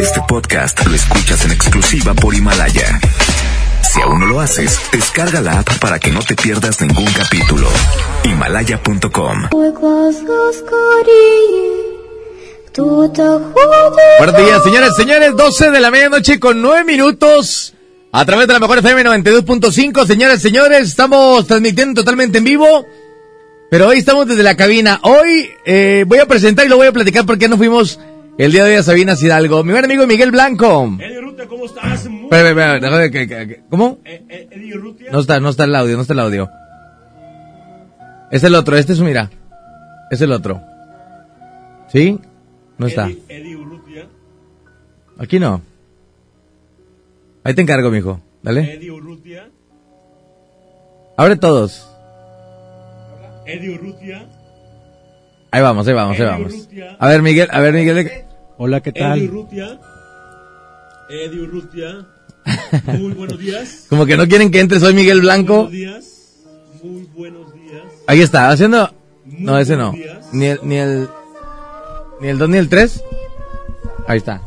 Este podcast lo escuchas en exclusiva por Himalaya. Si aún no lo haces, descarga la app para que no te pierdas ningún capítulo. Himalaya.com. Buenos días, señores, señores, 12 de la medianoche con 9 minutos. A través de la mejor FM 92.5, señores, señores, estamos transmitiendo totalmente en vivo. Pero hoy estamos desde la cabina. Hoy eh, voy a presentar y lo voy a platicar porque no fuimos el día de hoy a Sabina Hidalgo. Mi buen amigo Miguel Blanco. Eddie Rutia, ¿cómo estás? Muy Espera, espera, espera, déjame que- que- que- ¿Cómo? Eh, eh, Eddie Rutia. No está, no está el audio, no está el audio. Es el otro, este es, mira. Es el otro. ¿Sí? No está. Eddie, Eddie Urrutia. Aquí no. Ahí te encargo, mijo. Dale. Eddie Urrutia. Abre todos. Eddie Urrutia. Ahí vamos, ahí vamos, ahí Eddie vamos. A ver, Miguel, a ver, Miguel. Hola, ¿qué Eddie tal? Urrutia. Eddie Urrutia. Muy buenos días. Como que no quieren que entres hoy, Miguel Blanco. Buenos días. Muy buenos días. Ahí está, haciendo... Muy No, ese no. Ni el, ni el... Ni el 2 ni el 3. Ahí está.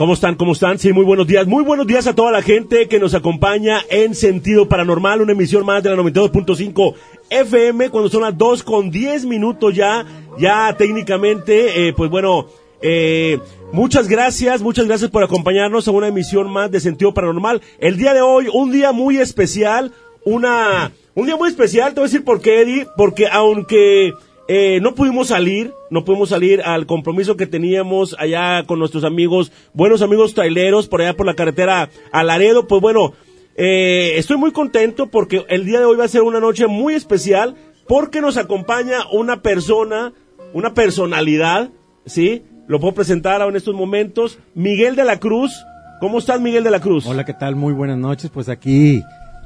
¿Cómo están? ¿Cómo están? Sí, muy buenos días. Muy buenos días a toda la gente que nos acompaña en Sentido Paranormal, una emisión más de la 92.5 FM, cuando son las 2 con 10 minutos ya, ya técnicamente, eh, pues bueno, eh, muchas gracias, muchas gracias por acompañarnos a una emisión más de Sentido Paranormal. El día de hoy, un día muy especial, una, un día muy especial, te voy a decir por qué, Eddie, porque aunque eh, no pudimos salir, no pudimos salir al compromiso que teníamos allá con nuestros amigos, buenos amigos traileros, por allá por la carretera a Laredo, pues bueno, eh, estoy muy contento porque el día de hoy va a ser una noche muy especial porque nos acompaña una persona, una personalidad, ¿sí? Lo puedo presentar ahora en estos momentos, Miguel de la Cruz. ¿Cómo estás, Miguel de la Cruz? Hola, ¿qué tal? Muy buenas noches. Pues aquí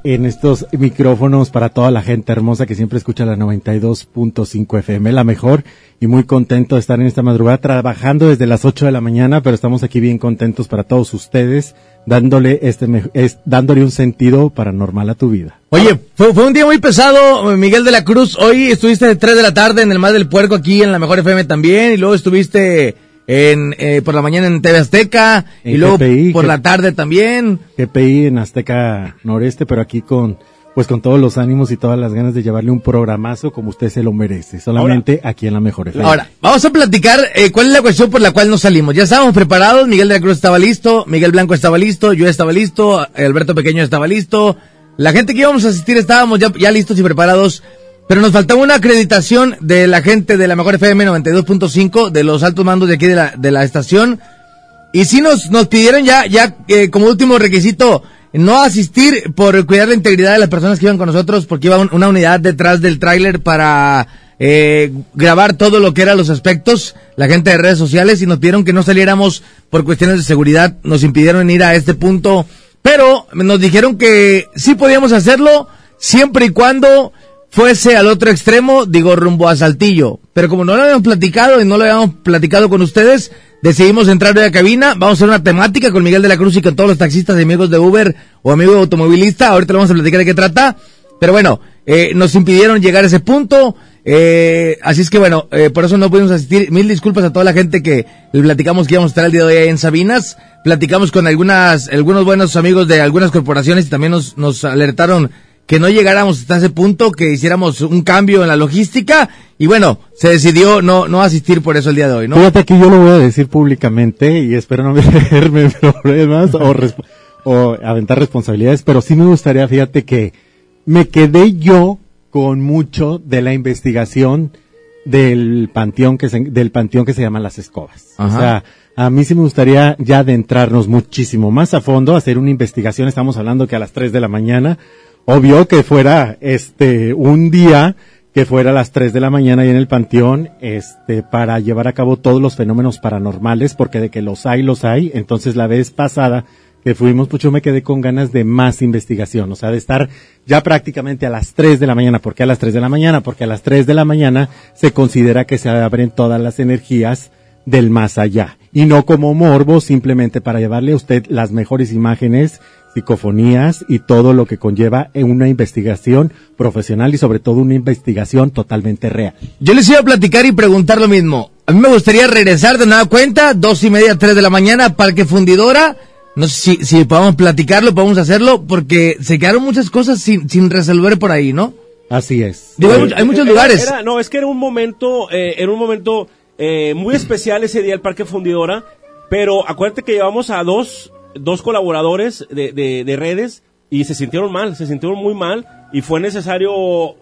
en estos micrófonos para toda la gente hermosa que siempre escucha la 92.5 FM, la mejor, y muy contento de estar en esta madrugada trabajando desde las 8 de la mañana, pero estamos aquí bien contentos para todos ustedes, dándole este es, dándole un sentido paranormal a tu vida. Oye, fue, fue un día muy pesado, Miguel de la Cruz. Hoy estuviste de 3 de la tarde en el Mar del Puerco aquí en la Mejor FM también. Y luego estuviste en, eh, por la mañana en TV Azteca. y luego GPI, por la tarde también. GPI en Azteca Noreste, pero aquí con pues con todos los ánimos y todas las ganas de llevarle un programazo como usted se lo merece, solamente aquí en la mejor FM. Ahora, vamos a platicar eh, cuál es la cuestión por la cual no salimos. Ya estábamos preparados, Miguel de la Cruz estaba listo, Miguel Blanco estaba listo, yo estaba listo, Alberto Pequeño estaba listo. La gente que íbamos a asistir estábamos ya, ya listos y preparados, pero nos faltaba una acreditación de la gente de la Mejor FM 92.5, de los altos mandos de aquí de la, de la estación. Y sí nos, nos pidieron ya, ya eh, como último requisito, no asistir por cuidar la integridad de las personas que iban con nosotros, porque iba un- una unidad detrás del tráiler para eh, grabar todo lo que eran los aspectos, la gente de redes sociales, y nos pidieron que no saliéramos por cuestiones de seguridad, nos impidieron ir a este punto, pero nos dijeron que sí podíamos hacerlo, siempre y cuando fuese al otro extremo, digo rumbo a Saltillo. Pero como no lo habíamos platicado y no lo habíamos platicado con ustedes, decidimos entrar hoy a cabina. Vamos a hacer una temática con Miguel de la Cruz y con todos los taxistas y amigos de Uber o amigos automovilista. Ahorita le vamos a platicar de qué trata. Pero bueno, eh, nos impidieron llegar a ese punto. Eh, así es que bueno, eh, por eso no pudimos asistir. Mil disculpas a toda la gente que le platicamos que íbamos a estar el día de hoy en Sabinas. Platicamos con algunas, algunos buenos amigos de algunas corporaciones y también nos, nos alertaron que no llegáramos hasta ese punto, que hiciéramos un cambio en la logística y bueno, se decidió no, no asistir por eso el día de hoy, ¿no? Fíjate que yo lo voy a decir públicamente y espero no meterme en problemas o, resp- o aventar responsabilidades, pero sí me gustaría, fíjate que me quedé yo con mucho de la investigación del panteón que se, del panteón que se llama Las Escobas. Ajá. O sea, a mí sí me gustaría ya adentrarnos muchísimo más a fondo, hacer una investigación, estamos hablando que a las 3 de la mañana, obvio que fuera este un día que fuera a las 3 de la mañana ahí en el panteón, este, para llevar a cabo todos los fenómenos paranormales, porque de que los hay, los hay. Entonces la vez pasada que fuimos, pues yo me quedé con ganas de más investigación, o sea, de estar ya prácticamente a las 3 de la mañana. ¿Por qué a las 3 de la mañana? Porque a las 3 de la mañana se considera que se abren todas las energías del más allá. Y no como morbo, simplemente para llevarle a usted las mejores imágenes, psicofonías y todo lo que conlleva en una investigación profesional y sobre todo una investigación totalmente real. Yo les iba a platicar y preguntar lo mismo. a mí me gustaría regresar de nueva cuenta, dos y media, tres de la mañana, Parque Fundidora. No sé si, si podemos platicarlo, podemos hacerlo, porque se quedaron muchas cosas sin, sin resolver por ahí, ¿no? Así es. Digo, hay, hay muchos Era- lugares. era- no, es que era un momento, eh, era un momento eh, muy especial ese día el Parque Fundidora, pero acuérdate que llevamos a dos, dos colaboradores de, de, de redes y se sintieron mal, se sintieron muy mal y fue necesario,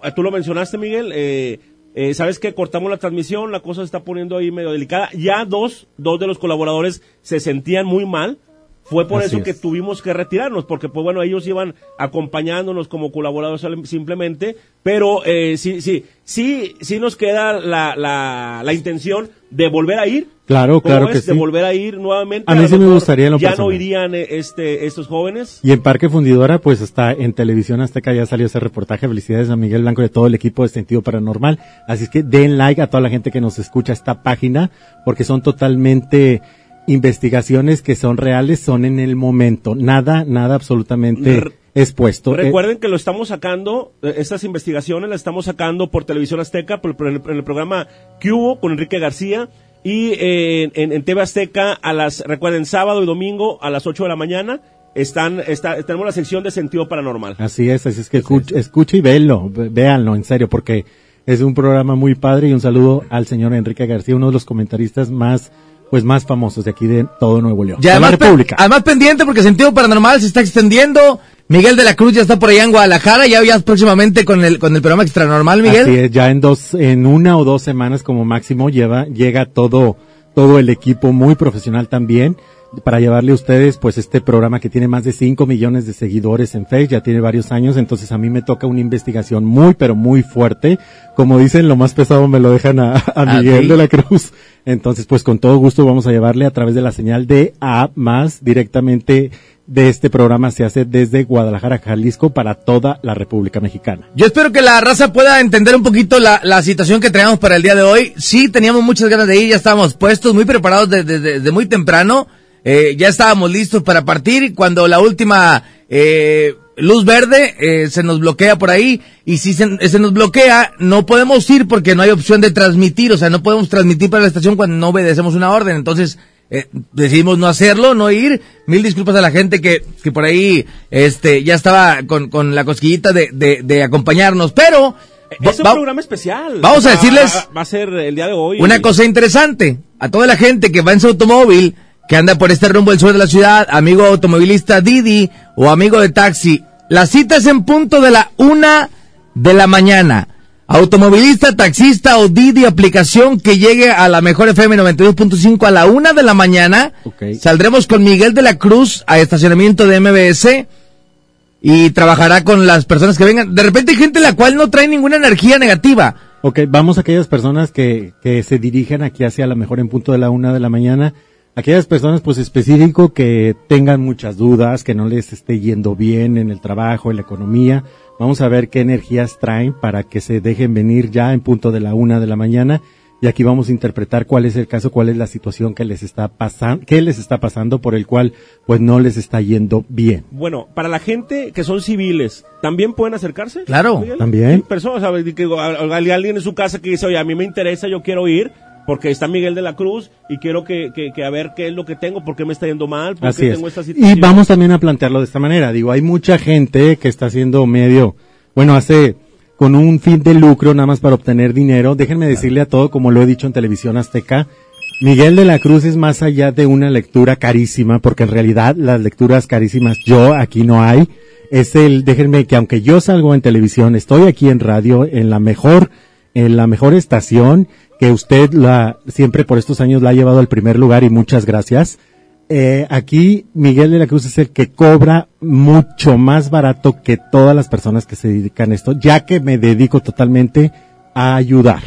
eh, tú lo mencionaste Miguel, eh, eh, sabes que cortamos la transmisión, la cosa se está poniendo ahí medio delicada, ya dos, dos de los colaboradores se sentían muy mal, fue por Así eso que es. tuvimos que retirarnos, porque pues bueno, ellos iban acompañándonos como colaboradores simplemente, pero eh, sí, sí, sí, sí nos queda la, la, la intención de volver a ir. Claro, ¿Cómo claro ves? que De sí. volver a ir nuevamente. A mí sí me gustaría en lo Ya no irían eh, este, estos jóvenes. Y en Parque Fundidora, pues está en Televisión Azteca, ya salió ese reportaje. Felicidades a Miguel Blanco y a todo el equipo de Sentido Paranormal. Así es que den like a toda la gente que nos escucha esta página, porque son totalmente investigaciones que son reales, son en el momento. Nada, nada absolutamente expuesto. Eh, Recuerden que lo estamos sacando, eh, estas investigaciones las estamos sacando por Televisión Azteca, por, por el, en el programa Cubo con Enrique García y eh, en, en TV Azteca a las, recuerden, sábado y domingo a las 8 de la mañana están, está, tenemos la sección de sentido paranormal. Así es, así es que escucha, escucha y véanlo, véanlo, en serio, porque es un programa muy padre y un saludo al señor Enrique García, uno de los comentaristas más, pues más famosos de aquí de todo Nuevo León. Y de la República. además pendiente porque Sentido Paranormal se está extendiendo. Miguel de la Cruz ya está por allá en Guadalajara, ya, ya próximamente con el, con el programa Extranormal, Miguel. Así es, ya en dos, en una o dos semanas como máximo lleva, llega todo, todo el equipo muy profesional también para llevarle a ustedes pues este programa que tiene más de 5 millones de seguidores en Facebook, ya tiene varios años, entonces a mí me toca una investigación muy pero muy fuerte, como dicen lo más pesado me lo dejan a, a ¿A Miguel de la Cruz, entonces pues con todo gusto vamos a llevarle a través de la señal de A más directamente de este programa se hace desde Guadalajara, Jalisco para toda la República Mexicana. Yo espero que la raza pueda entender un poquito la, la situación que traíamos para el día de hoy. Sí, teníamos muchas ganas de ir, ya estábamos puestos, muy preparados desde de, de muy temprano. Eh, ya estábamos listos para partir cuando la última eh, luz verde eh, se nos bloquea por ahí y si se, se nos bloquea no podemos ir porque no hay opción de transmitir, o sea, no podemos transmitir para la estación cuando no obedecemos una orden. Entonces eh, decidimos no hacerlo, no ir. Mil disculpas a la gente que, que por ahí este ya estaba con, con la cosquillita de, de, de acompañarnos, pero Es un va- programa especial. vamos a decirles Va, va a ser el día de hoy. una cosa interesante, a toda la gente que va en su automóvil, que anda por este rumbo del sur de la ciudad, amigo automovilista Didi o amigo de taxi, la cita es en punto de la una de la mañana. Automovilista, taxista o Didi aplicación que llegue a la mejor FM 92.5 a la una de la mañana. Saldremos con Miguel de la Cruz a estacionamiento de MBS y trabajará con las personas que vengan. De repente hay gente la cual no trae ninguna energía negativa. Ok, vamos a aquellas personas que, que se dirigen aquí hacia la mejor en punto de la una de la mañana. Aquellas personas, pues específico, que tengan muchas dudas, que no les esté yendo bien en el trabajo, en la economía. Vamos a ver qué energías traen para que se dejen venir ya en punto de la una de la mañana. Y aquí vamos a interpretar cuál es el caso, cuál es la situación que les está pasando, qué les está pasando por el cual, pues no les está yendo bien. Bueno, para la gente que son civiles, ¿también pueden acercarse? Claro, Miguel? también. Personas, ¿sabes? Que, a- hay alguien en su casa que dice, oye, a mí me interesa, yo quiero ir, porque está Miguel de la Cruz, y quiero que, que, que a ver qué es lo que tengo, por qué me está yendo mal, por Así qué es. tengo esta situación. Y vamos también a plantearlo de esta manera. Digo, hay mucha gente que está haciendo medio, bueno, hace con un fin de lucro nada más para obtener dinero. Déjenme decirle a todo, como lo he dicho en televisión azteca, Miguel de la Cruz es más allá de una lectura carísima, porque en realidad las lecturas carísimas yo aquí no hay. Es el, déjenme que aunque yo salgo en televisión, estoy aquí en radio, en la mejor, en la mejor estación, que usted la, siempre por estos años la ha llevado al primer lugar y muchas gracias. Eh, aquí Miguel de la Cruz es el que cobra mucho más barato que todas las personas que se dedican a esto, ya que me dedico totalmente a ayudar.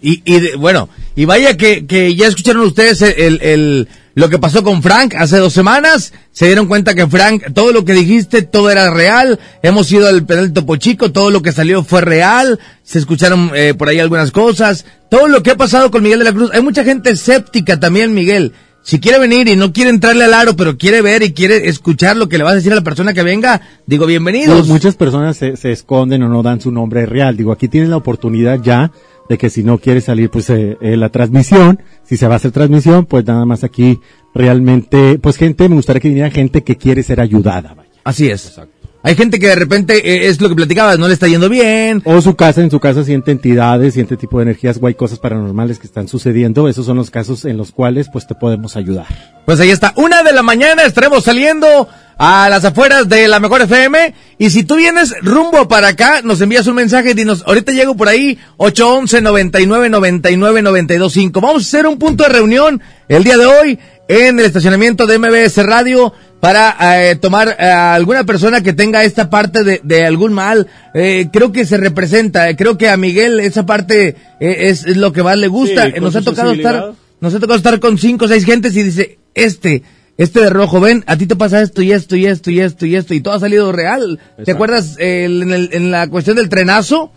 Y, y de- bueno, y vaya que, que ya escucharon ustedes el, el- el- lo que pasó con Frank hace dos semanas. Se dieron cuenta que Frank, todo lo que dijiste, todo era real. Hemos ido al penal Topo Chico, todo lo que salió fue real. Se escucharon eh, por ahí algunas cosas. Todo lo que ha pasado con Miguel de la Cruz. Hay mucha gente escéptica también, Miguel. Si quiere venir y no quiere entrarle al aro, pero quiere ver y quiere escuchar lo que le vas a decir a la persona que venga, digo bienvenidos. Pues muchas personas se, se esconden o no dan su nombre real. Digo, aquí tienes la oportunidad ya de que si no quiere salir pues eh, eh, la transmisión, si se va a hacer transmisión, pues nada más aquí realmente, pues gente, me gustaría que viniera gente que quiere ser ayudada, vaya. Así es. Hay gente que de repente eh, es lo que platicabas, no le está yendo bien. O su casa, en su casa siente entidades, siente tipo de energías o hay cosas paranormales que están sucediendo. Esos son los casos en los cuales pues te podemos ayudar. Pues ahí está, una de la mañana estaremos saliendo a las afueras de la Mejor FM. Y si tú vienes rumbo para acá, nos envías un mensaje y dinos, ahorita llego por ahí, 811 99 99 925. Vamos a hacer un punto de reunión el día de hoy en el estacionamiento de MBS Radio para eh, tomar a alguna persona que tenga esta parte de, de algún mal. Eh, creo que se representa, creo que a Miguel esa parte eh, es, es, lo que más le gusta. Sí, nos ha tocado estar, nos ha tocado estar con cinco o seis gentes y dice, este, este de rojo, ven, a ti te pasa esto y esto y esto y esto y esto y todo ha salido real. ¿Te acuerdas eh, en, el- en la cuestión del trenazo?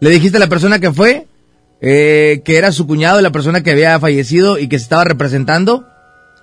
Le dijiste a la persona que fue, eh, que era su cuñado, la persona que había fallecido y que se estaba representando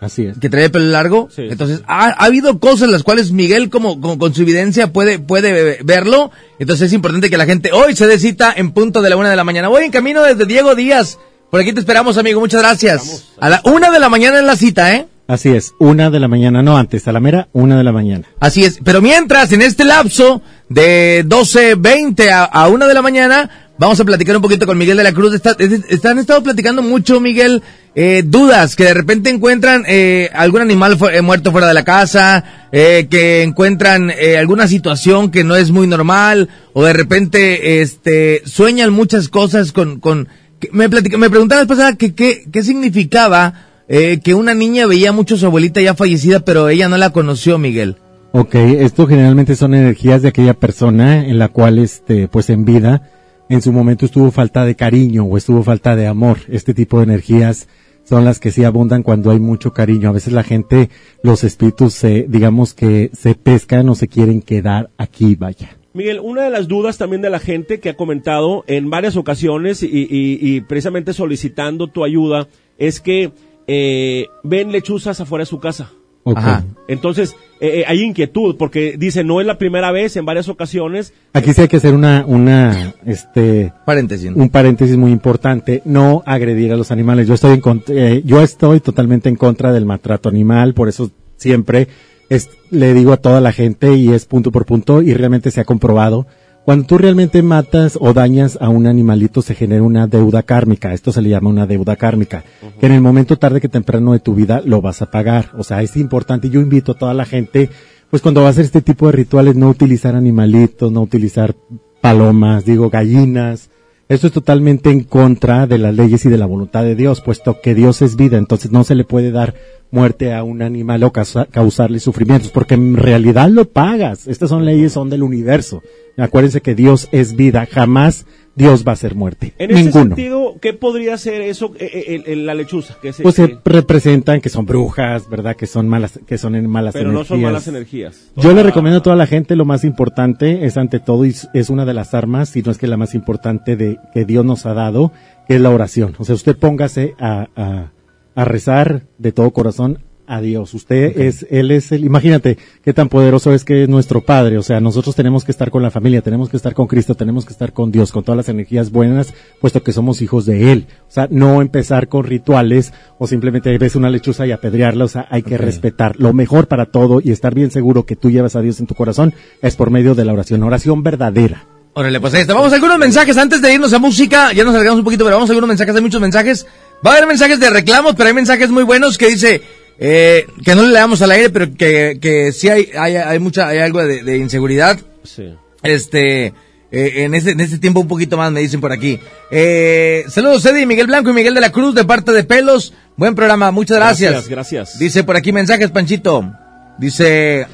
Así es. que traía pelo largo. Sí. Entonces, ha, ha habido cosas las cuales Miguel, como, como con su evidencia, puede, puede verlo. Entonces es importante que la gente hoy se dé cita en punto de la una de la mañana. Voy en camino desde Diego Díaz. Por aquí te esperamos, amigo. Muchas gracias. A la una de la mañana en la cita, ¿eh? Así es, una de la mañana, no antes, a la mera, una de la mañana. Así es. Pero mientras, en este lapso de 12.20 a, a una de la mañana, vamos a platicar un poquito con Miguel de la Cruz. Está- es- están estado platicando mucho, Miguel, eh, dudas, que de repente encuentran eh, algún animal fu- eh, muerto fuera de la casa, eh, que encuentran eh, alguna situación que no es muy normal, o de repente este, sueñan muchas cosas con... con me, platica- me preguntaba la pasada que qué significaba eh, que una niña veía mucho a su abuelita ya fallecida, pero ella no la conoció, Miguel. Ok, esto generalmente son energías de aquella persona en la cual, este, pues en vida, en su momento estuvo falta de cariño o estuvo falta de amor. Este tipo de energías son las que sí abundan cuando hay mucho cariño. A veces la gente, los espíritus, se, digamos que se pescan o se quieren quedar aquí, vaya. Miguel, una de las dudas también de la gente que ha comentado en varias ocasiones y, y- y precisamente solicitando tu ayuda es que eh, ven lechuzas afuera de su casa. Ajá. Entonces, eh, eh, hay inquietud porque dice, no es la primera vez, en varias ocasiones. Aquí sí hay que hacer una, una, este, Paréntesis. un paréntesis muy importante, no agredir a los animales. Yo estoy en cont- eh, yo estoy totalmente en contra del maltrato animal, por eso siempre es- le digo a toda la gente y es punto por punto y realmente se ha comprobado. Cuando tú realmente matas o dañas a un animalito se genera una deuda kármica. Esto se le llama una deuda kármica. Que en el momento tarde que temprano de tu vida lo vas a pagar. O sea, es importante. Yo invito a toda la gente, pues cuando va a hacer este tipo de rituales, no utilizar animalitos, no utilizar palomas, digo gallinas. Esto es totalmente en contra de las leyes y de la voluntad de Dios, puesto que Dios es vida, entonces no se le puede dar muerte a un animal o causa- causarle sufrimientos, porque en realidad lo pagas. Estas son leyes, son del universo. Acuérdense que Dios es vida, jamás Dios va a ser muerte. En ese Ninguno. sentido, ¿qué podría ser eso, eh, eh, el- el- la lechuza? Que es, Pues se eh, representan que son brujas, ¿verdad? Que son malas, que son en malas pero no energías. son malas energías. Yo le recomiendo a toda la gente, lo más importante es ante todo, y es- es una de las armas, si no es que la más importante de que Dios nos ha dado, que es la oración. O sea, usted póngase a, a, a rezar de todo corazón a Dios. Usted es, Él es el, imagínate qué tan poderoso es que es nuestro Padre. O sea, nosotros tenemos que estar con la familia, tenemos que estar con Cristo, tenemos que estar con Dios, con todas las energías buenas, puesto que somos hijos de Él. O sea, no empezar con rituales o simplemente ves una lechuza y apedrearla. O sea, hay que respetar. Lo mejor para todo y estar bien seguro que tú llevas a Dios en tu corazón es por medio de la oración. Oración verdadera. Órale, pues ahí está. Vamos a algunos mensajes antes de irnos a música. Ya nos alargamos un poquito, pero vamos a algunos mensajes. Hay muchos mensajes. Va a haber mensajes de reclamos, pero hay mensajes muy buenos que dice eh, que no le damos al aire, pero que, que sí hay, hay, hay mucha, hay algo de, de inseguridad. Sí. Este, eh, en este, en este tiempo un poquito más me dicen por aquí. Eh, saludos Eddie, Miguel Blanco y Miguel de la Cruz de parte de Pelos. Buen programa, muchas gracias. Gracias, gracias. Dice por aquí mensajes, Panchito. Dice,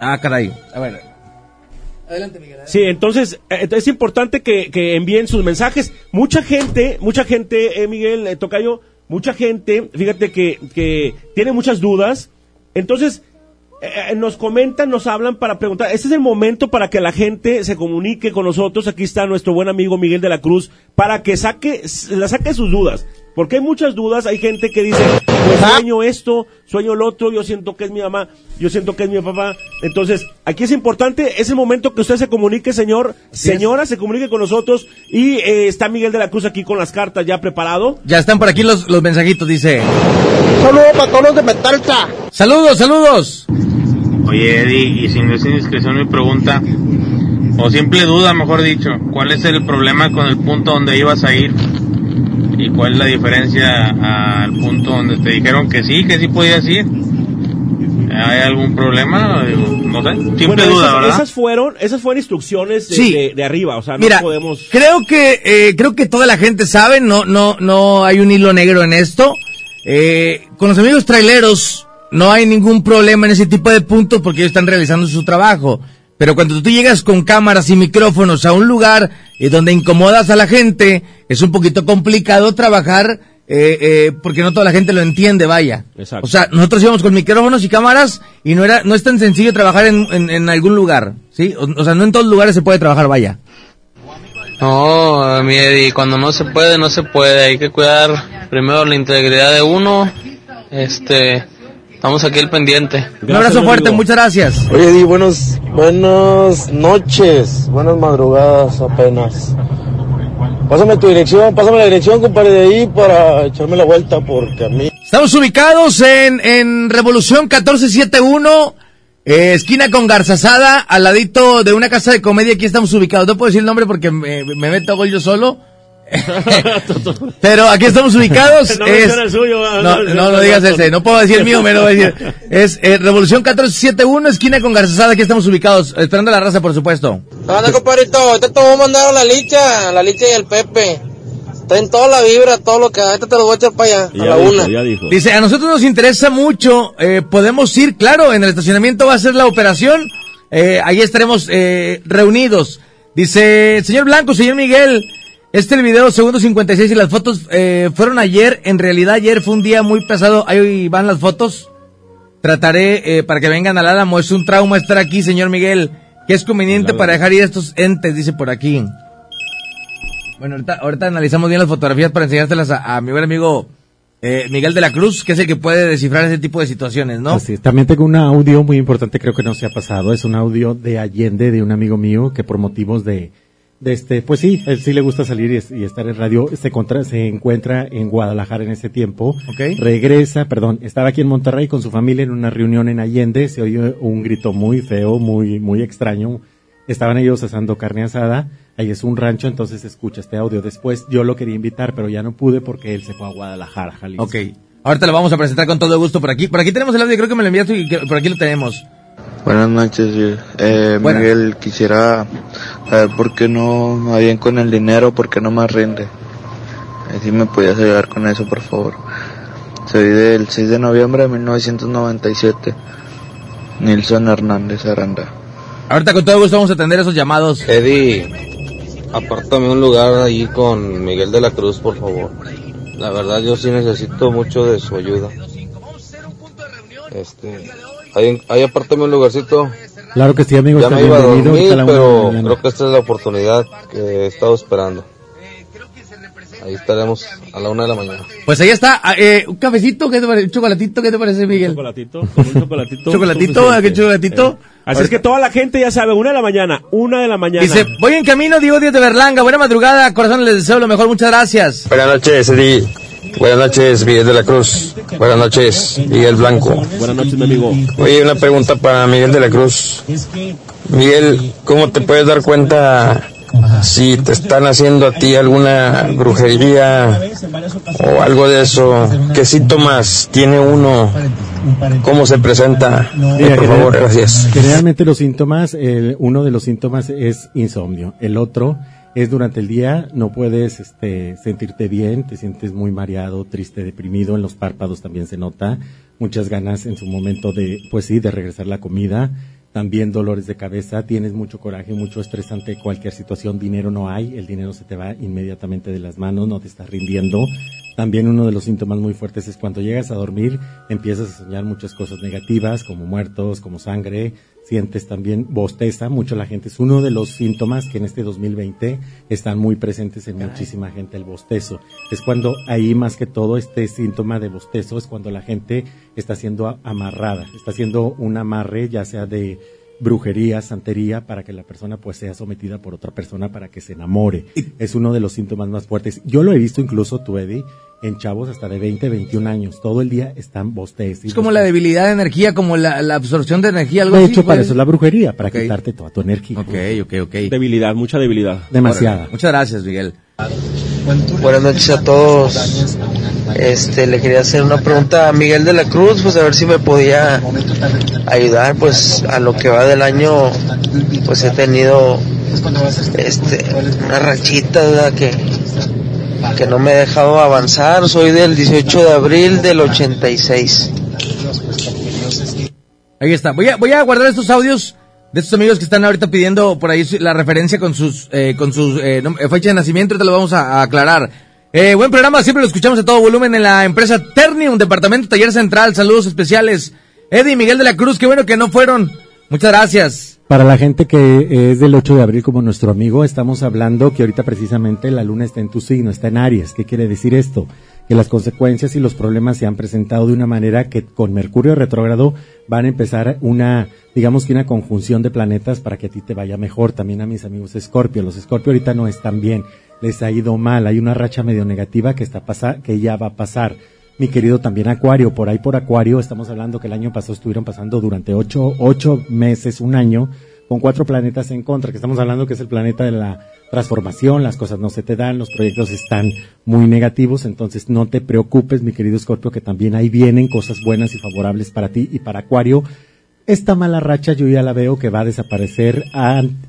ah, caray. A ver. Adelante, Miguel. Sí, entonces eh, es importante que, que envíen sus mensajes. Mucha gente, mucha gente, eh, Miguel eh, Tocayo, mucha gente, fíjate que, que tiene muchas dudas. Entonces, eh, eh, nos comentan, nos hablan para preguntar. Este es el momento para que la gente se comunique con nosotros. Aquí está nuestro buen amigo Miguel de la Cruz para que saque, la saque sus dudas. Porque hay muchas dudas, hay gente que dice, pues sueño esto, sueño lo otro, yo siento que es mi mamá, yo siento que es mi papá. Entonces, aquí es importante, es el momento que usted se comunique, señor, señora, se comunique con nosotros y eh, está Miguel de la Cruz aquí con las cartas ya preparado. Ya están por aquí los, los mensajitos, dice. Saludos para todos los de Metalta. Saludos, saludos. Oye, Eddie, y sin decir indiscreción mi pregunta, o simple duda, mejor dicho, ¿cuál es el problema con el punto donde ibas a ir? ¿Y cuál es la diferencia al punto donde te dijeron que sí, que sí podías ir? ¿Hay algún problema? No sé, simple Bueno, duda, esas, ¿verdad? esas fueron, esas fueron instrucciones de, Sí. de- de arriba, o sea, no Mira, podemos... creo que eh, creo que toda la gente sabe, no no no hay un hilo negro en esto. Eh, con los amigos traileros no hay ningún problema en ese tipo de puntos porque ellos están realizando su trabajo. Pero cuando tú llegas con cámaras y micrófonos a un lugar eh, donde incomodas a la gente, es un poquito complicado trabajar eh, eh, porque no toda la gente lo entiende, vaya. Exacto. O sea, nosotros íbamos con micrófonos y cámaras y no era no es tan sencillo trabajar en, en, en algún lugar, ¿sí? O, o sea, no en todos los lugares se puede trabajar, vaya. No, mi Eddie, cuando no se puede, no se puede. Hay que cuidar primero la integridad de uno. Este, estamos aquí al pendiente. Un abrazo fuerte, amigo. muchas gracias. Oye, Di, buenos, buenas noches, buenas madrugadas apenas. Pásame tu dirección, pásame la dirección, compadre, de ahí para echarme la vuelta, porque a mí... Estamos ubicados en, en Revolución 1471, eh, esquina con Garzazada, al ladito de una casa de comedia. Aquí estamos ubicados. No puedo decir el nombre porque me, me meto a gol yo solo. Pero aquí estamos ubicados. No es- menciona el suyo, no, no, no, no digas ese. No puedo decir el mío, me lo voy a decir. Es eh, Revolución 1471, esquina con Garzazada. Aquí estamos ubicados. Esperando a la raza, por supuesto. Anda, compadrito, ahorita te voy a mandar a la licha, a la licha y el Pepe. Traen toda la vibra, todo lo que... Ahorita te lo voy a echar para allá, a la dijo, una. ya dijo. Dice, a nosotros nos interesa mucho, eh, podemos ir, claro, en el estacionamiento va a ser la operación, eh, ahí estaremos eh, reunidos. Dice, señor Blanco, señor Miguel, este es el video segundo 56 y las fotos eh, fueron ayer, en realidad ayer fue un día muy pesado, ahí van las fotos. Trataré eh, para que vengan al Álamo, es un trauma estar aquí, señor Miguel, que es conveniente para dejar ir a estos entes, dice por aquí. Bueno, ahorita, ahorita analizamos bien las fotografías para enseñárselas a, a mi buen amigo eh, Miguel de la Cruz, que es el que puede descifrar ese tipo de situaciones, ¿no? Así es. También tengo un audio muy importante, creo que no se ha pasado. Es un audio de Allende, de un amigo mío, que por motivos de este, pues sí, él sí le gusta salir y, es- y estar en radio, se, contra, se encuentra en Guadalajara en ese tiempo. Ok. Regresa, perdón, estaba aquí en Monterrey con su familia en una reunión en Allende, se oye un grito muy feo, muy, muy extraño. Estaban ellos asando carne asada, ahí es un rancho, entonces escucha este audio. Después yo lo quería invitar, pero ya no pude porque él se fue a Guadalajara, Jalisco. Ok. Ahorita lo vamos a presentar con todo gusto por aquí. Por aquí tenemos el audio, creo que me lo enviaste y que- por aquí lo tenemos. Buenas noches, eh, Buenas. Miguel. Quisiera saber por qué no va bien con el dinero, por qué no más rinde. Eh, Si me podías ayudar con eso, por favor. Soy del 6 de noviembre de 1997. Nilson Hernández Aranda. Ahorita con todo gusto vamos a atender esos llamados. Eddie, apártame un lugar ahí con Miguel de la Cruz, por favor. La verdad, yo sí necesito mucho de su ayuda. Este, ahí, ahí apártame un lugarcito. Claro que sí, amigo. Ya me iba a dormir, pero creo que esta es la oportunidad que he estado esperando. Ahí estaremos a la una de la mañana. Pues ahí está, ah, eh, un cafecito, ¿qué te parece? Un chocolatito, ¿qué te parece, Miguel? Chocolatito, con un chocolatito. Chocolatito. ¿qué chocolatito? Eh, Así es que toda la gente ya sabe, una de la mañana, una de la mañana. Dice, voy en camino, Diego Díaz de Berlanga, buena madrugada, corazón, les deseo lo mejor, muchas gracias. Buenas noches, Eddie. Buenas noches, Miguel de la Cruz. Buenas noches, Miguel Blanco. Buenas noches, mi amigo. Oye, una pregunta para Miguel de la Cruz. Miguel, ¿cómo te puedes dar cuenta si te están haciendo a ti alguna brujería o algo de eso? ¿Qué síntomas tiene uno? ¿Cómo se presenta? Mira, Por favor, gracias. Generalmente los síntomas, el- uno de los síntomas es insomnio. El otro es durante el día no puedes este, sentirte bien, te sientes muy mareado, triste, deprimido. En los párpados también se nota muchas ganas en su momento de, pues sí, de regresar la comida. También dolores de cabeza, tienes mucho coraje, mucho estrés ante cualquier situación, dinero no hay, el dinero se te va inmediatamente de las manos, no te estás rindiendo, También uno de los síntomas muy fuertes es cuando llegas a dormir, empiezas a soñar muchas cosas negativas, como muertos, como sangre, sientes también bosteza, mucho la gente. Es uno de los síntomas que en este 2020 están muy presentes en muchísima gente, el bostezo. Es cuando ahí más que todo este síntoma de bostezo es cuando la gente está siendo amarrada, está haciendo un amarre ya sea de brujería, santería, para que la persona pues sea sometida por otra persona para que se enamore. Es uno de los síntomas más fuertes. Yo lo he visto incluso, tú Eddie, en chavos hasta de 20, 21 años. Todo el día están bostez. y Es como la debilidad de energía, como la, la absorción de energía, algo De así. hecho, para eso es la brujería, para quitarte toda tu energía. Ok, ok, ok. Debilidad, mucha debilidad. Demasiada. Muchas gracias, Miguel. Buenas noches a todos. Este, le quería hacer una pregunta a Miguel de la Cruz, pues a ver si me podía ayudar, pues a lo que va del año, pues he tenido este, una rachita ¿verdad? que, que no me he dejado avanzar. Soy del 18 de abril del 86. Ahí está. Voy a, voy a guardar estos audios de estos amigos que están ahorita pidiendo por ahí la referencia con sus, eh, con sus eh, eh, fecha de nacimiento. Te lo vamos a, aclarar. Eh, buen programa, siempre lo escuchamos a todo volumen en la empresa Ternium, Departamento Taller Central. Saludos especiales. Eddie Miguel de la Cruz, qué bueno que no fueron. Muchas gracias. Para la gente que es del 8 de abril como nuestro amigo, estamos hablando que ahorita precisamente la luna está en tu signo, está en Aries. ¿Qué quiere decir esto? Que las consecuencias y los problemas se han presentado de una manera que con Mercurio retrógrado van a empezar una, digamos que una conjunción de planetas para que a ti te vaya mejor. También a mis amigos Escorpio. Los Escorpio ahorita no están bien, les ha ido mal. Hay una racha medio negativa que está pasa, que ya va a pasar mi querido también Acuario, por ahí por Acuario, estamos hablando que el año pasado estuvieron pasando durante ocho, ocho meses, un año, con cuatro planetas en contra, que estamos hablando que es el planeta de la transformación, las cosas no se te dan, los proyectos están muy negativos, entonces no te preocupes, mi querido Scorpio, que también ahí vienen cosas buenas y favorables para ti y para Acuario. Esta mala racha yo ya la veo que va a desaparecer,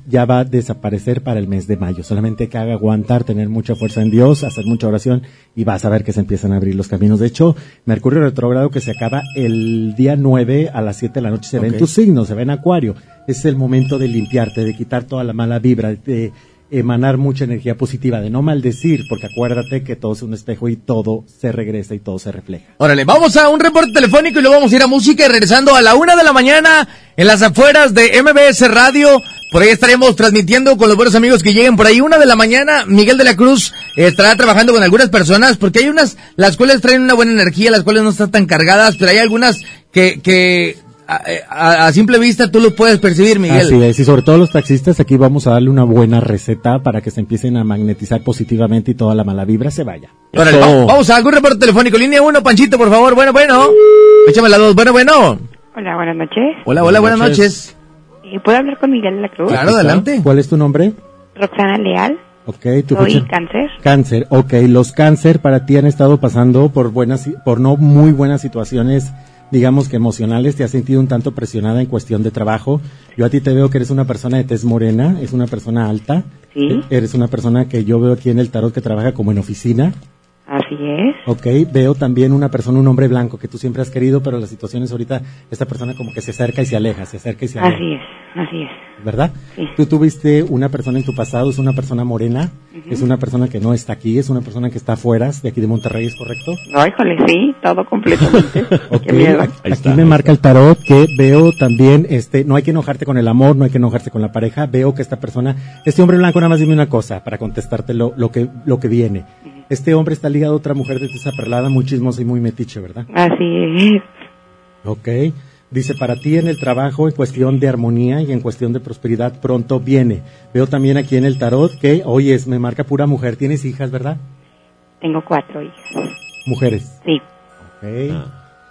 ya va a desaparecer para el mes de mayo. Solamente que aguantar, tener mucha fuerza en Dios, hacer mucha oración y vas a ver que se empiezan a abrir los caminos. De hecho, Mercurio retrógrado que se acaba el día 9 a las 7 de la noche se ve en Ok. tu signo, se ve en Acuario. Es el momento de limpiarte, de quitar toda la mala vibra, de emanar mucha energía positiva, de no maldecir, porque acuérdate que todo es un espejo y todo se regresa y todo se refleja. Órale, vamos a un reporte telefónico y luego vamos a ir a música y regresando a la una de la mañana en las afueras de MBS Radio. Por ahí estaremos transmitiendo con los buenos amigos que lleguen por ahí. Una de la mañana, Miguel de la Cruz eh, estará trabajando con algunas personas porque hay unas, las cuales traen una buena energía, las cuales no están tan cargadas, pero hay algunas que, que a, a- a simple vista tú lo puedes percibir, Miguel. Así es, y sobre todo los taxistas, aquí vamos a darle una buena receta para que se empiecen a magnetizar positivamente y toda la mala vibra se vaya. Órale, va- vamos a algún reporte telefónico. Línea 1, Panchito, por favor. Bueno, bueno. Échame la dos. Bueno, bueno. Hola, buenas noches. Hola, hola, buenas noches. Eh, ¿Puedo hablar con Miguel de la Cruz? Claro, adelante. ¿Cuál es tu nombre? Roxana Leal. Ok, tu Soy fecha- cáncer. Cáncer, ok, los cáncer para ti han estado pasando por buenas, por no muy buenas situaciones, digamos que emocionales, te has sentido un tanto presionada en cuestión de trabajo. Yo a ti te veo que eres una persona de tez morena, es una persona alta. Sí. Eres una persona que yo veo aquí en el tarot que trabaja como en oficina. Así es. Ok, veo también una persona, un hombre blanco que tú siempre has querido, pero las situaciones ahorita, esta persona como que se acerca y se aleja, se acerca y se aleja. Así es. Así es. ¿verdad? Tú tuviste una persona en tu pasado, es una persona morena, es una persona que no está aquí, es una persona que está afuera, de aquí de Monterrey, ¿es correcto? No, híjole, sí, todo completamente. Ok, Qué miedo. Aquí, aquí me marca el tarot que veo también, este, no hay que enojarte con el amor, no hay que enojarte con la pareja, veo que esta persona, este hombre blanco, nada más dime una cosa para contestarte lo, lo que, lo que viene. Este hombre está ligado a otra mujer de esa perlada muy chismosa y muy metiche, ¿verdad? Así es. Ok. Dice, para ti en el trabajo, en cuestión de armonía y en cuestión de prosperidad, pronto viene. Veo también aquí en el tarot que, oye, me marca pura mujer. ¿Tienes hijas, verdad? Tengo cuatro hijas. Mujeres. Sí. Ok.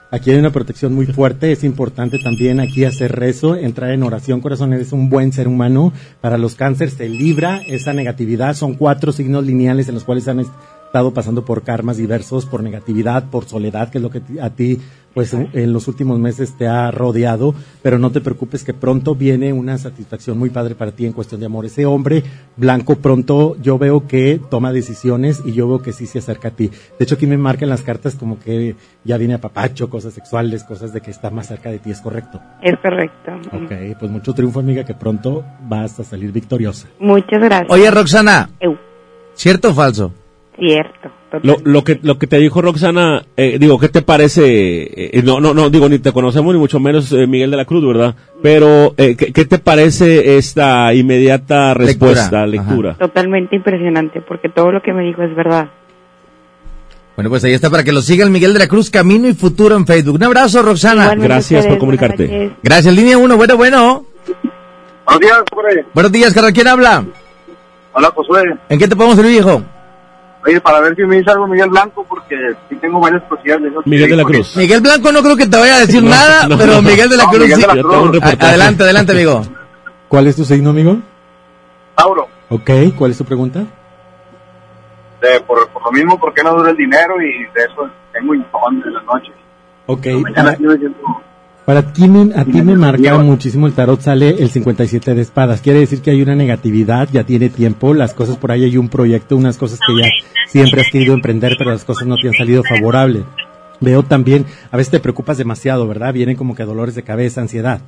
Aquí hay una protección muy fuerte. Es importante también aquí hacer rezo, entrar en oración, corazón. Eres un buen ser humano. Para los cánceres se libra esa negatividad. Son cuatro signos lineales en los cuales han estado pasando por karmas diversos, por negatividad, por soledad, que es lo que a ti, pues en, en los últimos meses te ha rodeado. Pero no te preocupes que pronto viene una satisfacción muy padre para ti en cuestión de amor. Ese hombre blanco pronto yo veo que toma decisiones y yo veo que sí se acerca a ti. De hecho, aquí me marcan las cartas como que ya viene a papacho, cosas sexuales, cosas de que está más cerca de ti, ¿es correcto? Es correcto. Ok, pues mucho triunfo, amiga, que pronto vas a salir victoriosa. Muchas gracias. Oye, Roxana. Eu. ¿Cierto o falso? Cierto. Lo, lo que lo que te dijo Roxana, eh, digo, ¿qué te parece? eh, no, no, no, digo, ni te conocemos ni mucho menos eh, Miguel de la Cruz, ¿verdad? Pero, eh, ¿qué, qué te parece esta inmediata respuesta, lectura? Totalmente impresionante porque todo lo que me dijo es verdad. Bueno, pues ahí está para que lo sigan Miguel de la Cruz, Camino y Futuro en Facebook. Un abrazo, Roxana. Igualmente Gracias por comunicarte. Gracias, línea 1, bueno, bueno. Buenos días, hombre. Buenos días, carnal, ¿quién habla? Hola, Josué. ¿En qué te podemos servir, viejo? Oye, para ver si me dice algo Miguel Blanco, porque sí tengo varias cosillas de eso. Miguel de la Cruz. Miguel Blanco no creo que te vaya a decir No, nada, no, pero no. Miguel de la No, Cruz sí. Adelante, adelante, amigo. ¿Cuál es tu signo, amigo? Tauro, Ok, ¿cuál es tu pregunta? de, por, por lo mismo, ¿por qué no dura el dinero? Y de eso tengo insomnio en la noche. Ok, Mañana sí me siento... Para ti me, a ti me marca Lleva. muchísimo el tarot, sale el 57 de espadas. Quiere decir que hay una negatividad, ya tiene tiempo, las cosas por ahí hay un proyecto, unas cosas que ya siempre has querido emprender, pero las cosas no te han salido favorables. Veo también, a veces te preocupas demasiado, ¿verdad? Vienen como que dolores de cabeza, ansiedad.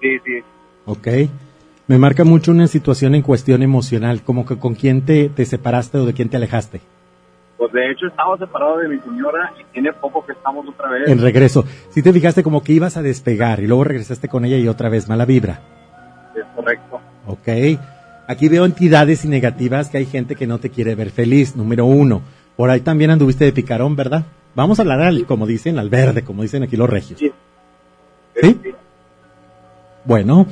Sí, sí. Ok. Me marca mucho una situación en cuestión emocional, como que con quién te, te separaste o de quién te alejaste. Pues de hecho estaba separado de mi señora y tiene poco que estamos otra vez. En regreso. Si te fijaste como que ibas a despegar y luego regresaste con ella y otra vez mala vibra. Es correcto. Ok. Aquí veo entidades y negativas que hay gente que no te quiere ver feliz, número uno. Por ahí también anduviste de picarón, ¿verdad? Vamos a hablar al, como dicen, al verde, como dicen aquí los regios. Sí. ¿Sí? Bueno,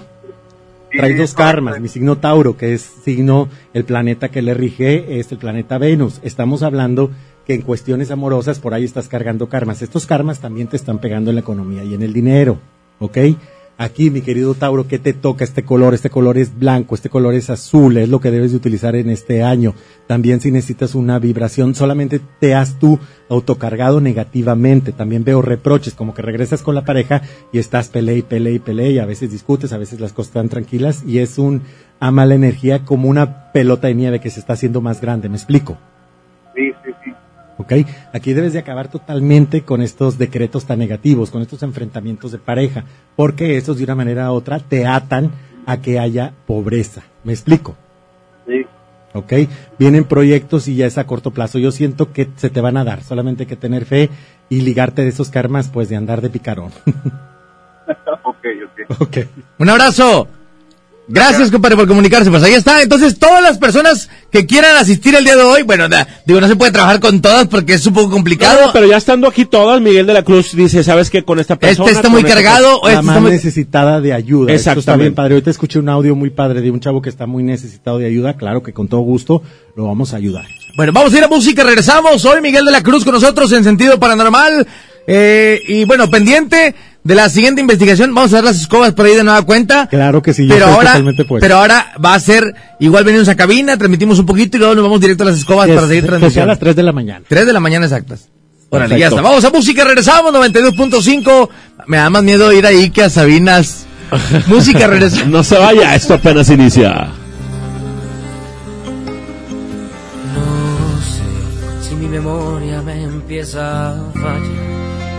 Sí, trae sí, dos karmas. Mi signo Tauro, que es signo, el planeta que le rige es el planeta Venus. Estamos hablando que en cuestiones amorosas por ahí estás cargando karmas. Estos karmas también te están pegando en la economía y en el dinero. ¿Ok? Aquí, mi querido Tauro, ¿qué te toca este color? Este color es blanco, este color es azul, es lo que debes de utilizar en este año. También si necesitas una vibración, solamente te has tú autocargado negativamente. También veo reproches, como que regresas con la pareja y estás pele y pele y pele y a veces discutes, a veces las cosas están tranquilas y es un a mala energía como una pelota de nieve que se está haciendo más grande. ¿Me explico? ¿Ok? Aquí debes de acabar totalmente con estos decretos tan negativos, con estos enfrentamientos de pareja, porque esos de una manera u otra te atan a que haya pobreza. ¿Me explico? Sí. ¿Ok? Vienen proyectos y ya es a corto plazo. Yo siento que se te van a dar, solamente hay que tener fe y ligarte de esos karmas, pues de andar de picarón. ok, ok. ok. Un abrazo. Gracias, compadre, por comunicarse. Pues ahí está. Entonces, todas las personas que quieran asistir el día de hoy, bueno, digo, no se puede trabajar con todas porque es un poco complicado. No, pero ya estando aquí todas, Miguel de la Cruz dice, ¿sabes qué? Con esta persona... Este está muy esta cargado, o la este está más muy... necesitada de ayuda. Esto está bien padre. Ahorita escuché un audio muy padre de un chavo que está muy necesitado de ayuda. Claro que con todo gusto lo vamos a ayudar. Bueno, vamos a ir a música, regresamos. Hoy Miguel de la Cruz con nosotros en sentido paranormal. Eh, y bueno, pendiente de la siguiente investigación, vamos a ver las escobas por ahí de nueva cuenta. Claro que sí, yo pero ahora, totalmente puesto. pero ahora va a ser, igual venimos a cabina, transmitimos un poquito y luego nos vamos directo a las escobas para seguir sea a transmitiendo. las 3 de la mañana. 3 de la mañana exactas. Órale, ya está. Vamos a música, regresamos, 92.5. Me da más miedo ir ahí que a Sabinas. música, regresamos. No se vaya, esto apenas inicia. No sé si mi memoria me empieza a fallar,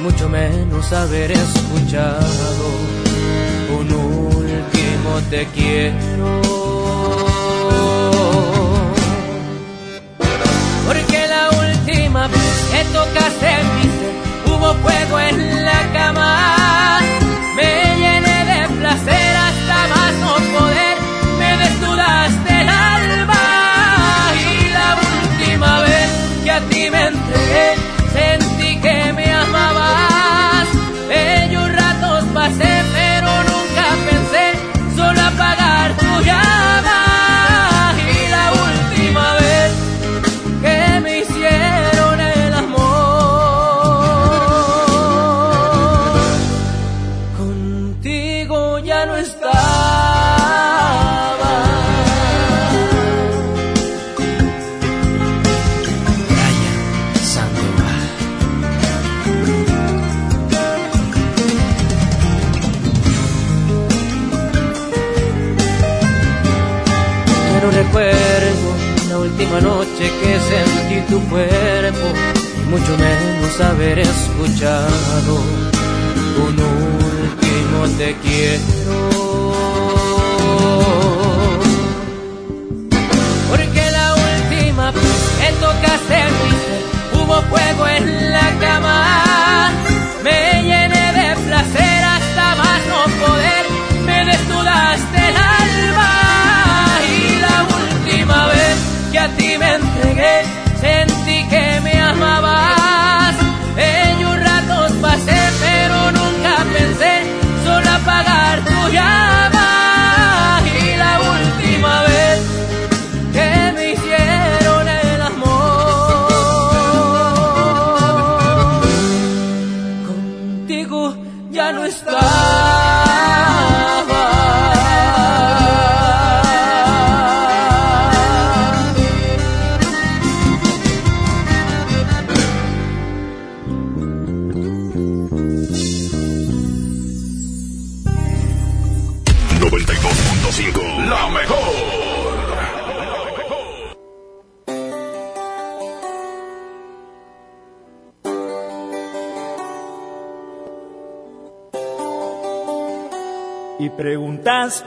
mucho menos haber escuchado un último te quiero. Porque la última vez que tocaste mi hubo fuego en la cama. Cuerpo y mucho menos haber escuchado un último te quiero. Porque la última vez que tocaste mi ser hubo fuego en la cama. Me llené de placer hasta más no poder. Me desnudaste el alma y la última vez que a ti me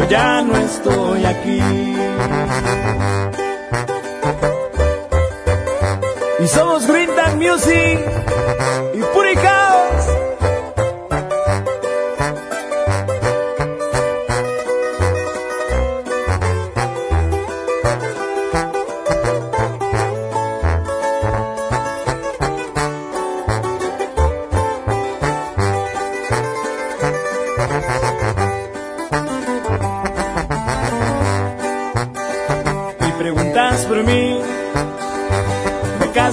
Yo ya no estoy aquí. Y somos Green Music y Puri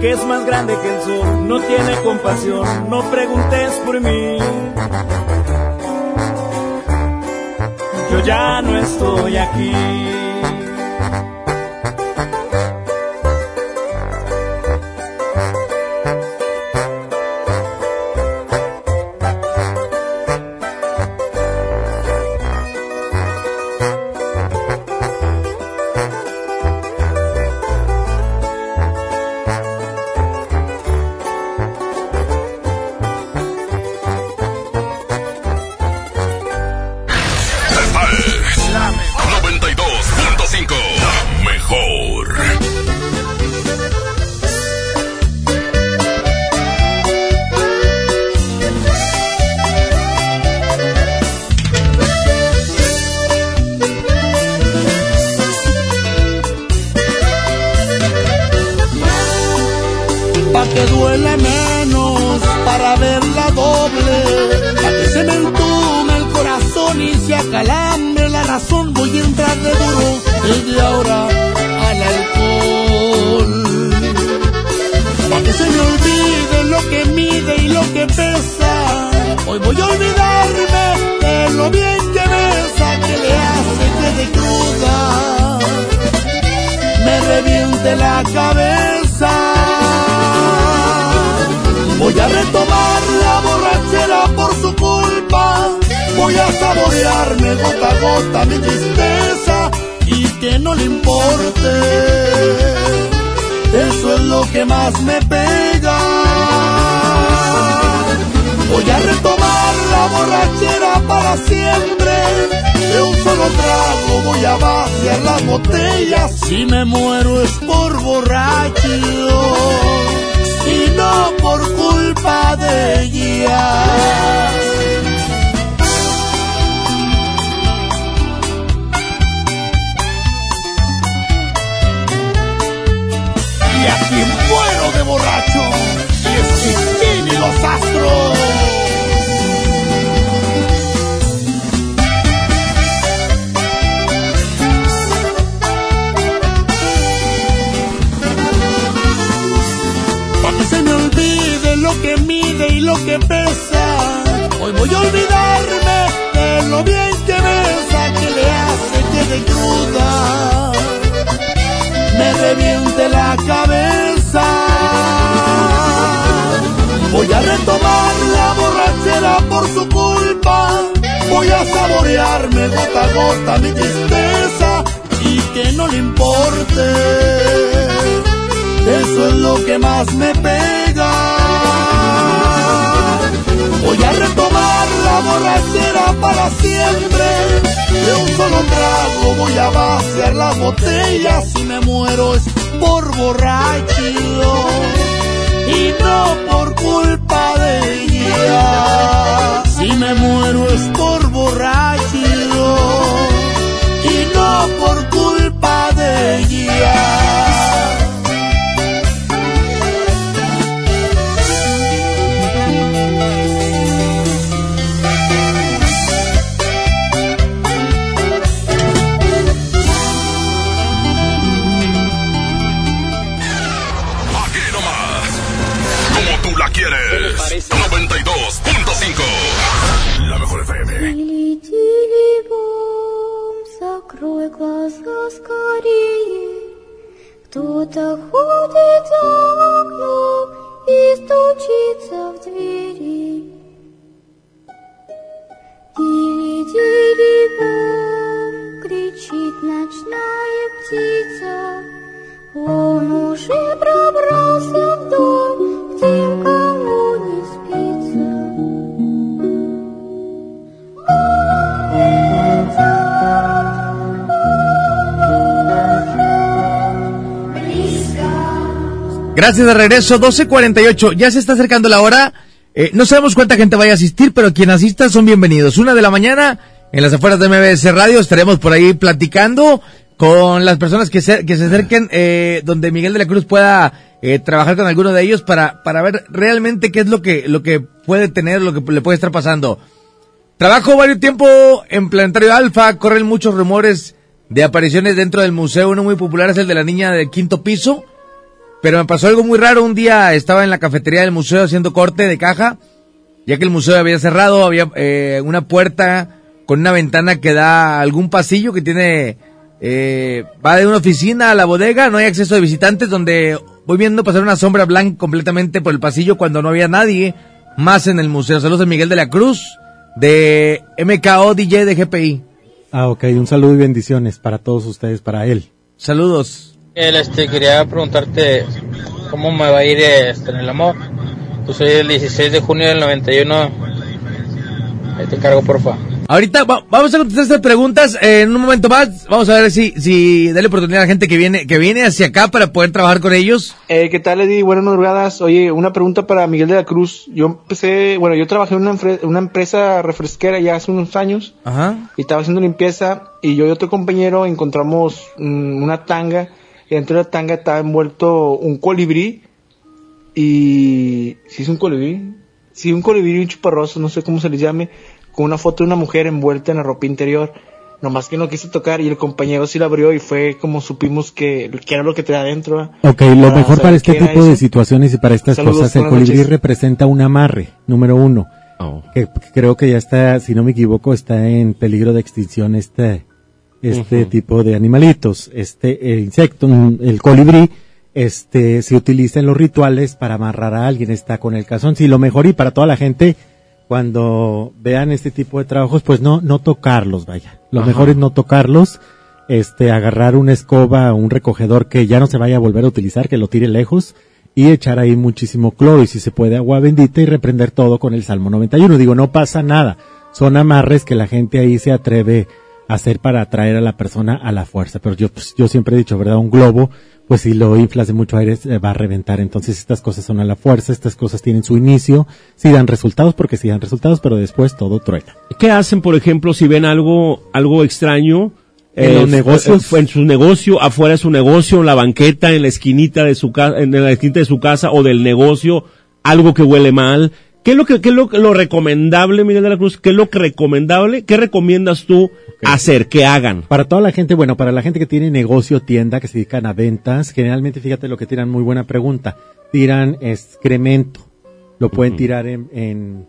que es más grande que el sol, no tiene compasión, no preguntes por mí. Yo ya no estoy aquí. Lo bien que le hace que de cruda me reviente la cabeza. Voy a retomar la borrachera por su culpa. Voy a saborearme gota a gota mi tristeza y que no le importe. Eso es lo que más me pega. Voy a retomar la borrachera para siempre. De un solo trago voy a vaciar las botellas. Si me muero es por borracho y no por culpa de ella. Si me muero es por borracho y no por culpa de ella. Gracias de regreso, 12.48. Ya se está acercando la hora. Eh, no sabemos cuánta gente vaya a asistir, pero quien asista son bienvenidos. Una de la mañana, en las afueras de MBS Radio, estaremos por ahí platicando con las personas que se, que se acerquen, eh, donde Miguel de la Cruz pueda eh, trabajar con alguno de ellos para, para ver realmente qué es lo que, lo que puede tener, lo que le puede estar pasando. Trabajo varios tiempo en Planetario Alfa, corren muchos rumores de apariciones dentro del museo. Uno muy popular es el de la niña del quinto piso. Pero me pasó algo muy raro. Un día estaba en la cafetería del museo haciendo corte de caja, ya que el museo había cerrado, había eh, una puerta con una ventana que da a algún pasillo que tiene, eh, va de una oficina a la bodega, no hay acceso de visitantes, donde voy viendo pasar una sombra blanca completamente por el pasillo cuando no había nadie más en el museo. Saludos de Miguel de la Cruz, de MKO DJ de GPI. Ah, ok, un saludo y bendiciones para todos ustedes, para él. Saludos. Él, este, quería preguntarte cómo me va a ir este, en el amor. Pues soy el 16 de junio del 91. Ahí te cargo, porfa. Ahorita va- vamos a contestar estas preguntas eh, en un momento más. Vamos a ver si, si darle oportunidad a la gente que viene, que viene hacia acá para poder trabajar con ellos. Eh, ¿Qué tal, Eddie? Buenas madrugadas. Oye, una pregunta para Miguel de la Cruz. Yo empecé, bueno, yo trabajé en una, una empresa refresquera ya hace unos años Ajá. y estaba haciendo limpieza y yo y otro compañero encontramos mm, una tanga y dentro de la tanga estaba envuelto un colibrí y si es un colibrí, si un colibrí y un chuparroso, no sé cómo se les llame, con una foto de una mujer envuelta en la ropa interior. Nomás que no quise tocar y el compañero sí la abrió y fue como supimos que, que era lo que traía adentro. Ok, lo mejor para este tipo de eso. situaciones y para estas Saludos, cosas, el colibrí noches. representa un amarre, número uno. Que, que creo que ya está, si no me equivoco, está en peligro de extinción este, este tipo de animalitos. Este eh, insecto, el colibrí, este, se utiliza en los rituales para amarrar a alguien, está con el calzón. Sí, lo mejor y para toda la gente, cuando vean este tipo de trabajos, pues no, no tocarlos, vaya. Lo Ajá. mejor es no tocarlos, este, agarrar una escoba un recogedor que ya no se vaya a volver a utilizar, que lo tire lejos y echar ahí muchísimo cloro y si se puede agua bendita y reprender todo con el Salmo 91. Digo, no pasa nada. Son amarres que la gente ahí se atreve hacer para atraer a la persona a la fuerza. Pero yo, pues, yo siempre he dicho, ¿verdad? Un globo, pues si lo inflas de mucho aire se va a reventar. Entonces estas cosas son a la fuerza, estas cosas tienen su inicio, sí dan resultados porque sí dan resultados, pero después todo truena. ¿Qué hacen, por ejemplo, si ven algo, algo extraño? En los fu- negocios. eh, En su negocio, afuera de su negocio, en la banqueta, en la esquinita de su casa, en la esquinita de su casa o del negocio, algo que huele mal. ¿Qué es lo que, qué es lo, lo recomendable, Miguel de la Cruz? ¿Qué es lo que recomendable? ¿Qué recomiendas tú hacer, que hagan? Para toda la gente, bueno, para la gente que tiene negocio, tienda, que se dedican a ventas, generalmente fíjate lo que tiran, muy buena pregunta, tiran excremento, lo pueden tirar en, en,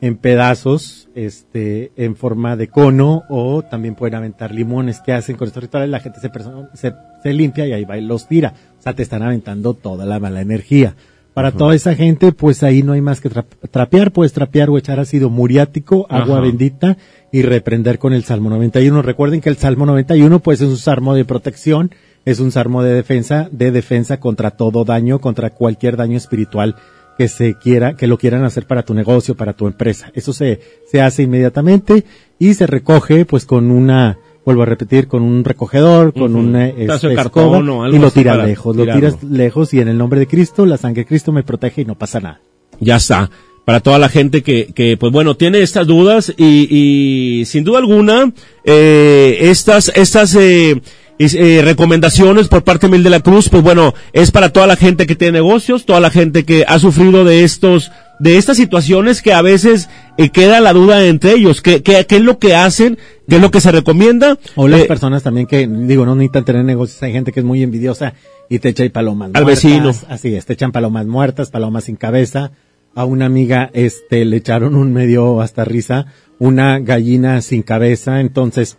en pedazos, este, en forma de cono, o también pueden aventar limones que hacen con estos rituales, la gente se, se, se limpia y ahí va y los tira, o sea, te están aventando toda la mala energía. Para toda esa gente, pues ahí no hay más que tra- trapear, puedes trapear o echar ácido muriático, agua bendita y reprender con el Salmo 91. Recuerden que el Salmo 91 pues es un salmo de protección, es un salmo de defensa, de defensa contra todo daño, contra cualquier daño espiritual que se quiera, que lo quieran hacer para tu negocio, para tu empresa. Eso se, se hace inmediatamente y se recoge pues con una, vuelvo a repetir, con un recogedor, con Ujú. una Pedazo de este, cartón escoba, o algo y lo tiras lejos, lo tiras lejos y en el nombre de Cristo, la sangre de Cristo me protege y no pasa nada. Ya está. Para toda la gente que, que pues bueno, tiene estas dudas y, y sin duda alguna, eh, estas, estas, eh, eh, recomendaciones por parte de Mil de la Cruz, pues bueno, es para toda la gente que tiene negocios, toda la gente que ha sufrido de estos, de estas situaciones que a veces eh, queda la duda entre ellos. ¿Qué, qué, qué es lo que hacen? ¿Qué es lo que se recomienda? O las Eh, personas también que, digo, no necesitan tener negocios. Hay gente que es muy envidiosa y te echa ahí palomas Al muertas. vecino. Así es, te echan palomas muertas, palomas sin cabeza. A una amiga, este, le echaron un medio hasta risa, una gallina sin cabeza. Entonces,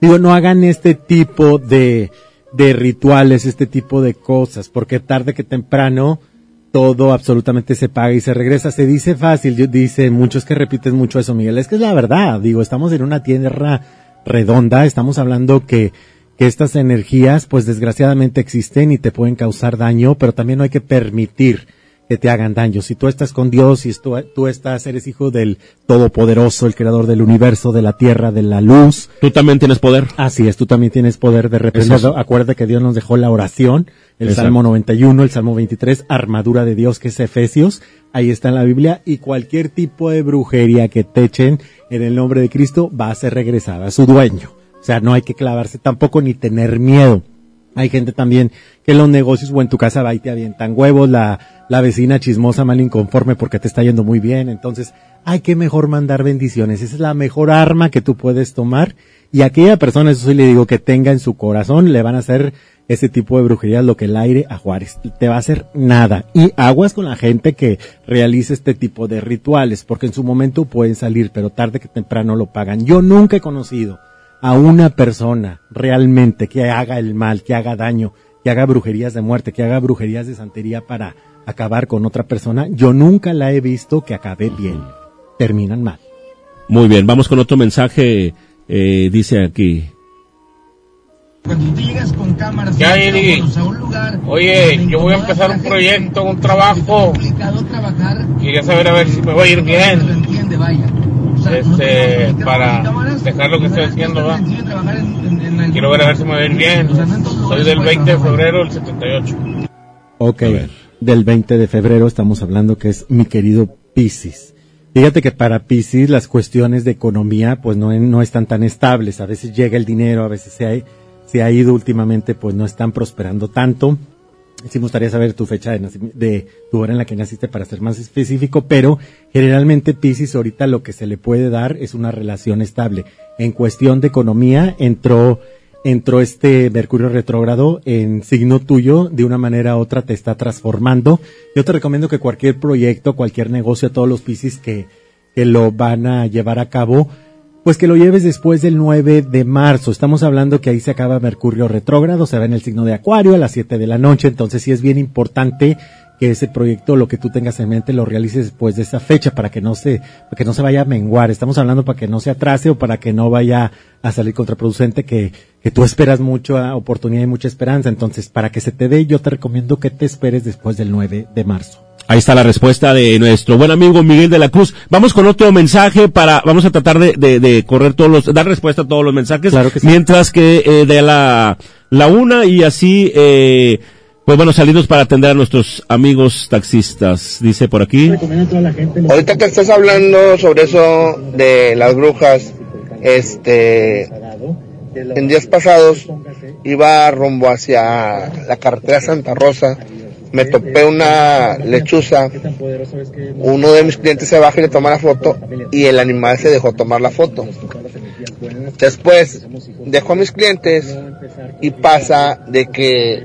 digo, no hagan este tipo de, de rituales, este tipo de cosas, porque tarde que temprano todo absolutamente se paga y se regresa. Se dice fácil, yo- dice muchos que repiten mucho eso, Miguel. Es que es la verdad, digo, estamos en una tierra redonda, estamos hablando que, que estas energías, pues desgraciadamente existen y te pueden causar daño, pero también no hay que permitir que te hagan daño. Si tú estás con Dios, si tú, tú estás, eres hijo del Todopoderoso, el creador del universo, de la tierra, de la luz. Tú también tienes poder. Así es, tú también tienes poder de reprender. Es. Acuérdate que Dios nos dejó la oración, el Exacto. Salmo 91, el Salmo 23, armadura de Dios, que es Efesios. Ahí está en la Biblia y cualquier tipo de brujería que te echen en el nombre de Cristo va a ser regresada a su dueño. O sea, no hay que clavarse tampoco ni tener miedo. Hay gente también que en los negocios o en tu casa va y te avientan huevos, la, la vecina chismosa mal inconforme porque te está yendo muy bien. Entonces, hay que mejor mandar bendiciones. Esa es la mejor arma que tú puedes tomar. Y aquella persona, eso sí le digo, que tenga en su corazón, le van a hacer ese tipo de brujerías lo que el aire a Juárez. Te va a hacer nada. Y aguas con la gente que realice este tipo de rituales, porque en su momento pueden salir, pero tarde que temprano lo pagan. Yo nunca he conocido a una persona realmente que haga el mal, que haga daño, que haga brujerías de muerte, que haga brujerías de santería para acabar con otra persona, yo nunca la he visto que acabe bien. Terminan mal. Muy bien, vamos con otro mensaje, eh, dice aquí. Ya, Eddie. Oye, yo voy a empezar un proyecto, un trabajo. Quería saber a ver si me va a ir bien. Este, para dejar lo que estoy haciendo, ¿va? Quiero ver a ver si me va a ir bien. Soy del 20 de febrero del 78. Ok, del 20 de febrero estamos hablando que es mi querido Piscis. Fíjate que para Piscis las cuestiones de economía pues no, no están tan estables. A veces llega el dinero, a veces se ha, se ha ido últimamente pues no están prosperando tanto. Sí me gustaría saber tu fecha de, de tu hora en la que naciste para ser más específico, pero generalmente Pisces ahorita lo que se le puede dar es una relación estable. En cuestión de economía entró entró este Mercurio retrógrado en signo tuyo, de una manera u otra te está transformando. Yo te recomiendo que cualquier proyecto, cualquier negocio, todos los Pisces que, que lo van a llevar a cabo, pues que lo lleves después del 9 de marzo. Estamos hablando que ahí se acaba Mercurio retrógrado, se va en el signo de Acuario a las 7 de la noche, entonces sí es bien importante que ese proyecto, lo que tú tengas en mente, lo realices después de esa fecha para que no se, para que no se vaya a menguar. Estamos hablando para que no se atrase o para que no vaya a salir contraproducente que, que tú esperas mucho oportunidad y mucha esperanza. Entonces, para que se te dé, yo te recomiendo que te esperes después del 9 de marzo. Ahí está la respuesta de nuestro buen amigo Miguel de la Cruz. Vamos con otro mensaje para, vamos a tratar de, de, de correr todos los, dar respuesta a todos los mensajes. Claro que sí. Mientras que eh, de la, la una y así, eh, pues bueno, salimos para atender a nuestros amigos taxistas, dice por aquí. Ahorita que estás hablando sobre eso de las brujas, este, en días pasados iba rumbo hacia la carretera Santa Rosa, me topé una lechuza, uno de mis clientes se baja y le toma la foto y el animal se dejó tomar la foto. Después dejó a mis clientes y pasa de que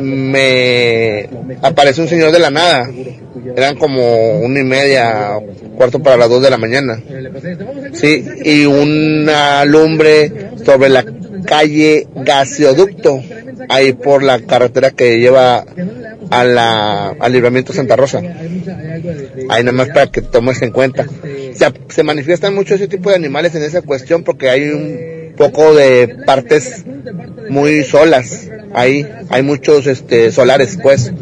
me aparece un señor de la nada. Eran como una y media, cuarto para las dos de la mañana. Sí, y una lumbre sobre la calle Gaseoducto, ahí por la carretera que lleva a la, al libramiento Santa Rosa. Ahí nada más para que tomes en cuenta. Se, se manifiestan mucho ese tipo de animales en esa cuestión porque hay un poco de partes muy solas. Ahí hay muchos este, solares, pues.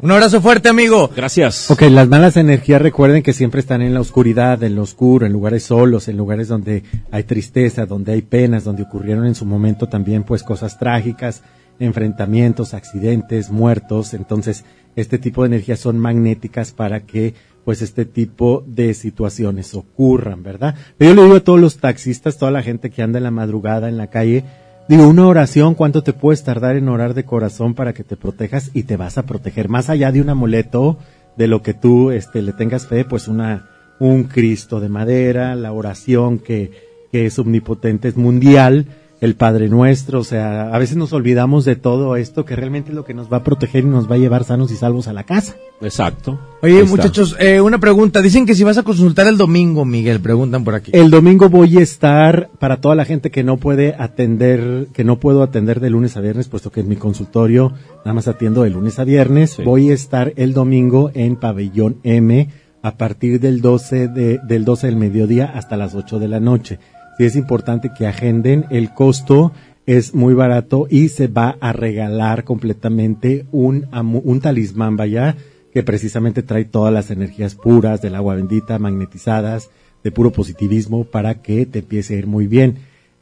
Un abrazo fuerte, amigo. Gracias. Ok, las malas energías recuerden que siempre están en la oscuridad, en lo oscuro, en lugares solos, en lugares donde hay tristeza, donde hay penas, donde ocurrieron en su momento también pues cosas trágicas, enfrentamientos, accidentes, muertos. Entonces, este tipo de energías son magnéticas para que pues este tipo de situaciones ocurran, ¿verdad? Pero yo le digo a todos los taxistas, toda la gente que anda en la madrugada en la calle, digo, una oración, ¿cuánto te puedes tardar en orar de corazón para que te protejas y te vas a proteger? Más allá de un amuleto, de lo que tú este, le tengas fe, pues una, un Cristo de madera, la oración que, que es omnipotente, es mundial, el Padre Nuestro, o sea, a veces nos olvidamos de todo esto que realmente es lo que nos va a proteger y nos va a llevar sanos y salvos a la casa. Exacto. Oye, muchachos, eh, una pregunta. Dicen que si vas a consultar el domingo, Miguel, preguntan por aquí. El domingo voy a estar para toda la gente que no puede atender, que no puedo atender de lunes a viernes, puesto que en mi consultorio nada más atiendo de lunes a viernes. Voy a estar el domingo en Pabellón M a partir del 12 de, del 12 del mediodía hasta las 8 de la noche. Sí es importante que agenden el costo es muy barato y se va a regalar completamente un, un talismán, vaya, que precisamente trae todas las energías puras del agua bendita, magnetizadas, de puro positivismo, para que te empiece a ir muy bien.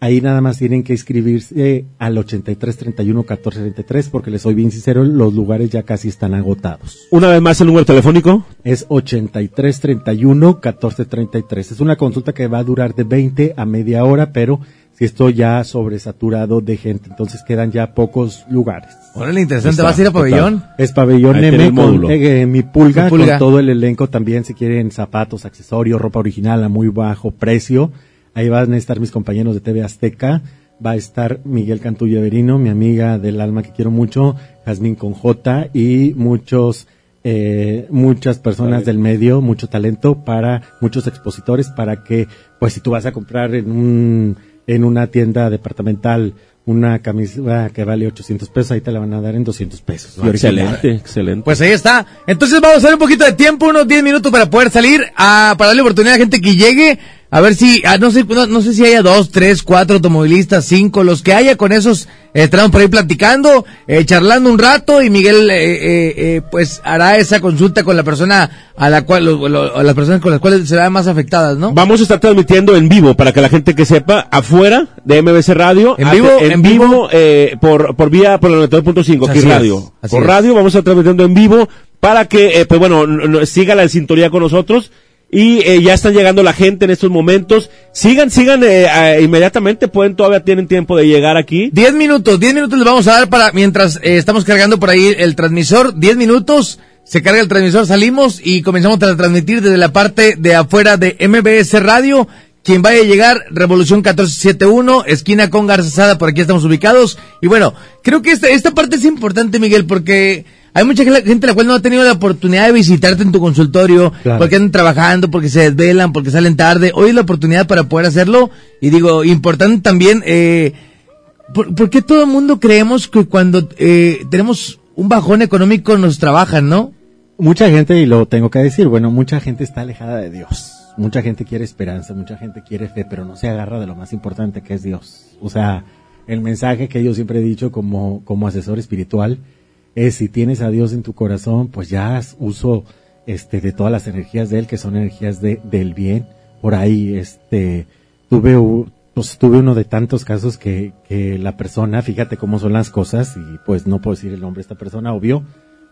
Ahí nada más tienen que inscribirse al 83 31 14 33 porque les soy bien sincero, los lugares ya casi están agotados. Una vez más el número telefónico. Es 83 31 14 33. Es una consulta que va a durar de 20 a media hora, pero si estoy ya sobresaturado de gente, entonces quedan ya pocos lugares. Órale, interesante. ¿Vas a ir a pabellón? Es pabellón Ahí M el con eh, mi pulga, Mi pulga. con todo el elenco también, si quieren zapatos, accesorios, ropa original a muy bajo precio. Ahí van a estar mis compañeros de TV Azteca. Va a estar Miguel Cantulla Verino, mi amiga del alma que quiero mucho, Jazmín con J y muchos, eh, muchas personas del medio, mucho talento para, muchos expositores para que, pues si tú vas a comprar en un, en una tienda departamental una camisa que vale 800 pesos, ahí te la van a dar en 200 pesos. ¿no? Excelente, excelente. Pues ahí está. Entonces vamos a dar un poquito de tiempo, unos 10 minutos para poder salir, a, para darle oportunidad a la gente que llegue. A ver si, ah, no sé, no, no sé si haya dos, tres, cuatro automovilistas, cinco, los que haya con esos, eh, estarán por ahí platicando, eh, charlando un rato y Miguel, eh, eh, eh, pues hará esa consulta con la persona a la cual, lo- lo- a las personas con las cuales serán más afectadas, ¿no? Vamos a estar transmitiendo en vivo para que la gente que sepa afuera de MBC Radio, En vivo, en, en vivo, vivo. eh, por por vía por la 92.5 aquí es, radio, así por es. radio vamos a estar transmitiendo en vivo para que pues bueno siga la sintonía con nosotros Y eh, ya están llegando la gente en estos momentos. Sigan, sigan eh, eh, inmediatamente. Pueden, todavía tienen tiempo de llegar aquí. Diez minutos, diez minutos les vamos a dar para, mientras eh, estamos cargando por ahí el transmisor, diez minutos, se carga el transmisor, salimos y comenzamos a transmitir desde la parte de afuera de MBS Radio. Quien vaya a llegar, Revolución 1471, esquina con Garzazada, por aquí estamos ubicados. Y bueno, creo que esta, esta parte es importante, Miguel, porque hay mucha gente la cual no ha tenido la oportunidad de visitarte en tu consultorio, Claro. porque andan trabajando, porque se desvelan, porque salen tarde. Hoy es la oportunidad para poder hacerlo. Y digo, importante también, eh, ¿por, por qué todo el mundo creemos que cuando eh, tenemos un bajón económico nos trabajan, no? Mucha gente, y lo tengo que decir, bueno, mucha gente está alejada de Dios. Mucha gente quiere esperanza, mucha gente quiere fe, pero no se agarra de lo más importante que es Dios. O sea, el mensaje que yo siempre he dicho como, como asesor espiritual es si tienes a Dios en tu corazón, pues ya haz uso este de todas las energías de él que son energías de, del bien. Por ahí este tuve pues tuve uno de tantos casos que, que la persona, fíjate cómo son las cosas y pues no puedo decir el nombre de esta persona, obvio,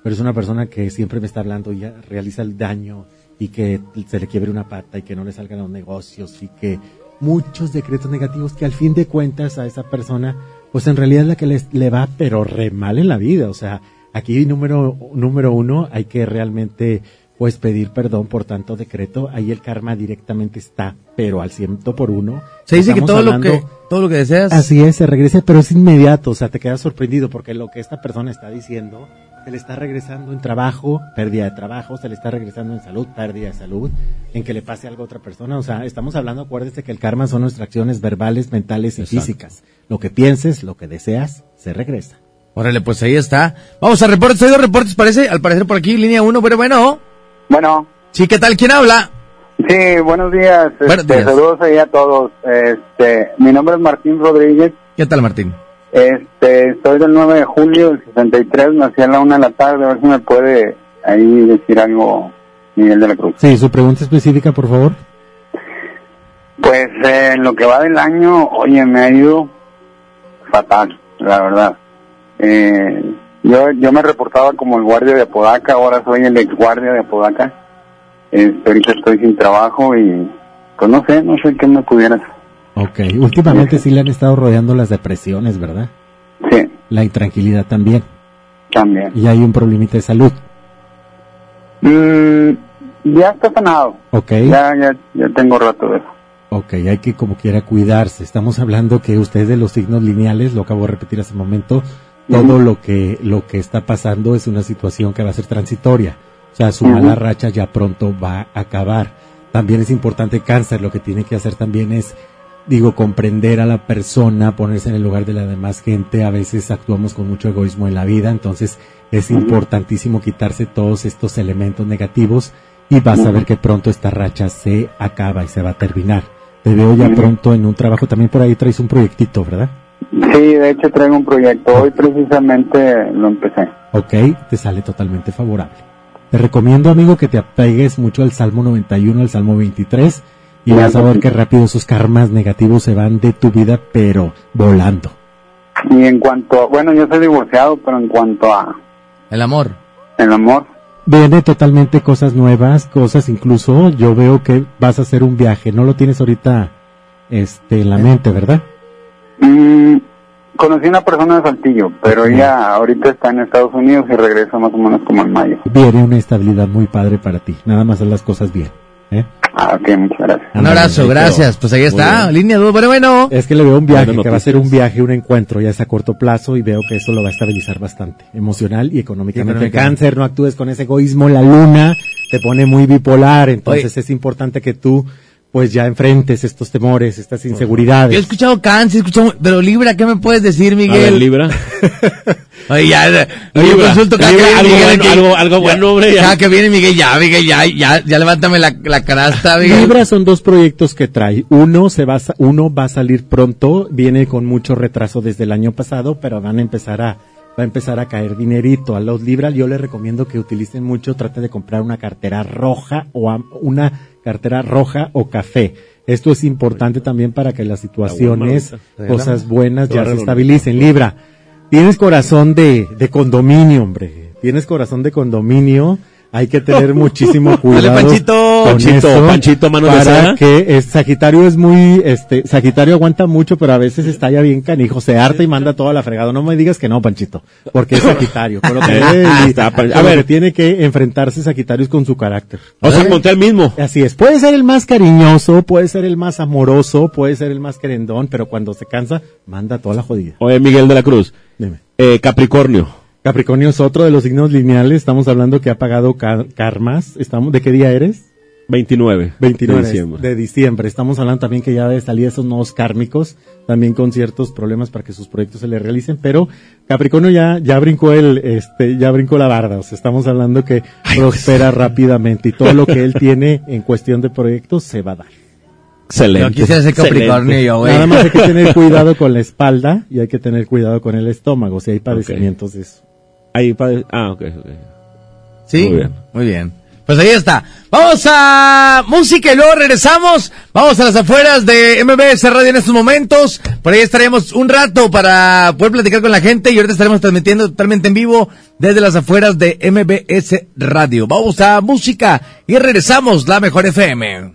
pero es una persona que siempre me está hablando y realiza el daño y que se le quiebre una pata y que no le salgan los negocios y que muchos decretos negativos que al fin de cuentas a esa persona pues en realidad es la que les, le va pero re mal en la vida, o sea, aquí número número uno hay que realmente pues pedir perdón por tanto decreto, ahí el karma directamente está, pero al ciento por uno. Se dice que todo lo que, todo lo que deseas. Así es, se regresa, pero es inmediato, o sea, te quedas sorprendido porque lo que esta persona está diciendo, se le está regresando en trabajo, pérdida de trabajo, se le está regresando en salud, pérdida de salud, en que le pase algo a otra persona, o sea, estamos hablando, acuérdese que el karma son nuestras acciones verbales, mentales y Exacto. físicas. Lo que pienses, lo que deseas, se regresa. Órale, pues ahí está. Vamos a reportes, hay dos reportes, parece, al parecer por aquí, línea uno, pero bueno. Bueno. Sí, ¿qué tal? ¿Quién habla? Sí, buenos días. Buenos este, días. Saludos ahí a todos. Este, mi nombre es Martín Rodríguez. ¿Qué tal, Martín? Este, soy del 9 de julio del 63, nací a la una de la tarde. A ver si me puede ahí decir algo Miguel de la Cruz. Sí, su pregunta específica, por favor. Pues eh, en lo que va del año, oye, me ha ido fatal, la verdad. Eh, yo, yo me reportaba como el guardia de Apodaca, ahora soy el ex guardia de Apodaca. Este, ahorita estoy sin trabajo y pues no sé, no sé qué me pudieras. Ok, últimamente sí le han estado rodeando las depresiones, ¿verdad? Sí. La intranquilidad también. También. Y hay un problemita de salud. Mm, ya está sanado. Ok. Ya, ya, ya tengo rato de eso. Ok, hay que como quiera cuidarse. Estamos hablando que usted de los signos lineales, lo acabo de repetir hace un momento, todo lo que lo que está pasando es una situación que va a ser transitoria. O sea, su mala racha ya pronto va a acabar. También es importante cáncer, lo que tiene que hacer también es digo comprender a la persona, ponerse en el lugar de la demás gente. A veces actuamos con mucho egoísmo en la vida, entonces es importantísimo quitarse todos estos elementos negativos y vas a ver que pronto esta racha se acaba y se va a terminar. Te veo ya pronto en un trabajo, también por ahí traes un proyectito, ¿verdad? Sí, de hecho traigo un proyecto. Hoy precisamente lo empecé. Ok, te sale totalmente favorable. Te recomiendo, amigo, que te apegues mucho al Salmo 91, al Salmo 23, y vas a ver papito. que rápido esos karmas negativos se van de tu vida, pero volando. Y en cuanto, bueno, yo soy divorciado, pero en cuanto a El amor. el amor, Viene totalmente cosas nuevas, cosas incluso, yo veo que vas a hacer un viaje, no lo tienes ahorita este, en la mente, ¿verdad? Mm, conocí una persona de Saltillo, pero ella ahorita está en Estados Unidos y regresa más o menos como en mayo. Viene una estabilidad muy padre para ti, nada más haz las cosas bien. ¿eh? Ah, ok, muchas gracias. Un abrazo, gracias. Pues ahí está, línea 2, bueno, bueno. Es que le veo un viaje, Buenas que va a ser un viaje, un encuentro, ya es a corto plazo y veo que eso lo va a estabilizar bastante, emocional y económicamente. Y económicamente. Cáncer, no actúes con ese egoísmo, la luna te pone muy bipolar, entonces es importante que tú pues ya enfrentes estos temores, estas Yo he inseguridades. escuchado cáncer, he escuchado, pero Libra, ¿qué me puedes decir, Miguel? A ver, Libra. Oye, ya, Libra, consulto cada Libra, que viene algo Miguel bueno, algo- algo bueno, hombre, ya. Cada que viene Miguel, ya, Miguel, ya, ya, ya levántame la, la canasta, Miguel. Libra son dos proyectos que trae. Uno se va, a sa- uno va a salir pronto, viene con mucho retraso desde el año pasado, pero van a empezar a, va a empezar a caer dinerito. A los Libra yo les recomiendo que utilicen mucho, traten de comprar una cartera roja o am- una cartera roja o café. Esto es importante también para que las situaciones, cosas buenas ya se estabilicen. Libra, tienes corazón de, de condominio, hombre. Tienes corazón de condominio. Hay que tener muchísimo cuidado. Dale, Panchito. con Panchito, Panchito, mano de para cera. que es, Sagitario es muy, este, Sagitario aguanta mucho, pero a veces está ya bien canijo, se harta y manda toda la fregada. No me digas que no, Panchito, porque es Sagitario. Con lo que Ah, y- está, a ver. que tiene que enfrentarse Sagitario es con su carácter. O sea, conté el mismo. Así es. Puede ser el más cariñoso, puede ser el más amoroso, puede ser el más querendón, pero cuando se cansa, manda toda la jodida. Oye, Miguel de la Cruz. Dime. Eh, Capricornio. Capricornio es otro de los signos lineales. Estamos hablando que ha pagado car- karmas. Estamos, ¿De qué día eres? 29. 29 de diciembre. de diciembre. Estamos hablando también que ya debe salir esos nuevos kármicos, también con ciertos problemas para que sus proyectos se le realicen, pero Capricornio ya, ya brincó el, este, ya brincó la barda. O sea, estamos hablando que prospera rápidamente y todo lo que él tiene en cuestión de proyectos se va a dar. Excelente. Yo quisiera ser Capricornio yo, güey. Nada más hay que tener cuidado con la espalda y hay que tener cuidado con el estómago, si hay padecimientos de eso. Ah, ok, ok. Sí, Muy bien. muy bien. Pues ahí está. Vamos a música y luego regresamos. Vamos a las afueras de MBS Radio en estos momentos. Por ahí estaremos un rato para poder platicar con la gente y ahorita estaremos transmitiendo totalmente en vivo desde las afueras de MBS Radio. Vamos a música y regresamos, la mejor FM.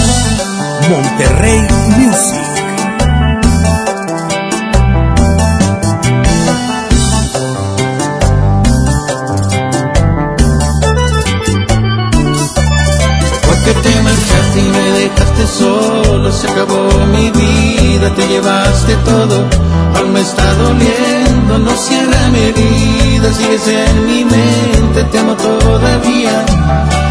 Monterrey Music. Porque te marchaste y me dejaste solo, se acabó mi vida, te llevaste todo, aún me está doliendo, no cierra mi herida, sigues en mi mente, te amo todavía.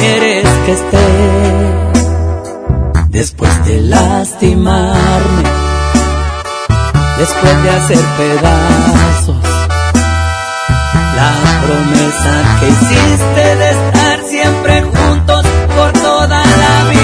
quieres que esté después de lastimarme, después de hacer pedazos la promesa que hiciste de estar siempre juntos por toda la vida.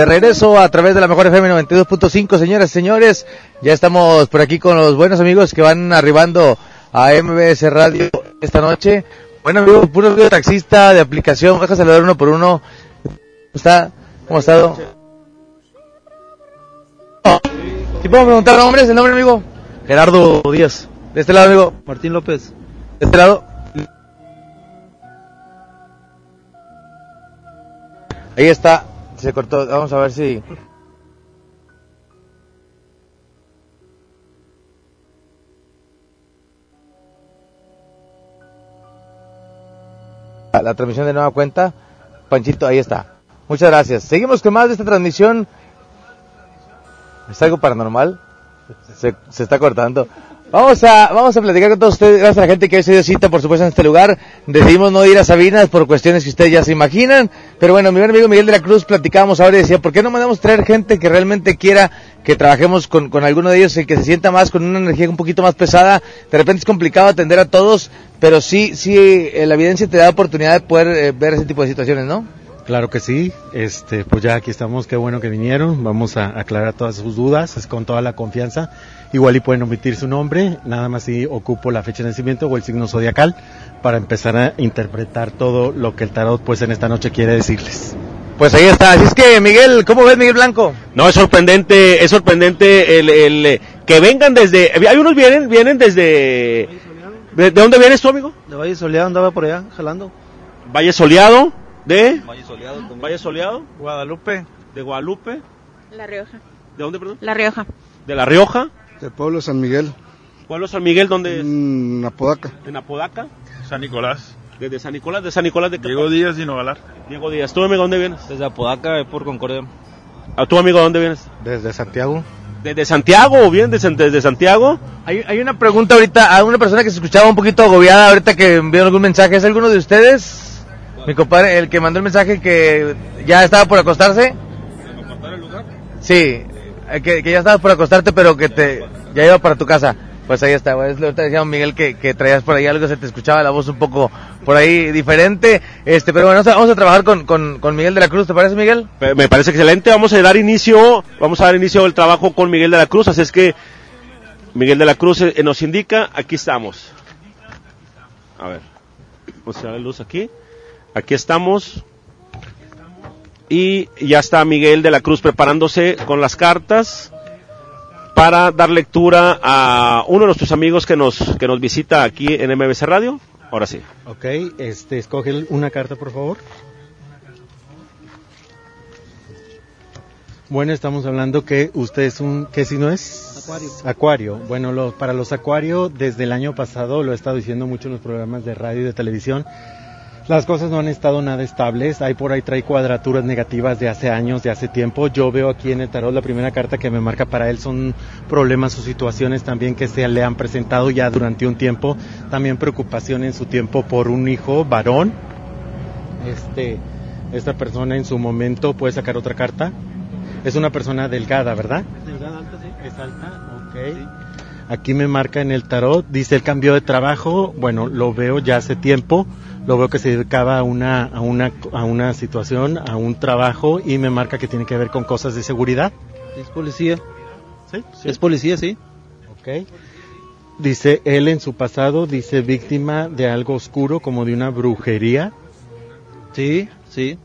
De regreso a través de la mejor FM 92.5, señoras y señores. Ya estamos por aquí con los buenos amigos que van arribando a MBS Radio esta noche. Bueno, amigo, puro amigo taxista de aplicación, deja saludar uno por uno. ¿Cómo está? ¿Cómo ha estado? ¿Sí puedo preguntar nombres? ¿El nombre, amigo? Gerardo Díaz. ¿De este lado, amigo? Martín López. ¿De este lado? Ahí está. Se cortó. Vamos a ver si... La transmisión de nueva cuenta. Panchito, ahí está. Muchas gracias. Seguimos con más de esta transmisión. ¿Es algo paranormal? Se, se está cortando. Vamos a, vamos a platicar con todos ustedes, gracias a la gente que hoy se cita, por supuesto, en este lugar. Decidimos no ir a Sabinas por cuestiones que ustedes ya se imaginan. Pero bueno, mi buen amigo Miguel de la Cruz platicábamos ahora y decía, ¿por qué no mandamos traer gente que realmente quiera que trabajemos con, con alguno de ellos y que se sienta más con una energía un poquito más pesada? De repente es complicado atender a todos, pero sí, sí, eh, la evidencia te da oportunidad de poder eh, ver ese tipo de situaciones, ¿no? Claro que sí, este, pues ya aquí estamos, qué bueno que vinieron, vamos a aclarar todas sus dudas, es con toda la confianza, igual y pueden omitir su nombre, nada más si ocupo la fecha de nacimiento o el signo zodiacal para empezar a interpretar todo lo que el tarot pues en esta noche quiere decirles. Pues ahí está, así es que Miguel, ¿cómo ves Miguel Blanco? No, es sorprendente, es sorprendente el, el, eh, que vengan desde, hay unos vienen, vienen desde, ¿de, de dónde vienes tú amigo? De Valle Soleado andaba por allá, jalando. Valle Soleado, de Valle Soleado también. Valle Soleado, Guadalupe. de Guadalupe, La Rioja. ¿de dónde perdón? La Rioja. De La Rioja, Del pueblo San Miguel, Pueblo San Miguel, ¿dónde es? en Apodaca. En Apodaca, San Nicolás. desde San Nicolás, de San Nicolás de qué Diego? Díaz y Nogalar. Diego Díaz, ¿tú amigo dónde vienes? Desde Apodaca, por Concordia. ¿A tu amigo dónde vienes? Desde Santiago. ¿Desde Santiago o bien desde, desde Santiago? Hay, hay una pregunta ahorita a una persona que se escuchaba un poquito agobiada ahorita que envió algún mensaje. ¿Es alguno de ustedes? Mi compadre, el que mandó el mensaje que ya estaba por acostarse. Sí, eh, que, que ya estabas por acostarte, pero que te ya iba para tu casa. Pues ahí está, güey. es lo que decía Miguel que, que traías por ahí algo, se te escuchaba la voz un poco por ahí diferente. Este, pero bueno, vamos a trabajar con, con, con Miguel de la Cruz, ¿te parece, Miguel? Me parece excelente. Vamos a dar inicio, vamos a dar inicio al trabajo con Miguel de la Cruz. Así es que Miguel de la Cruz eh, nos indica, aquí estamos. A ver, vamos a la luz aquí. Aquí estamos. Y ya está Miguel de la Cruz preparándose con las cartas para dar lectura a uno de nuestros amigos que nos, que nos visita aquí en MBC Radio. Ahora sí. Ok, este, escoge una carta, por favor. Bueno, estamos hablando que usted es un, ¿qué signo es? Acuario. Acuario. Bueno, lo- para los acuario, desde el año pasado, lo he estado diciendo mucho en los programas de radio y de televisión, las cosas no han estado nada estables. Hay por ahí trae cuadraturas negativas de hace años, de hace tiempo. Yo veo aquí en el tarot la primera carta que me marca para él son problemas o situaciones también que se le han presentado ya durante un tiempo. También preocupación en su tiempo por un hijo varón. Este, esta persona en su momento puede sacar otra carta. Es una persona delgada, ¿verdad? Es alta, ok. Aquí me marca en el tarot, dice el cambio de trabajo, bueno, lo veo ya hace tiempo, lo veo que se dedicaba a una, a una, a una situación, a un trabajo y me marca que tiene que ver con cosas de seguridad. Es policía. ¿Sí? Es policía, sí. Ok. Dice él en su pasado, dice víctima de algo oscuro, como de una brujería. Sí, sí.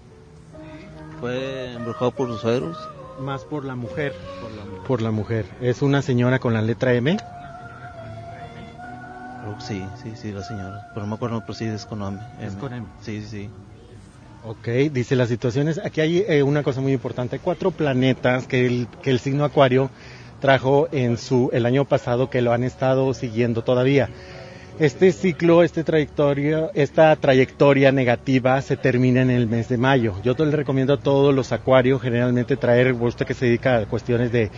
Fue embrujado por sus suegros. Más por la mujer. Por la mujer. Es una señora con la letra M. Creo que sí, sí, sí, la señora. Pero no me acuerdo, pero sí es con M. Es con M. Sí, sí, sí. Ok, dice las situaciones. Aquí hay eh, una cosa muy importante. Hay cuatro planetas que el, que el signo Acuario trajo en su el año pasado que lo han estado siguiendo todavía. este ciclo, este trayectoria, esta trayectoria negativa se termina en el mes de mayo. Yo te le recomiendo a todos los acuarios generalmente traer, usted que se dedica a cuestiones de,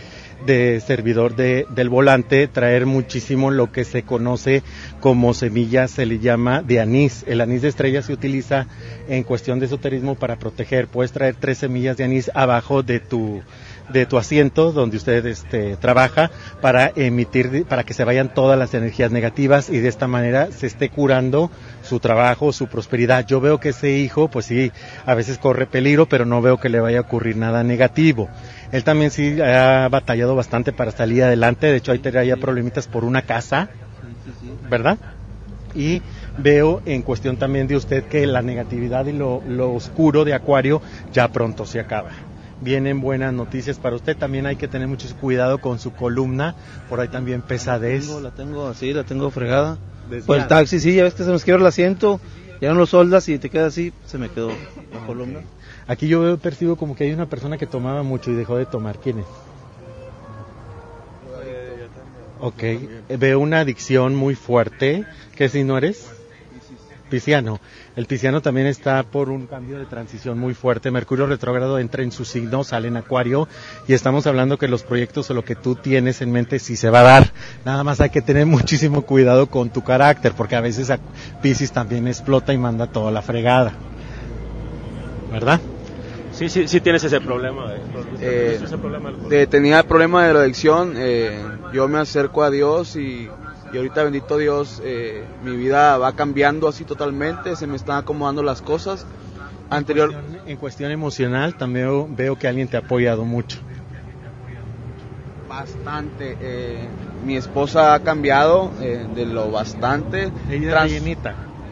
de servidor de, del volante, traer muchísimo lo que se conoce como semillas, se le llama de anís. El anís de estrella se utiliza en cuestión de esoterismo para proteger. Puedes traer tres semillas de anís abajo de tu de tu asiento donde usted este, trabaja para emitir, para que se vayan todas las energías negativas y de esta manera se esté curando su trabajo, su prosperidad. Yo veo que ese hijo, pues sí, a veces corre peligro, pero no veo que le vaya a ocurrir nada negativo. Él también sí ha batallado bastante para salir adelante, de hecho ahí tenía problemitas por una casa, ¿verdad? Y veo en cuestión también de usted que la negatividad y lo, lo oscuro de Acuario ya pronto se acaba vienen buenas noticias para usted. También hay que tener mucho cuidado con su columna, por ahí también pesadez. La tengo, la tengo así, la tengo fregada. Pues el taxi, sí, ya ves que se nos quiebra el asiento, ya no lo soldas y te queda así, se me quedó la columna. Aquí yo veo, percibo como que hay una persona que tomaba mucho y dejó de tomar. ¿Quién es? Ok, veo una adicción muy fuerte. ¿Qué si no eres? Pisciano. El Pisciano también está por un cambio de transición muy fuerte. Mercurio retrógrado entra en su signo, sale en Acuario y estamos hablando que los proyectos o lo que tú tienes en mente sí se va a dar. Nada más hay que tener muchísimo cuidado con tu carácter porque a veces Piscis también explota y manda toda la fregada. ¿Verdad? Sí, sí, sí tienes ese problema. Eh, de, tenía el problema de la adicción. Eh, yo me acerco a Dios y y ahorita bendito Dios, eh, mi vida va cambiando así totalmente, se me están acomodando las cosas. Anterior... En cuestión, en cuestión emocional también veo, que alguien te ha apoyado mucho. Bastante. Eh, mi esposa ha cambiado eh, de lo bastante. Ella es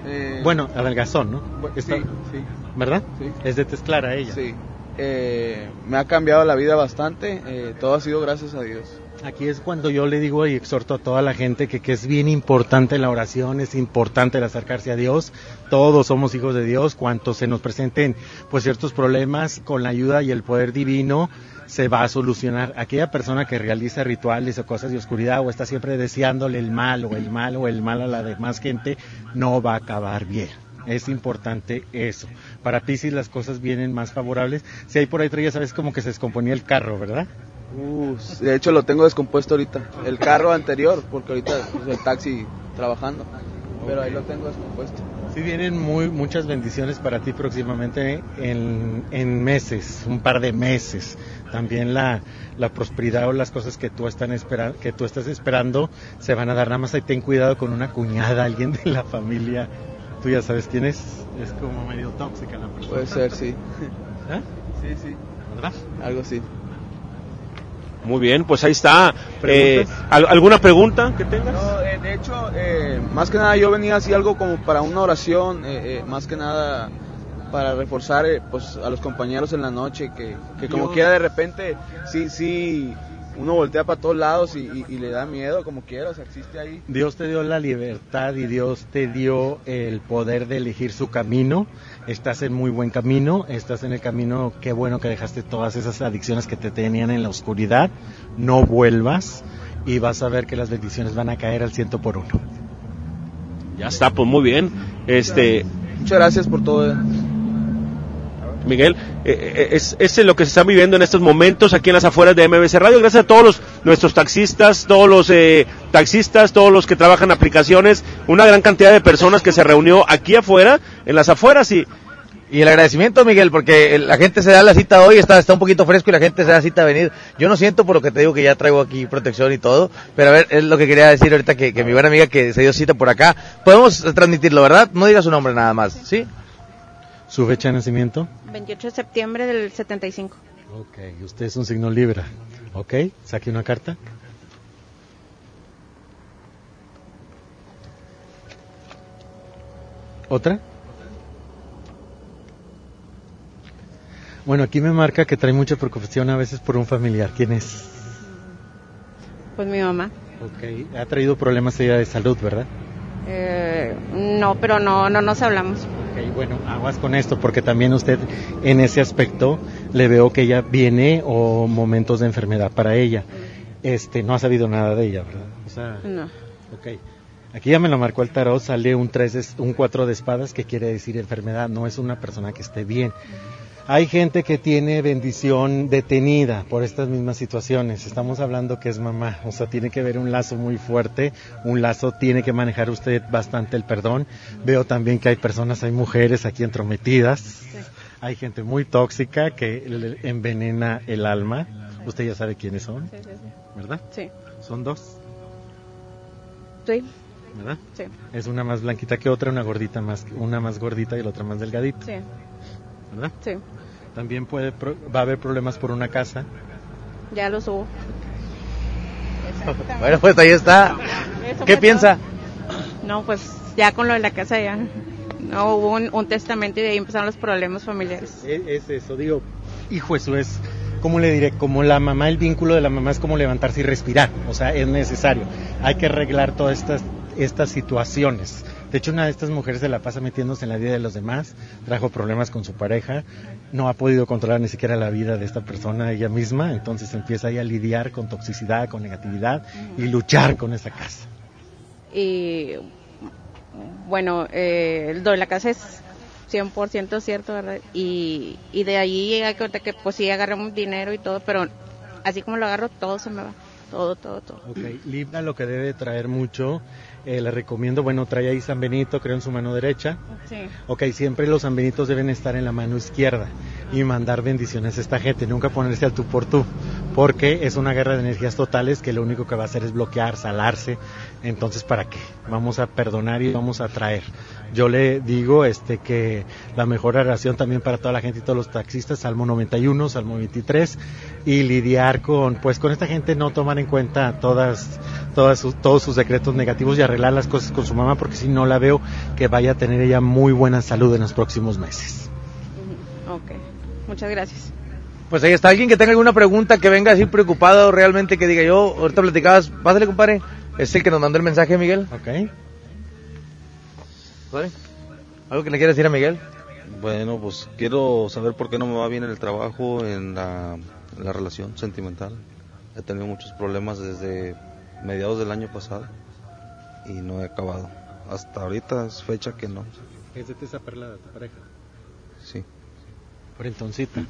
llenita. bueno, adelgazón, ¿no? sí, sí. ¿Verdad? Sí. Es de tez clara ella. Sí. me ha cambiado la vida bastante. todo ha sido gracias a Dios. Aquí es cuando yo le digo y exhorto a toda la gente que, que, es bien importante la oración, es importante el acercarse a Dios. Todos somos hijos de Dios. Cuanto se nos presenten pues ciertos problemas, con la ayuda y el poder divino se va a solucionar. Aquella persona que realiza rituales o cosas de oscuridad o está siempre deseándole el mal o el mal o el mal a la demás gente, no va a acabar bien. Es importante eso. Para Pisces las cosas vienen más favorables. Si hay por ahí ya sabes como que se descomponía el carro, ¿verdad? Uh, de hecho lo tengo descompuesto ahorita. El carro anterior, porque ahorita el taxi trabajando. Pero ahí lo tengo descompuesto. Sí, vienen muy, muchas bendiciones para ti próximamente en, en meses, un par de meses. También la, la prosperidad o las cosas que tú, están esperando, que tú estás esperando se van a dar. Nada más ahí ten cuidado con una cuñada, alguien de la familia. Tú ya sabes quién es. Es como medio tóxica la persona. Puede ser, sí. ¿Eh? Sí, sí. ¿Verdad? Algo así. Muy bien, pues ahí está. Eh, ¿Alguna pregunta que tengas? No, eh, de hecho, eh, más que nada yo venía así algo como para una oración, más que nada para reforzar pues a los compañeros en la noche, que, que como quiera de repente, sí, sí, uno voltea para todos lados y, y, le da miedo como quiera, o sea, existe ahí. Dios te dio la libertad y Dios te dio el poder de elegir su camino estás en muy buen camino, estás en el camino, qué bueno que dejaste todas esas adicciones que te tenían en la oscuridad, no vuelvas y vas a ver que las bendiciones van a caer al ciento por uno. Ya está, pues muy bien. Este, Muchas gracias por todo. Miguel, eh, eh, es, es lo que se está viviendo en estos momentos aquí en las afueras de MBC Radio. Gracias a todos los, nuestros taxistas, todos los eh, taxistas, todos los que trabajan aplicaciones, una gran cantidad de personas que se reunió aquí afuera, en las afueras y y el agradecimiento, Miguel, porque la gente se da la cita hoy, está, está un poquito fresco y la gente se da la cita a venir. Yo no siento por lo que te digo que ya traigo aquí protección y todo, pero a ver, es lo que quería decir ahorita que, que mi buena amiga que se dio cita por acá. Podemos transmitirlo, ¿verdad? No diga su nombre nada más, ¿sí? ¿Su fecha de nacimiento? 28 de septiembre del 75. Ok, usted es un signo Libra. Ok, saque una carta. ¿Otra? Bueno, aquí me marca que trae mucha preocupación a veces por un familiar. ¿Quién es? Pues mi mamá. Ok, ha traído problemas ella de salud, ¿verdad? Eh, no, pero no, no nos hablamos. Ok, bueno, aguas con esto, porque también usted en ese aspecto le veo que ella viene o momentos de enfermedad para ella. Este, no ha sabido nada de ella, ¿verdad? no. Ok. Aquí ya me lo marcó el tarot, sale un 3, un 4 de espadas, que quiere decir enfermedad, no es una persona que esté bien. Hay gente que tiene bendición detenida por estas mismas situaciones. Estamos hablando que es mamá, o sea, tiene que ver un lazo muy fuerte, un lazo tiene que manejar usted bastante el perdón. Veo también que hay personas, hay mujeres aquí entrometidas, hay gente muy tóxica que le envenena el alma. Usted ya sabe quiénes son, Sí, sí, sí. ¿verdad? Sí. Son dos, Sí. ¿verdad? Sí. Es una más blanquita que otra, una gordita más, una más gordita y la otra más delgadita, Sí. ¿Verdad? Sí. También puede, va a haber problemas por una casa. Ya lo subo. Bueno, pues ahí está. Eso ¿Qué piensa? todo. No, pues ya con lo de la casa ya. No hubo un, un testamento y de ahí empezaron los problemas familiares. Es, es eso, digo, hijo, eso es, ¿cómo le diré? Como la mamá, el vínculo de la mamá es como levantarse y respirar, o sea, es necesario. Hay que arreglar todas estas, estas situaciones. De hecho, una de estas mujeres se la pasa metiéndose en la vida de los demás, trajo problemas con su pareja, no ha podido controlar ni siquiera la vida de esta persona ella misma, entonces empieza ahí a lidiar con toxicidad, con negatividad y luchar con esa casa. Y bueno, eh, lo de la casa es 100% cierto, ¿verdad? Y, y de ahí llega que ahorita que pues sí agarramos dinero y todo, pero así como lo agarro, todo se me va. Todo, todo, todo. Ok, Libra lo que debe traer mucho, eh, le recomiendo, bueno, trae ahí San Benito, creo en su mano derecha. Sí. Ok, siempre los San Benitos deben estar en la mano izquierda y mandar bendiciones a esta gente, nunca ponerse al tú por tú, porque es una guerra de energías totales que lo único que va a hacer es bloquear, salarse. Entonces, ¿para qué? Vamos a perdonar y vamos a traer. Yo le digo este que la mejor oración también para toda la gente y todos los taxistas, Salmo 91, Salmo 23, y lidiar con, pues con esta gente no tomar en cuenta todas, todas sus, todos sus decretos negativos y arreglar las cosas con su mamá, porque si no la veo que vaya a tener ella muy buena salud en los próximos meses. Ok, muchas gracias. Pues ahí está. Alguien que tenga alguna pregunta, que venga así preocupado realmente, que diga yo, ahorita platicabas, pásale, compadre. Es el que nos mandó el mensaje, Miguel. Ok. ¿Vale? ¿Algo que le quieras decir a Miguel? Bueno, pues quiero saber por qué no me va bien en el trabajo, en la, en la relación sentimental. He tenido muchos problemas desde mediados del año pasado y no he acabado. Hasta ahorita es fecha que no. ¿Es de esa perla tu pareja? Sí. Frentoncita.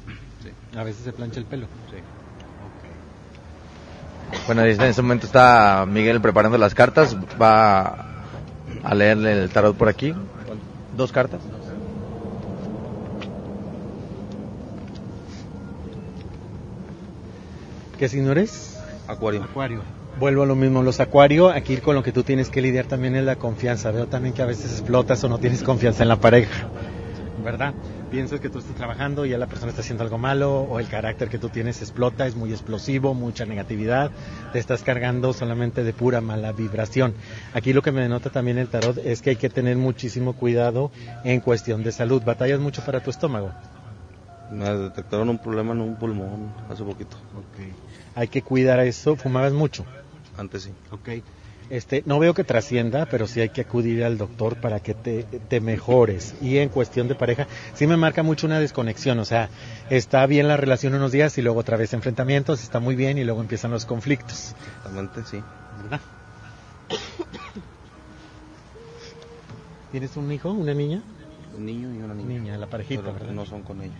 A veces se plancha el pelo. Sí. Bueno, en este momento está Miguel preparando las cartas. Va a leerle el tarot por aquí. Dos cartas. ¿Qué signo eres? Acuario. Acuario. Vuelvo a lo mismo, los acuario, aquí con lo que tú tienes que lidiar también es la confianza. Veo también que a veces explotas o no tienes confianza en la pareja, ¿verdad? Piensas que tú estás trabajando y ya la persona está haciendo algo malo o el carácter que tú tienes explota, es muy explosivo, mucha negatividad, te estás cargando solamente de pura mala vibración. Aquí lo que me denota también el tarot es que hay que tener muchísimo cuidado en cuestión de salud. Batallas mucho para tu estómago. Me detectaron un problema en un pulmón hace poquito. Hay que cuidar eso. ¿Fumabas mucho? Antes sí. Ok. Este, no veo que trascienda, pero sí hay que acudir al doctor para que te, te mejores. Y en cuestión de pareja, sí me marca mucho una desconexión. O sea, está bien la relación unos días y luego otra vez enfrentamientos, está muy bien y luego empiezan los conflictos. Exactamente, sí. ¿Verdad? ¿Tienes un hijo, una niña? Un niño y una niña. Niña, la parejita, Pero ¿verdad? No son con ella.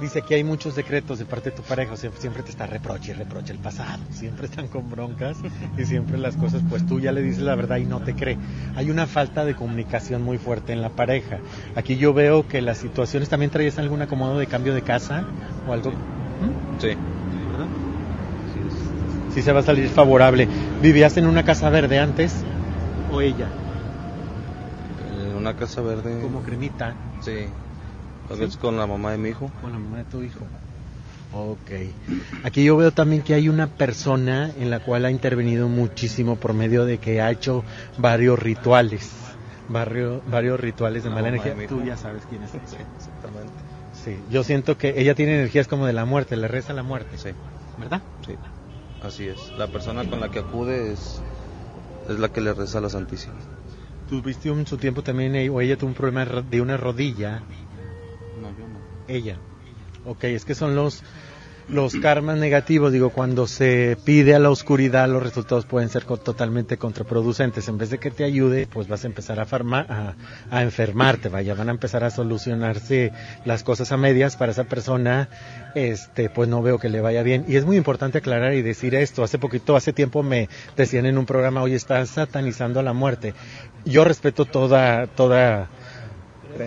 Dice que hay muchos decretos de parte de tu pareja, o sea, siempre te está reproche y reproche el pasado, siempre están con broncas y siempre las cosas, pues tú ya le dices la verdad y no te cree. Hay una falta de comunicación muy fuerte en la pareja. Aquí yo veo que las situaciones, ¿también traes algún acomodo de cambio de casa o algo? Sí. ¿Verdad? Sí se va a salir favorable. ¿Vivías en una casa verde antes o ella? En una casa verde. Como cremita. Sí. A veces con la mamá de mi hijo. Con la mamá de tu hijo. Ok. Aquí yo veo también que hay una persona en la cual ha intervenido muchísimo por medio de que ha hecho varios rituales. Barrio, varios rituales de La mala energía. Tú ya sabes quién es. Exactamente. Sí, yo siento que ella tiene energías como de la muerte, le reza la muerte. Sí. ¿Verdad? Sí. Así es. La persona con la que acude es, es la que le reza a la Santísima. Tuviste un su tiempo también, eh, o ella tuvo un problema de ro- de una rodilla. Ella. Ok, es que son los... los karmas negativos, digo, cuando se pide a la oscuridad, los resultados pueden ser totalmente contraproducentes. En vez de que te ayude, pues vas a empezar a, farma- a, a enfermarte, vaya, van a empezar a solucionarse las cosas a medias para esa persona, este, pues no veo que le vaya bien. Y es muy importante aclarar y decir esto. Hace poquito, hace tiempo me decían en un programa, oye, estás satanizando a la muerte. Yo respeto toda, toda,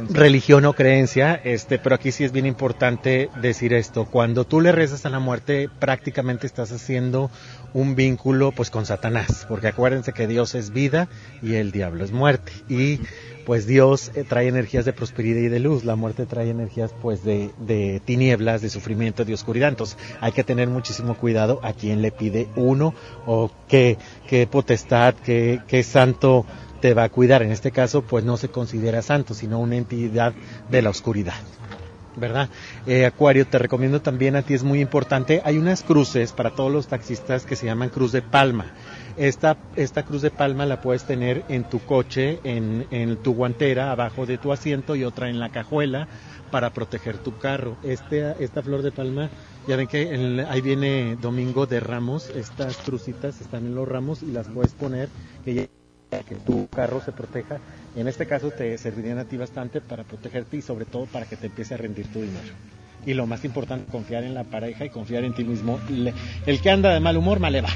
religión o creencia, este, pero aquí sí es bien importante decir esto. Cuando tú le rezas a la muerte, prácticamente estás haciendo un vínculo pues con Satanás, porque acuérdense que Dios es vida y el diablo es muerte. Y pues Dios eh, trae energías de prosperidad y de luz, la muerte trae energías pues de, de tinieblas, de sufrimiento, de oscuridad. Entonces hay que tener muchísimo cuidado a quién le pide uno o qué, qué potestad, qué, qué santo te va a cuidar. En este caso, pues no se considera santo, sino una entidad de la oscuridad. ¿Verdad? Eh, Acuario, te recomiendo también a ti, es muy importante. Hay unas cruces para todos los taxistas que se llaman cruz de palma. Esta, esta cruz de palma la puedes tener en tu coche, en, en tu guantera, abajo de tu asiento y otra en la cajuela para proteger tu carro. Este, esta flor de palma, ya ven que en- ahí viene Domingo de Ramos, estas crucitas están en los ramos y las puedes poner que ya- que tu carro se proteja. En este caso te servirían a ti bastante para protegerte y sobre todo para que te empiece a rendir tu dinero. Y lo más importante, confiar en la pareja y confiar en ti mismo. Le- el que anda de mal humor, mal le va.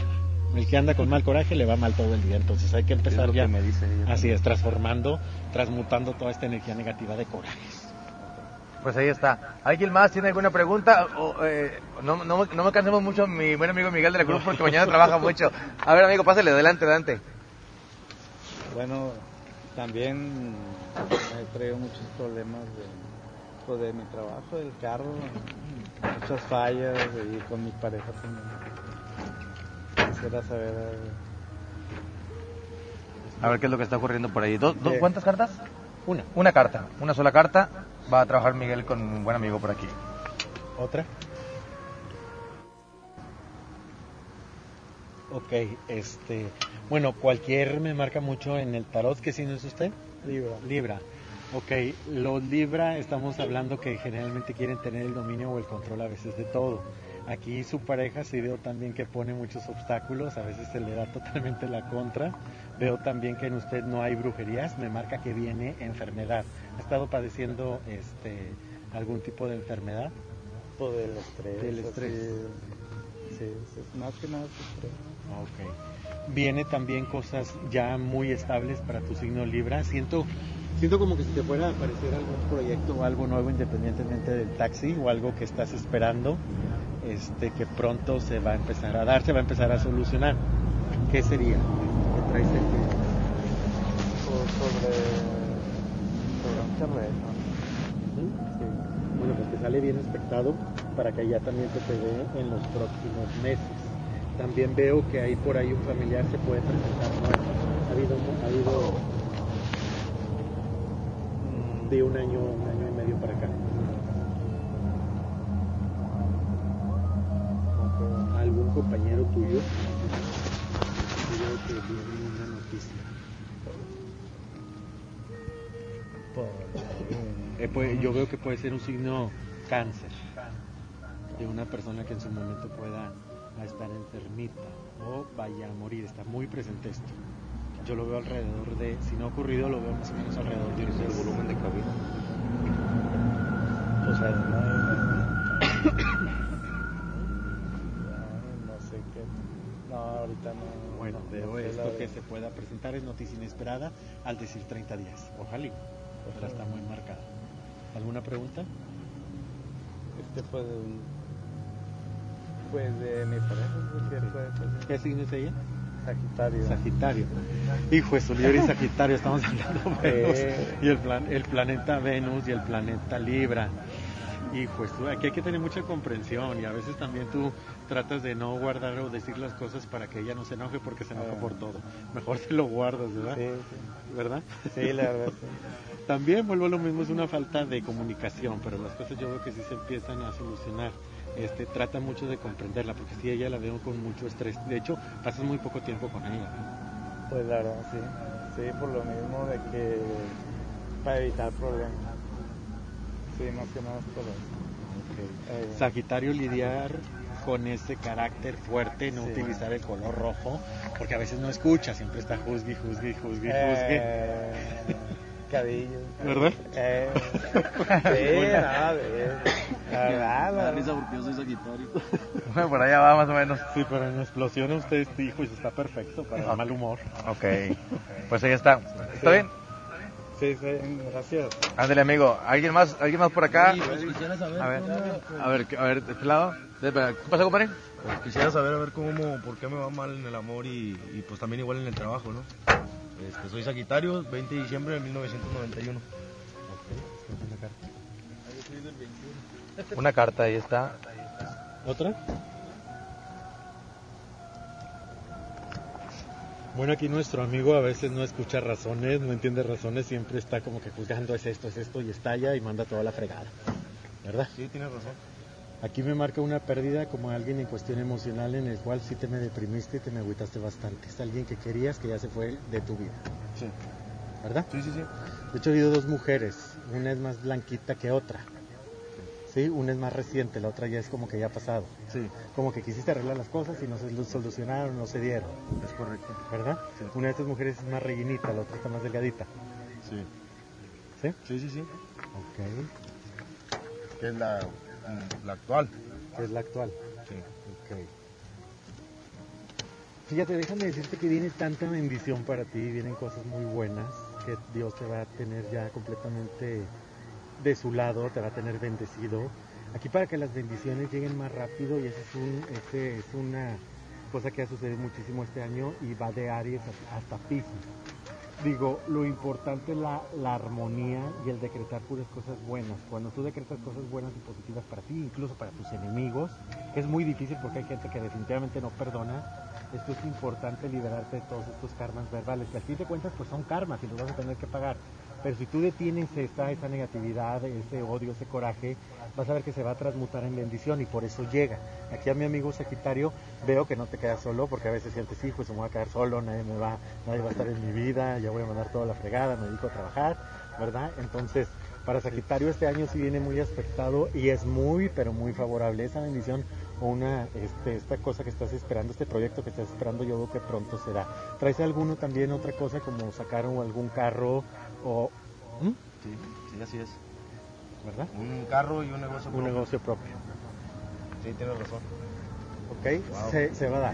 El que anda con mal coraje le va mal todo el día. Entonces hay que empezar ya. que me dice ella así es, transformando, transmutando toda esta energía negativa de corajes. Pues ahí está. ¿Alguien más tiene alguna pregunta? O, eh, no, no, no me cansemos mucho mi buen amigo Miguel de la Cruz porque mañana trabaja mucho. A ver, amigo, pásale, adelante, adelante. Bueno, también he traído muchos problemas de, pues, de mi trabajo, del carro, muchas fallas y con mi pareja también. Quisiera saber eh, A ver qué es lo que está ocurriendo por ahí. ¿Dos, dos- Sí. ¿Cuántas cartas? Una. Una carta, una sola carta. Va a trabajar Miguel con un buen amigo por aquí. ¿Otra? Ok, este, bueno, cualquier me marca mucho en el tarot, ¿qué signo es usted? Libra. Libra. Ok, los Libra estamos hablando que generalmente quieren tener el dominio o el control a veces de todo. Aquí su pareja sí veo también que pone muchos obstáculos, a veces se le da totalmente la contra. Veo también que en usted no hay brujerías, me marca que viene enfermedad. ¿Ha estado padeciendo este algún tipo de enfermedad? pues, del estrés. Del estrés. sí, sí, más que nada es estrés. Ok. Viene también cosas ya muy estables para tu signo Libra. Siento, siento como que si te fuera a aparecer algún proyecto o algo nuevo independientemente del taxi o algo que estás esperando, este, que pronto se va a empezar a dar, se va a empezar a solucionar. ¿Qué sería? ¿Qué traes tu- Pues, sobre, sobre. Sí. Bueno, pues te sale bien expectado para que ya también se te dé en los próximos meses. También veo que ahí por ahí un familiar se puede presentar muerto. Ha habido, ha habido mm, de un año, un año y medio para acá. ¿Algún compañero tuyo? Yo veo que viene una noticia. Eh, puede- yo veo que puede ser un signo cáncer de una persona que en su momento pueda estar enfermita o vaya a morir. Está muy presente esto. Yo lo veo alrededor de, si no ha ocurrido, lo veo más o menos alrededor de un el volumen de cabina. O sea, No sé qué. No, ahorita no. bueno, no veo esto que se pueda presentar es noticia inesperada al decir 30 días. Ojalá, pero está muy marcado. ¿Alguna pregunta? Este fue de un. Pues de mi pareja, es cierto. pues, ¿Qué signo es ella? Sagitario. Sagitario. Hijo de su Libra y Sagitario, estamos hablando de Venus Eh. y el, plan, el planeta Venus y el planeta Libra. Hijo, de su- aquí hay que tener mucha comprensión y a veces también tú tratas de no guardar o decir las cosas para que ella no se enoje porque se enoja Ah. por todo. Mejor te lo guardas, ¿verdad? Sí, sí. ¿Verdad? Sí, la verdad, sí. También vuelvo a lo mismo, es una falta de comunicación, pero las cosas yo veo que sí se empiezan a solucionar. Este, trata mucho de comprenderla, porque si ella la veo con mucho estrés. De hecho, pasas muy poco tiempo con ella. Pues la verdad, sí. Sí, por lo mismo de que. para evitar problemas. Sí, más que nada por eso. Sagitario lidiar con ese carácter fuerte, no Sí. utilizar el color rojo, porque a veces no escucha, siempre está juzgue, juzgue, juzgue, Eh, Cadillo. ¿Verdad? Eh, sí, nada, verdad, la verdad. porque yo soy Sagitario. Bueno, por allá va más o menos. Sí, pero en explosión usted dijo y está perfecto para el mal humor. Ok. Pues ahí está. ¿Está bien? Sí, sí, gracias. Ándale, amigo. ¿Alguien más, ¿Alguien más por acá? Sí, pues, quisiera saber a ver, cómo- a ver, a ver, de este lado. ¿Qué pasa, compadre? Pues quisiera saber a ver cómo, por qué me va mal en el amor y, y pues también igual en el trabajo, ¿no? Este, soy Sagitario, 20 de diciembre de 1991. Una carta, ahí está. ¿Otra? Bueno, aquí nuestro amigo a veces no escucha razones, no entiende razones, siempre está como que juzgando es esto, es esto y estalla y manda toda la fregada. ¿Verdad? Sí, tienes razón. Aquí me marca una pérdida como alguien en cuestión emocional en el cual sí te me deprimiste y te me agüitaste bastante. Es alguien que querías que ya se fue de tu vida. Sí. ¿Verdad? Sí, sí, sí. De hecho, ha habido dos mujeres. Una es más blanquita que otra. Sí, una es más reciente, la otra ya es como que ya ha pasado. Sí. Como que quisiste arreglar las cosas y no se solucionaron, no se dieron. Es correcto. ¿Verdad? Una de estas mujeres es más rellenita, la otra está más delgadita. Sí. ¿Sí? Sí, sí, sí. Ok. Que es la, la actual. Es la actual. Sí. Ok. Fíjate, déjame decirte que viene tanta bendición para ti, vienen cosas muy buenas, que Dios te va a tener ya completamente de su lado, te va a tener bendecido. Aquí para que las bendiciones lleguen más rápido, y ese es, un, ese es una cosa que ha sucedido muchísimo este año y va de Aries hasta Pisces. Digo, lo importante es la, armonía y el decretar puras cosas buenas. Cuando tú decretas cosas buenas y positivas para ti, incluso para tus enemigos, es muy difícil porque hay gente que definitivamente no perdona, esto es importante liberarte de todos estos karmas verbales, que al fin de cuentas pues son karmas y los vas a tener que pagar. Pero si tú detienes esa, esa negatividad, ese odio, ese coraje, vas a ver que se va a transmutar en bendición y por eso llega. Aquí a mi amigo Sagitario veo que no te quedas solo porque a veces sientes, hijo, se me va a quedar solo, nadie me va, nadie va a estar en mi vida, ya voy a mandar toda la fregada, me dedico a trabajar, ¿verdad? Entonces, para Sagitario este año sí viene muy aspectado y es muy, pero muy favorable esa bendición una, este, esta cosa que estás esperando, este proyecto que estás esperando, yo veo que pronto será. ¿Traes alguno también, otra cosa como sacar algún carro o... ¿Mm? Sí, sí, así es. ¿Verdad? Un carro y un negocio Un propio. negocio propio. Sí, tienes razón. ¿Ok? Wow. Se, se va a dar.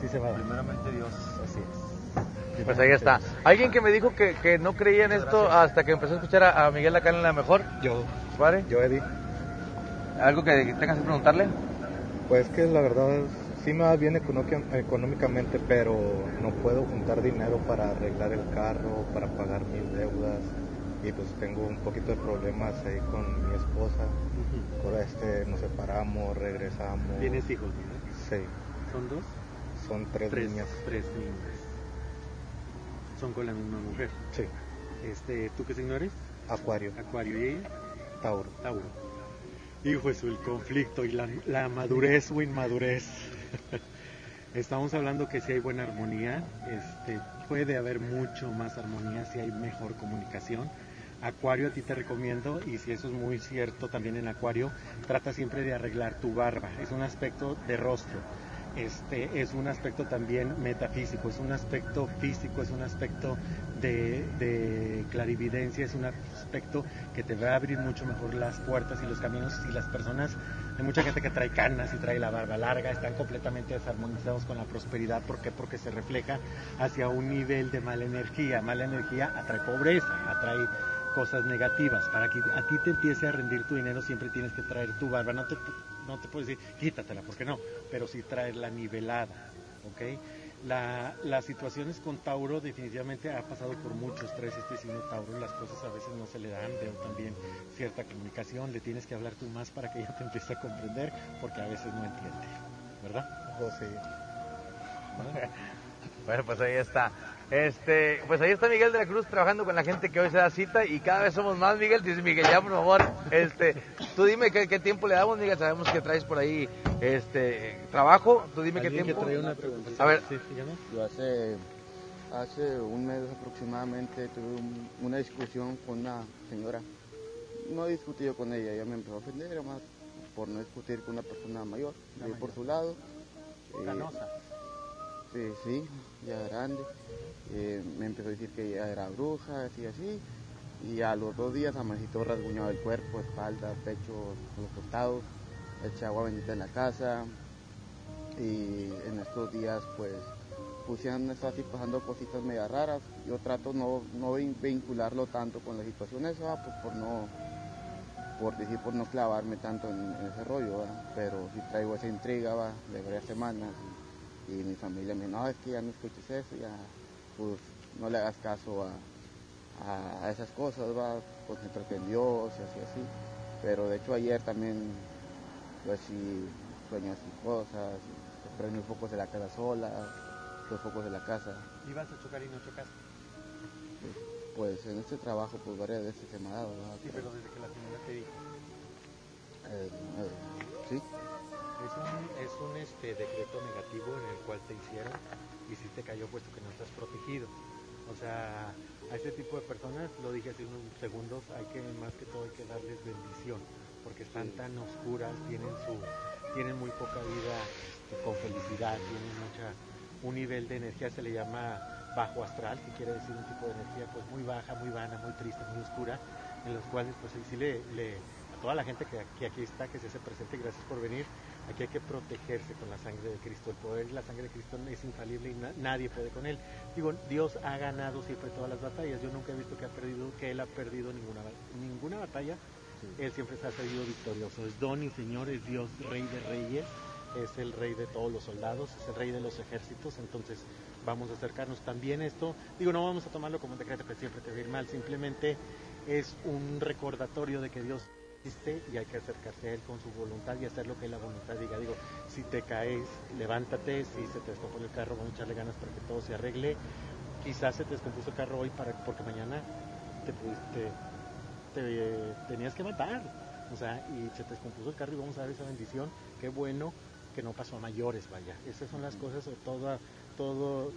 Sí se va a dar. Primeramente Dios. Así es. Pues ahí está. Alguien que me dijo que, que no creía en esto hasta que empezó a escuchar a, a Miguel acá en la mejor. Yo. ¿Vale? Yo, Eddie. ¿Algo que tengas que preguntarle? Pues que la verdad sí me va bien económicamente, pero no puedo juntar dinero para arreglar el carro, para pagar mis deudas y pues tengo un poquito de problemas ahí con mi esposa. Ahora este nos separamos, regresamos. ¿Tienes hijos, no? Sí, ¿Son dos? son tres, niñas. Tres niñas. Son con la misma mujer. Sí, Este, ¿Tú qué signo eres? Acuario, Acuario y ella? Tauro. Tauro. Hijo, es el conflicto y la, la madurez o inmadurez. Estamos hablando que si hay buena armonía, este, puede haber mucho más armonía si hay mejor comunicación. Acuario a ti te recomiendo y si eso es muy cierto también en Acuario, trata siempre de arreglar tu barba. Es un aspecto de rostro. Este es un aspecto también metafísico, es un aspecto físico, es un aspecto de, de clarividencia, es un aspecto que te va a abrir mucho mejor las puertas y los caminos y las personas. Hay mucha gente que trae canas y trae la barba larga, están completamente desarmonizados con la prosperidad. ¿Por qué? Porque se refleja hacia un nivel de mala energía. Mala energía atrae pobreza, atrae cosas negativas. Para que a ti te empiece a rendir tu dinero siempre tienes que traer tu barba. No te, no te puedo decir quítatela, porque no, pero sí traerla nivelada, ¿ok? La, las situaciones con Tauro definitivamente ha pasado por mucho estrés este signo Tauro, las cosas a veces no se le dan, veo también cierta comunicación, le tienes que hablar tú más para que ella te empiece a comprender, porque a veces no entiende, ¿verdad? Oh, sí. Bueno, pues ahí está. Este, pues ahí está Miguel de la Cruz trabajando con la gente que hoy se da cita y cada vez somos más, Miguel. Dice Miguel, ya por favor, este, tú dime qué, qué tiempo le damos, Miguel. Sabemos que traes por ahí, este, trabajo. Tú dime qué tiempo. que trae una pregunta. A ver, Sí. Yo hace, hace un mes aproximadamente tuve un- una discusión con una señora. No he discutido con ella, ella me empezó a ofender, además por no discutir con una persona mayor, de por su lado. Eh, Canosa. Sí, ya grande. Eh, me empezó a decir que ella era bruja, así, así. Y a los dos días amanecí todo rasguñado del cuerpo, espalda, pecho, los costados. Eché agua bendita en la casa. Y en estos días, pues, pusieron estado así pasando cositas medio raras. Yo trato no, no vin- vincularlo tanto con la situación esa, pues por no, por decir, por no clavarme tanto en, ese rollo, ¿va? pero si traigo esa intriga, va, de varias semanas. Y, mi familia me dice, no, es que ya no escuches eso, ya, pues, no le hagas caso a, a, esas cosas, va, concéntrate en Dios y así, así. Pero de hecho ayer también, pues sí, sueño así cosas, se prenden los focos de la casa sola, los focos de la casa. Ibas a chocar y no chocaste. Pues en este trabajo, pues varias veces se me ha dado, ¿verdad? Sí, pero desde que la señora te dijo. Eh, eh, sí, Es un, es un este, decreto negativo en el cual te hicieron y si te cayó puesto que no estás protegido. O sea, a este tipo de personas, lo dije hace unos segundos, hay que, más que todo hay que darles bendición, porque están tan oscuras, tienen su, tienen muy poca vida este, con felicidad, tienen mucha, un nivel de energía se le llama bajo astral, que quiere decir un tipo de energía pues muy baja, muy vana, muy triste, muy oscura, en los cuales pues sí le, le- a toda la gente que, que aquí está, que se hace presente, gracias por venir, aquí hay que protegerse con la sangre de Cristo, el poder de la sangre de Cristo es infalible y na- nadie puede con él. Digo, Dios ha ganado siempre todas las batallas, yo nunca he visto que, ha perdido, que Él ha perdido ninguna, ninguna batalla, Él siempre se ha salido victorioso, es don y Señor, es Dios, Rey de Reyes, es el Rey de todos los soldados, es el Rey de los ejércitos, entonces vamos a acercarnos también a esto, digo, no vamos a tomarlo como un decreto que siempre te va a ir mal, simplemente es un recordatorio de que Dios existe y hay que acercarse a Él con su voluntad y hacer lo que la voluntad diga. Digo, si te caes, levántate, si se te descompone el carro, vamos a echarle ganas para que todo se arregle. Quizás se te descompuso el carro hoy para, porque mañana te pudiste, te, tenías que matar. O sea, y se te descompuso el carro y vamos a dar esa bendición. Qué bueno que no pasó a mayores, vaya. Esas son las cosas o toda, todos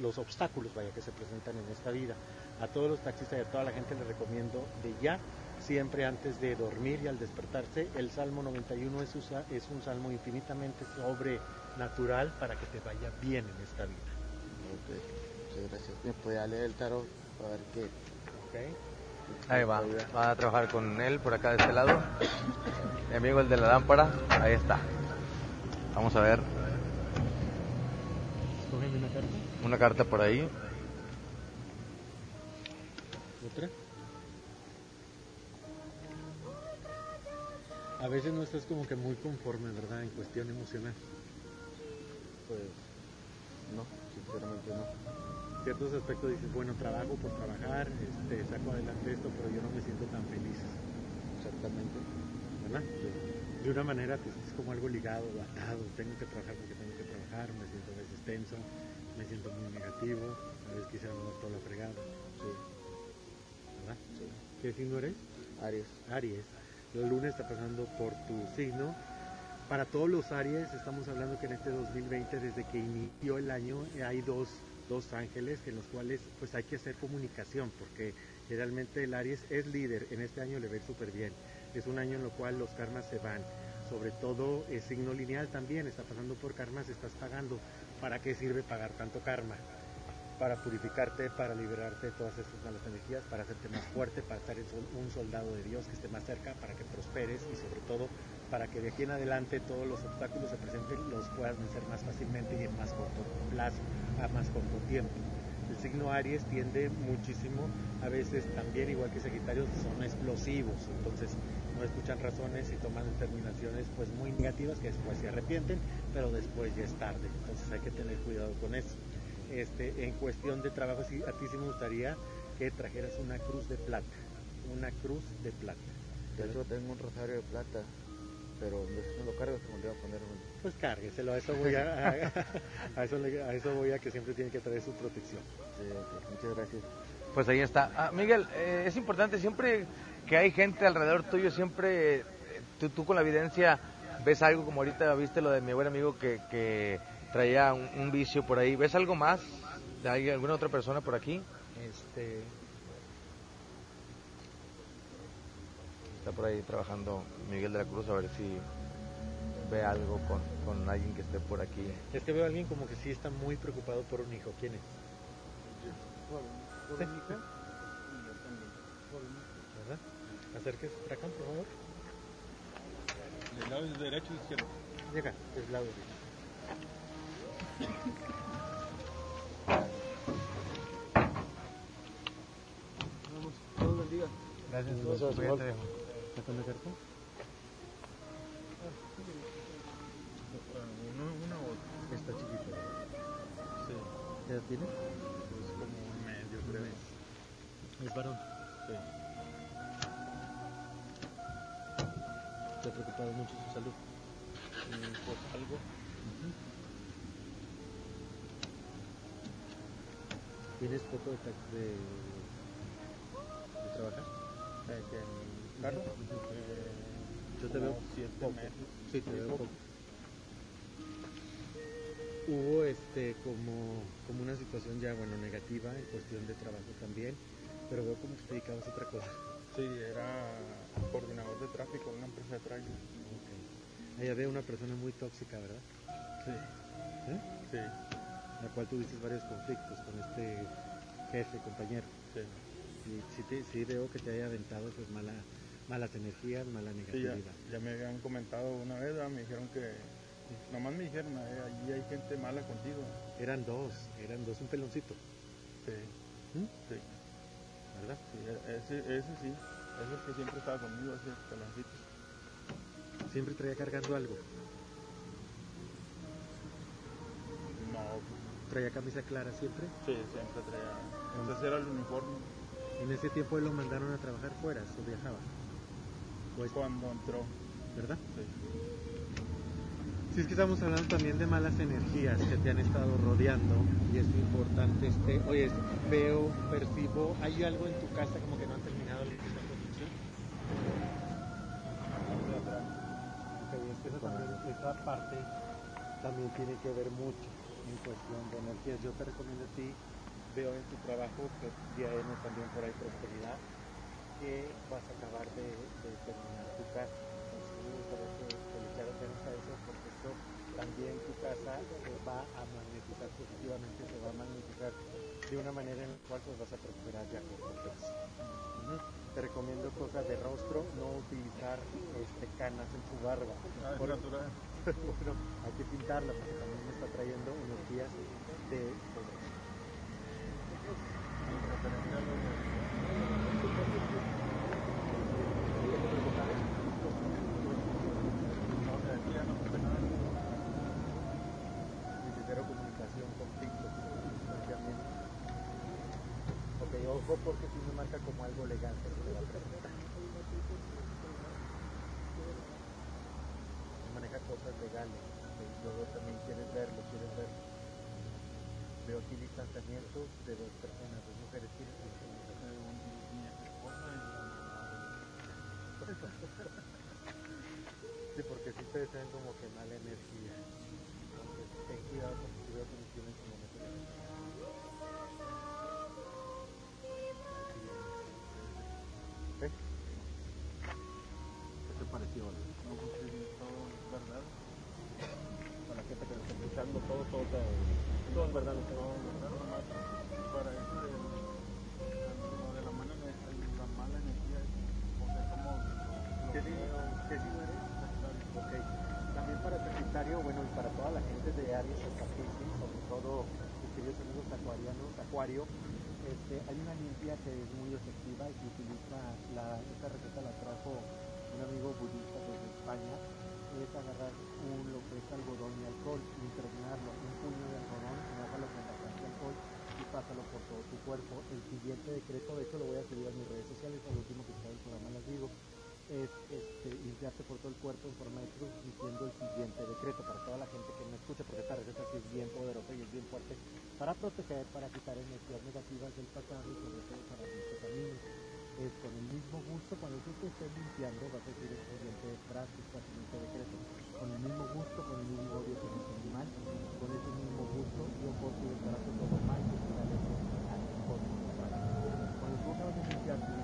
los obstáculos, vaya, que se presentan en esta vida. A todos los taxistas y a toda la gente les recomiendo de ya, siempre antes de dormir y al despertarse, el Salmo 91 es, usa- es un salmo infinitamente sobrenatural para que te vaya bien en esta vida. ok, muchas gracias. ¿Me podía leer el tarot para ver qué? Ahí va, va a trabajar con él por acá de este lado. Mi amigo el de la lámpara, ahí está. Vamos a ver Escógeme una carta. una carta por ahí. ¿Otra? A veces no estás como que muy conforme, ¿verdad? En cuestión emocional. Pues no, sinceramente no. Ciertos aspectos dices, bueno, trabajo por trabajar, este, saco adelante esto, pero yo no me siento tan feliz. Exactamente. ¿Verdad? De una manera te sientes como algo ligado, atado, tengo que trabajar porque tengo que trabajar, me siento a veces tenso, me siento muy negativo, a veces quisiera mandar toda la fregada. Sí. ¿Verdad? ¿Qué signo eres? Aries. Aries. El lunes está pasando por tu signo. Para todos los Aries, estamos hablando que en este 2020, desde que inició el año, eh, hay dos, dos ángeles en los cuales pues hay que hacer comunicación, porque generalmente el Aries es líder, en este año le ir súper bien. Es un año en el cual los karmas se van. Sobre todo el signo lineal también está pasando por karmas, estás pagando. ¿Para qué sirve pagar tanto karma? Para purificarte, para liberarte de todas estas malas energías, para hacerte más fuerte, para ser un soldado de Dios que esté más cerca, para que prosperes y sobre todo para que de aquí en adelante todos los obstáculos se presenten los puedas vencer más fácilmente y en más corto plazo, a más corto tiempo. El signo Aries tiende muchísimo, a veces también igual que Sagitario son explosivos, entonces no escuchan razones y toman determinaciones pues muy negativas que después se arrepienten, pero después ya es tarde, entonces hay que tener cuidado con eso este, en cuestión de trabajo, sí, a ti sí me gustaría que trajeras una cruz de plata, una cruz de plata. De hecho tengo un rosario de plata, pero no lo cargo, se me olvidó ponerme. Pues cárgueselo, a eso voy a, a, a eso, le- a eso voy a que siempre tiene que traer su protección. Sí, muchas gracias. Pues ahí está. Ah, Miguel, eh, es importante siempre que hay gente alrededor tuyo, siempre eh, tú, tú con la evidencia ves algo como ahorita viste lo de mi buen amigo que, que traía un, un vicio por ahí. ¿Ves algo más de alguien- alguna otra persona por aquí? Este, Está por ahí trabajando Miguel de la Cruz a ver si ve algo con, con alguien que esté por aquí. Es que veo a alguien como que sí está muy preocupado por un hijo. ¿Quién es? ¿Por Sí. un hijo? Y yo también. Por un hijo. ¿Verdad? Acérquese para acá, por favor. ¿Del lado derecho o izquierdo? Llega, del lado derecho. Gracias. Todos Gracias, los igual. días. ¿Está con la carta? Uno, una otra. Está chiquito. Sí. ¿Qué edad tiene? Pues como un mes, yo creo. Es varón. Sí. ¿Te ha preocupado mucho su salud? Mm, Pues algo. ¿Tienes poco de, de, de trabajar? ¿De que en carro? Eh, Yo te veo siete poco. meses. Sí, te veo poco. poco. Hubo este como, como una situación ya bueno negativa en cuestión de trabajo también, pero veo como que te dedicabas a otra cosa. Sí, era coordinador de tráfico en una empresa de tráiler. Ahí había una persona muy tóxica, ¿verdad? Sí. ¿Eh? Sí. La cual tuviste varios conflictos con este jefe, compañero. Sí. Y sí, te- sí veo que te haya aventado pues mala, malas energías, mala Sí, ya, negatividad. ya me habían comentado una vez, ¿verdad? me dijeron que, nomás me dijeron, "Eh, allí hay gente mala contigo. Eran dos, eran dos, un peloncito. Sí. ¿Mm? Sí. ¿Verdad? Sí, e- ese, ese sí, ese es que siempre estaba conmigo, ese peloncito. Siempre traía cargando algo. No, Traía camisa clara siempre. sí, siempre traía, ese era el uniforme. En ese tiempo él lo mandaron a trabajar fuera, o viajaba. Pues, Cuando entró. ¿Verdad? Sí. Sí, es que estamos hablando también de malas energías que te han estado rodeando y es importante. Este, oye, veo, percibo, ¿hay algo en tu casa como que no han terminado la construcción? Ok, es que también, esa parte también tiene que ver mucho en cuestión de energías. Yo te recomiendo a ti, veo en tu trabajo que tiene también por ahí prosperidad, que vas a acabar de, de terminar tu casa. Entonces, gustaría que, que le a eso, porque esto también tu casa se va a magnetizar positivamente, se va a magnetizar de una manera en la cual pues, vas a prosperar ya corto plazo. Te recomiendo cosas de rostro, no utilizar este, canas en tu barba. Ah, Por- natural. Bueno, hay que pintarla porque también me está trayendo energías de pobreza. Cero comunicación, conflicto, distanciamiento. Ok, ojo porque si me marca como algo legal que se le va a presentar. Maneja cosas legales, que luego también quieres verlo, quieres ver. Veo aquí distanciamiento de dos personas, dos mujeres, ¿quieres Sí, te desean como que mala energía. Entonces, ten cuidado porque si veo que tienen como me tienen. ¿Eh? ¿Qué te pareció? No, pues sí, todo es verdad. Para que nos está escuchando, todo, todo, todo, todo es verdad lo que No, verdad, nomás para eso de, de la mala, la mala energía, o sea, como ¿Qué signo, ¿Qué. También Sagitario, bueno, y para toda la gente de Aries Piscis, sobre todo mis queridos amigos acuarianos, Acuario, este, hay una limpia que es muy efectiva y que utiliza, la, esta receta la trajo un amigo budista desde España, es agarrar un, lo que es algodón y alcohol, impregnarlo, un puño de algodón, mójalo con bastante alcohol y pásalo por todo tu cuerpo. El siguiente decreto, de hecho lo voy a subir a mis redes sociales, al último que está del programa les digo, es este, limpiarte por todo el cuerpo en forma de cruz diciendo el siguiente decreto para toda la gente que me escucha, porque esta receta sí es bien poderosa y es bien fuerte para proteger, para quitar energías negativas del pasado y sobre todo para nuestros caminos. Es con el mismo gusto, cuando tú te estés limpiando, vas a decir el siguiente frase, este siguiente decreto, con el mismo gusto, con el mismo odio que sentí mal, con ese mismo gusto, yo y desbarato todo mal que te da la al. Cuando tú acabas de limpiarte,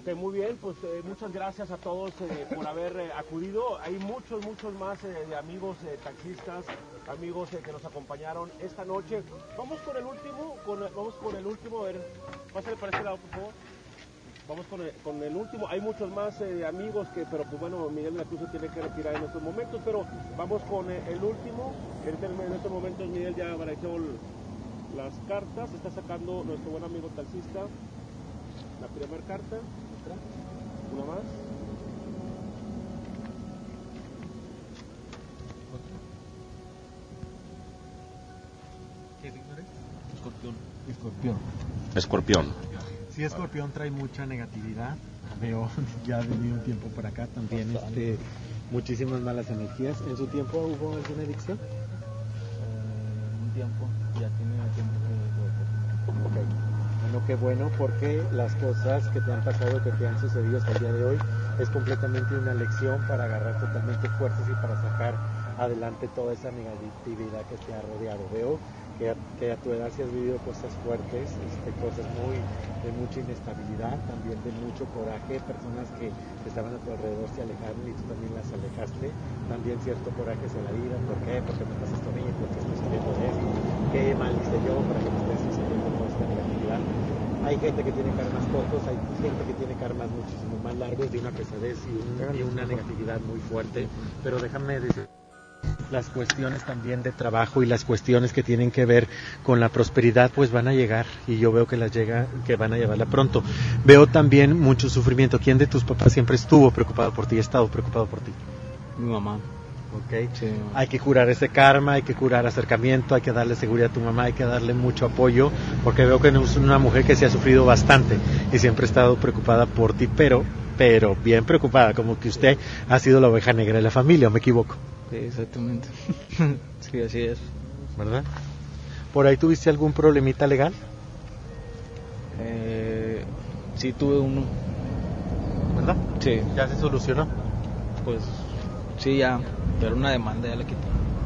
Ok, muy bien, pues eh, muchas gracias a todos eh, por haber eh, acudido. Hay muchos, muchos más amigos taxistas, amigos que nos acompañaron esta noche. Vamos con el último, vamos con el último, a ver, pásale para este lado, por favor. Vamos con el, con el último, hay muchos más amigos que, pero pues bueno, Miguel de la tiene que retirar en estos momentos, pero vamos con el último. En, estos momentos Miguel ya barajó las cartas, está sacando nuestro buen amigo taxista la primera carta. Una más. Escorpión. Escorpión. Escorpión. Sí, Escorpión trae mucha negatividad. Veo ya ha venido un tiempo por acá también este, muchísimas malas energías. ¿En su tiempo hubo alguna adicción? un tiempo, ya tiene tiempo Ok. Bueno, qué bueno, porque las cosas que te han pasado, que te han sucedido hasta el día de hoy, es completamente una lección para agarrar totalmente fuerzas y para sacar adelante toda esa negatividad que te ha rodeado. Veo que a, que a tu edad sí has vivido cosas fuertes, este, cosas muy de mucha inestabilidad, también de mucho coraje, personas que estaban a tu alrededor se alejaron y tú también las alejaste, también cierto coraje hacia la vida, ¿por qué? Porque me pasas con ella, porque estoy saliendo de esto, qué mal hice yo para que me estés sucediendo toda esta negatividad. Hay gente que tiene karmas cortos, hay gente que tiene karmas muchísimo más largos de una pesadez y, un- y una negatividad muy fuerte, pero déjame decir las cuestiones también de trabajo y las cuestiones que tienen que ver con la prosperidad pues van a llegar. Y yo veo que las llega que van a llevarla pronto. Veo también mucho sufrimiento. Quién de tus papás siempre estuvo preocupado por ti ha estado preocupado por ti Mi mamá. Ok. hay que curar ese karma hay que curar acercamiento hay que darle seguridad a tu mamá hay que darle mucho apoyo porque veo que es una mujer que se ha sufrido bastante y siempre ha estado preocupada por ti pero pero bien preocupada como que usted ha sido la oveja negra de la familia ¿o me equivoco Sí, exactamente. sí, así es. ¿verdad? ¿Por ahí tuviste algún problemita legal? Eh, sí, tuve uno. ¿Verdad? Sí. ¿Ya se solucionó? Pues sí, ya. Pero una demanda ya la quité.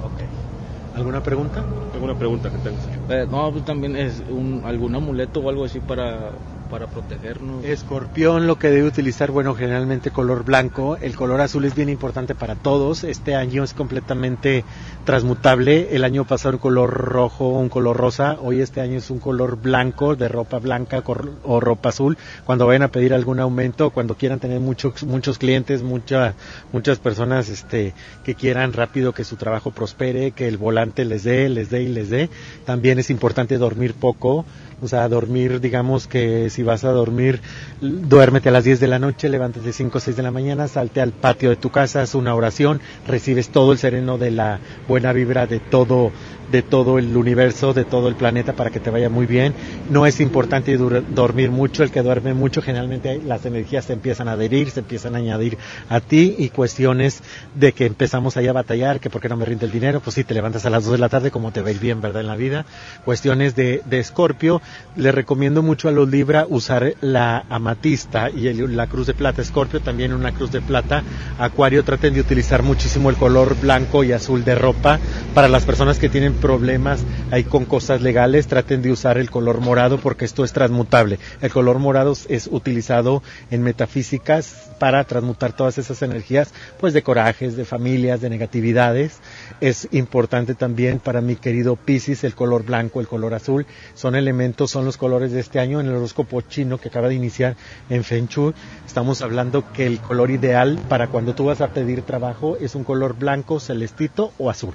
Ok. ¿Alguna pregunta? ¿Alguna pregunta que tengas? Eh, no, pues también es un, algún amuleto o algo así para, para protegernos. Escorpión lo que debe utilizar, bueno, generalmente color blanco. El color azul es bien importante para todos. Este año es completamente transmutable. El año pasado un color rojo, un color rosa. Hoy este año es un color blanco, de ropa blanca o ropa azul. Cuando vayan a pedir algún aumento, cuando quieran tener muchos muchos clientes, mucha, muchas personas este, que quieran rápido que su trabajo prospere, que el volante les dé, les dé y les dé. También es importante dormir poco. O sea, dormir, digamos que si vas a dormir, duérmete a las 10 de la noche, levántate 5 o 6 de la mañana, salte al patio de tu casa, haz una oración, recibes todo el sereno de la buena vibra de todo de todo el universo, de todo el planeta para que te vaya muy bien. No es importante dormir mucho, el que duerme mucho generalmente las energías se empiezan a adherir, se empiezan a añadir a ti y cuestiones de que empezamos ahí a batallar, que por qué no me rinde el dinero, pues sí, te levantas a las 2 de la tarde como te ir bien, ¿verdad? En la vida. Cuestiones de, de Escorpio, le recomiendo mucho a los Libra usar la amatista y el- la cruz de plata Escorpio, también una cruz de plata. Acuario, traten de utilizar muchísimo el color blanco y azul de ropa. Para las personas que tienen problemas ahí con cosas legales, traten de usar el color morado porque esto es transmutable. El color morado es utilizado en metafísicas para transmutar todas esas energías, pues de corajes, de familias, de negatividades. Es importante también para mi querido Piscis el color blanco, el color azul. Son elementos, son los colores de este año en el horóscopo chino que acaba de iniciar en Feng Shui. Estamos hablando que el color ideal para cuando tú vas a pedir trabajo es un color blanco, celestito o azul.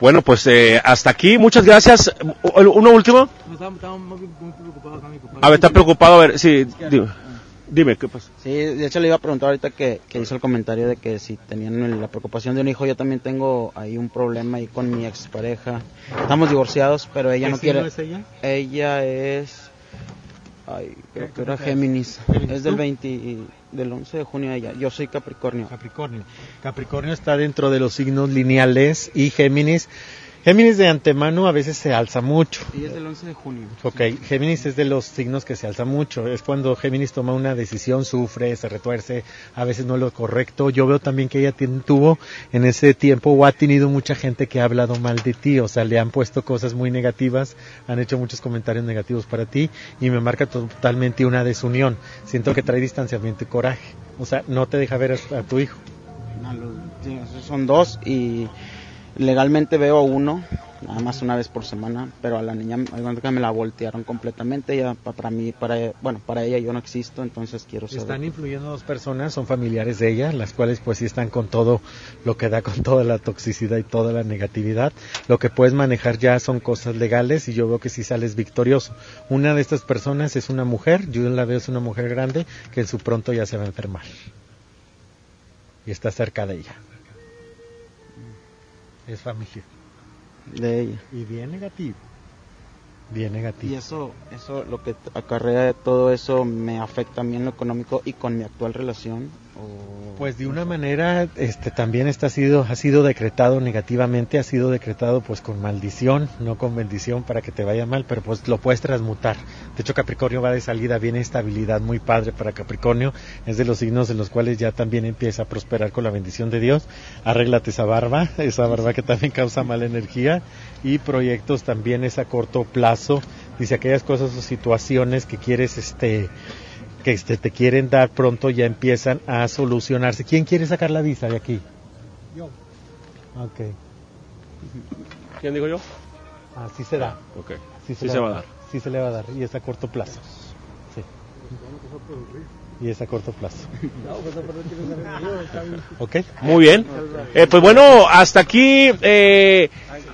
Bueno, pues eh, hasta aquí. Muchas gracias. ¿Uno último? Estaba, estaba muy, muy preocupado acá mi papá. A ver, está preocupado. A ver, sí, dime, dime ¿qué pasa? Sí, de hecho le iba a preguntar ahorita que, que hizo el comentario de que si tenían la preocupación de un hijo, yo también tengo ahí un problema ahí con mi expareja. Estamos divorciados, pero ella ¿Qué no quiere. es ella? Ella es Ay, creo que era Géminis. Es del 20, y- del 11 de junio ella. Yo soy Capricornio. Capricornio. Capricornio está dentro de los signos lineales y Géminis. Géminis de antemano a veces se alza mucho. Y es del 11 de junio. Ok, Géminis es de los signos que se alza mucho. Es cuando Géminis toma una decisión, sufre, se retuerce, a veces no es lo correcto. Yo veo también que ella tiene- tuvo en ese tiempo o ha tenido mucha gente que ha hablado mal de ti, o sea, le han puesto cosas muy negativas, han hecho muchos comentarios negativos para ti y me marca totalmente una desunión. Siento que trae distanciamiento y coraje. O sea, no te deja ver a, a tu hijo. Son dos y legalmente veo a uno, nada más una vez por semana, pero a la niña me la voltearon completamente. Ella, pa- para mí, para, bueno, para ella yo no existo, entonces quiero saber. Están influyendo dos personas, son familiares de ella, las cuales pues sí están con todo lo que da, con toda la toxicidad y toda la negatividad. Lo que puedes manejar ya son cosas legales y yo veo que sí sales victorioso. Una de estas personas es una mujer, yo la veo es una mujer grande que en su pronto ya se va a enfermar. Y está cerca de ella. Es familia. de ella. Y bien negativo. Bien negativo. Y eso, eso, lo que acarrea de todo eso me afecta a mí en lo económico y con mi actual relación. Pues de una manera, este también está sido, ha sido decretado negativamente, ha sido decretado pues con maldición, no con bendición para que te vaya mal, pero pues lo puedes transmutar. De hecho Capricornio va de salida, viene estabilidad muy padre para Capricornio, es de los signos en los cuales ya también empieza a prosperar con la bendición de Dios. Arréglate esa barba, esa barba que también causa mala energía y proyectos también es a corto plazo. Dice aquellas cosas o situaciones que quieres este que este, te quieren dar pronto ya empiezan a solucionarse. ¿Quién quiere sacar la visa de aquí? Yo. Ok. ¿Quién digo yo? Así se da. Ok. Sí Sí le se va a dar. Sí se le va a dar. Y es a corto plazo. Sí. Y es a corto plazo. Ok. Muy bien. Eh, pues bueno, hasta aquí eh,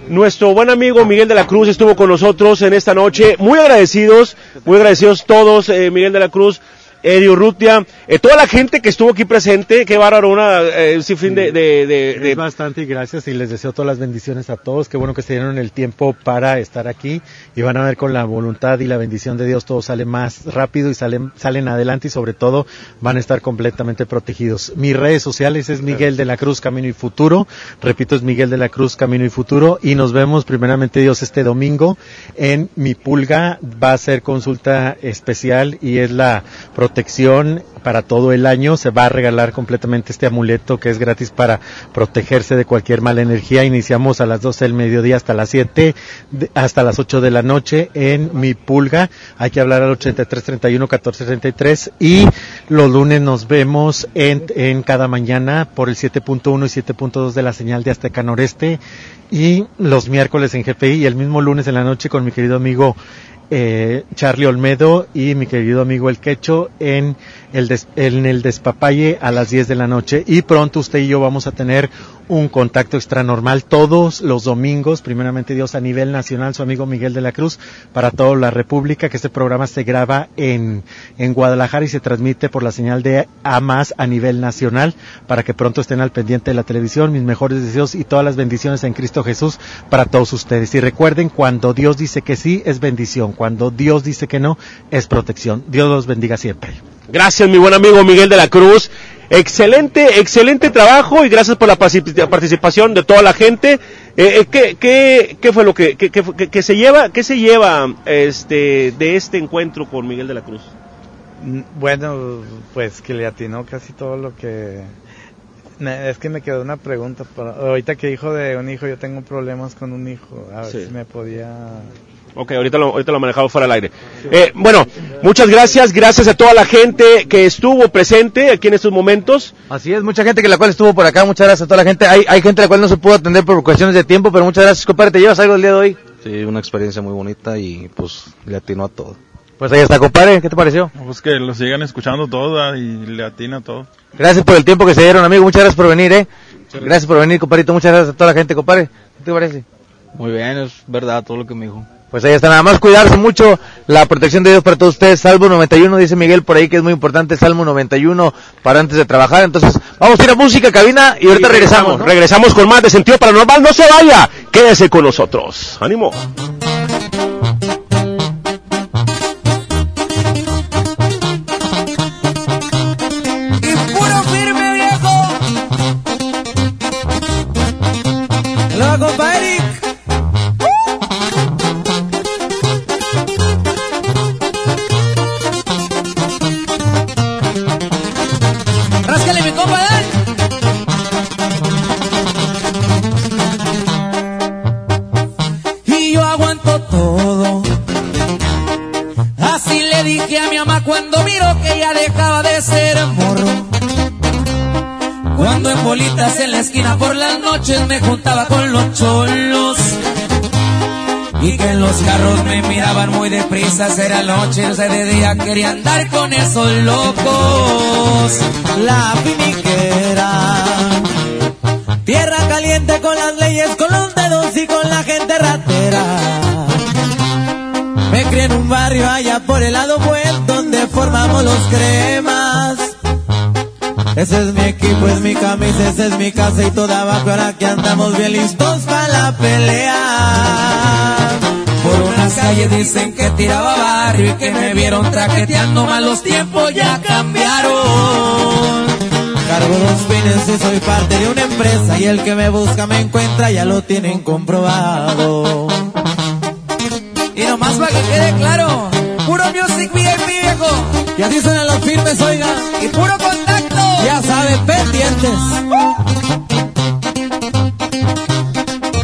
nuestro buen amigo Miguel de la Cruz estuvo con nosotros en esta noche. Muy agradecidos, muy agradecidos todos, eh, Miguel de la Cruz. Eddie Urrutia, eh, toda la gente que estuvo aquí presente, qué bárbaro, una eh, un sinfín de, de, de- de- Es bastante y gracias y les deseo todas las bendiciones a todos. Qué bueno que se dieron el tiempo para estar aquí y van a ver con la voluntad y la bendición de Dios todo sale más rápido y salen, salen adelante y sobre todo van a estar completamente protegidos. Mis redes sociales es Miguel de la Cruz Camino y Futuro. Repito, es Miguel de la Cruz Camino y Futuro y nos vemos primeramente Dios este domingo en Mi Pulga. Va a ser consulta especial y es la protección para todo el año. Se va a regalar completamente este amuleto que es gratis para protegerse de cualquier mala energía. Iniciamos a las 12 del mediodía hasta las 7, de- hasta las 8 de la noche en Mi Pulga. Hay que hablar al 83 31 14 33 y los lunes nos vemos en, en cada mañana por el 7.1 y 7.2 de la señal de Azteca Noreste y los miércoles en GPI y el mismo lunes en la noche con mi querido amigo eh, Charlie Olmedo y mi querido amigo El Quecho en el, en el Despapalle a las 10 de la noche. Y pronto usted y yo vamos a tener un contacto extra normal todos los domingos, primeramente Dios a nivel nacional, su amigo Miguel de la Cruz, para toda la República, que este programa se graba en, en Guadalajara y se transmite por la señal de A más a nivel nacional, para que pronto estén al pendiente de la televisión, mis mejores deseos y todas las bendiciones en Cristo Jesús para todos ustedes. Y recuerden, cuando Dios dice que sí, es bendición, cuando Dios dice que no, es protección. Dios los bendiga siempre. Gracias, mi buen amigo Miguel de la Cruz. Excelente, excelente trabajo y gracias por la particip- participación de toda la gente. Eh, eh, ¿qué, qué, qué fue lo que, qué- qué se lleva, qué se lleva este, de este encuentro con Miguel de la Cruz? Mm, Bueno, pues que le atinó casi todo lo que... Es que me quedó una pregunta. Para... Ahorita que dijo de un hijo, yo tengo problemas con un hijo. A ver Sí. si me podía... Ok, ahorita lo, ahorita lo manejamos fuera del aire. Eh, bueno, muchas gracias, gracias a toda la gente que estuvo presente aquí en estos momentos. Así es, mucha gente que la cual estuvo por acá, muchas gracias a toda la gente. Hay, hay gente la cual no se pudo atender por cuestiones de tiempo, pero muchas gracias, compadre. ¿Te llevas algo el día de hoy? Sí, una experiencia muy bonita y pues le atinó a todo. Pues ahí está, compadre. ¿Qué te pareció? Pues que lo sigan escuchando todo ah, y le atina todo. Gracias por el tiempo que se dieron, amigo. Muchas gracias por venir, eh. Gracias por venir, compadrito. Muchas gracias a toda la gente, compadre. ¿Qué te parece? Muy bien, es verdad todo lo que me dijo. Pues ahí está, nada más cuidarse mucho, la protección de Dios para todos ustedes. Salmo 91, dice Miguel por ahí que es muy importante, Salmo 91 para antes de trabajar. Entonces, vamos a ir a música, cabina y ahorita regresamos. ¿no? Regresamos con más de Sentido Paranormal. No se vaya, quédese con nosotros. ánimo. Cuando miro que ya dejaba de ser morro. Cuando en bolitas en la esquina por las noches me juntaba con los cholos. Y que en los carros me miraban muy deprisa, era noche, o sea, de día quería andar con esos locos. La finiquera. Tierra caliente con las leyes, con los dedos y con la gente ratera. En un barrio allá por el lado buen donde formamos los cremas. Ese es mi equipo, es mi camisa, esa es mi casa y toda abajo. Ahora que andamos bien listos para la pelea. Por unas calles dicen que tiraba barrio y que me vieron traqueteando mal los tiempos ya cambiaron. Cargo dos fines y soy parte de una empresa y el que me busca me encuentra, ya lo tienen comprobado. Y nomás para que quede claro, puro music VIP viejo. Y así suenan los firmes, oiga. Y puro contacto. Ya sabes, pendientes.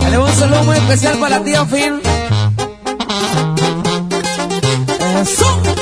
Dale un saludo muy especial para la tía Phil. Eso.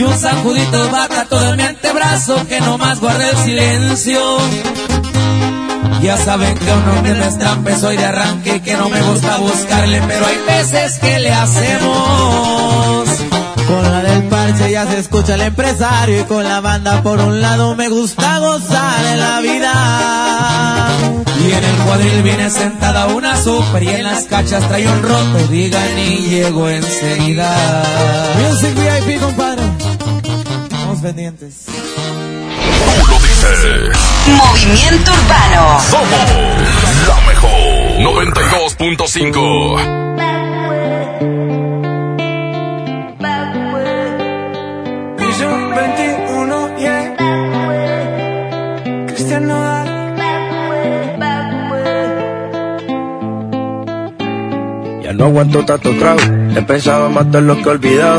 Y un sacudito de vaca todo en mi antebrazo que no más guarde el silencio. Ya saben que un hombre no es trampe, soy de arranque y que no me gusta buscarle, pero hay veces que le hacemos. Con la del parche ya se escucha el empresario y con la banda por un lado me gusta gozar en la vida. Y en el cuadril viene sentada una super y en las cachas trae un roto, digan y llego enseguida. Music VIP, compadre. Estamos pendientes. Tú lo dices. Movimiento Urbano. Somos la mejor. 92.5. Vision 21, yeah. Cristian Nodal. Ya no aguanto tanto trago, he pensado en matar lo que he olvidado.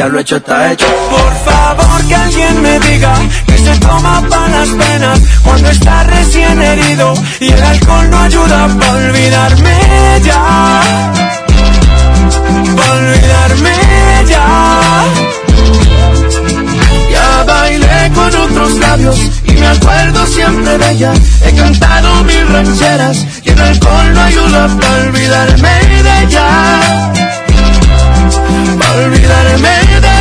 Ya lo hecho está hecho. Por favor que alguien me diga que se toma para las penas cuando está recién herido y el alcohol no ayuda para olvidarme ya. Pa' olvidarme ya. Ya bailé con otros labios y me acuerdo siempre de ella. He cantado mil rancheras y el alcohol no ayuda para olvidarme de ella. Olvidarme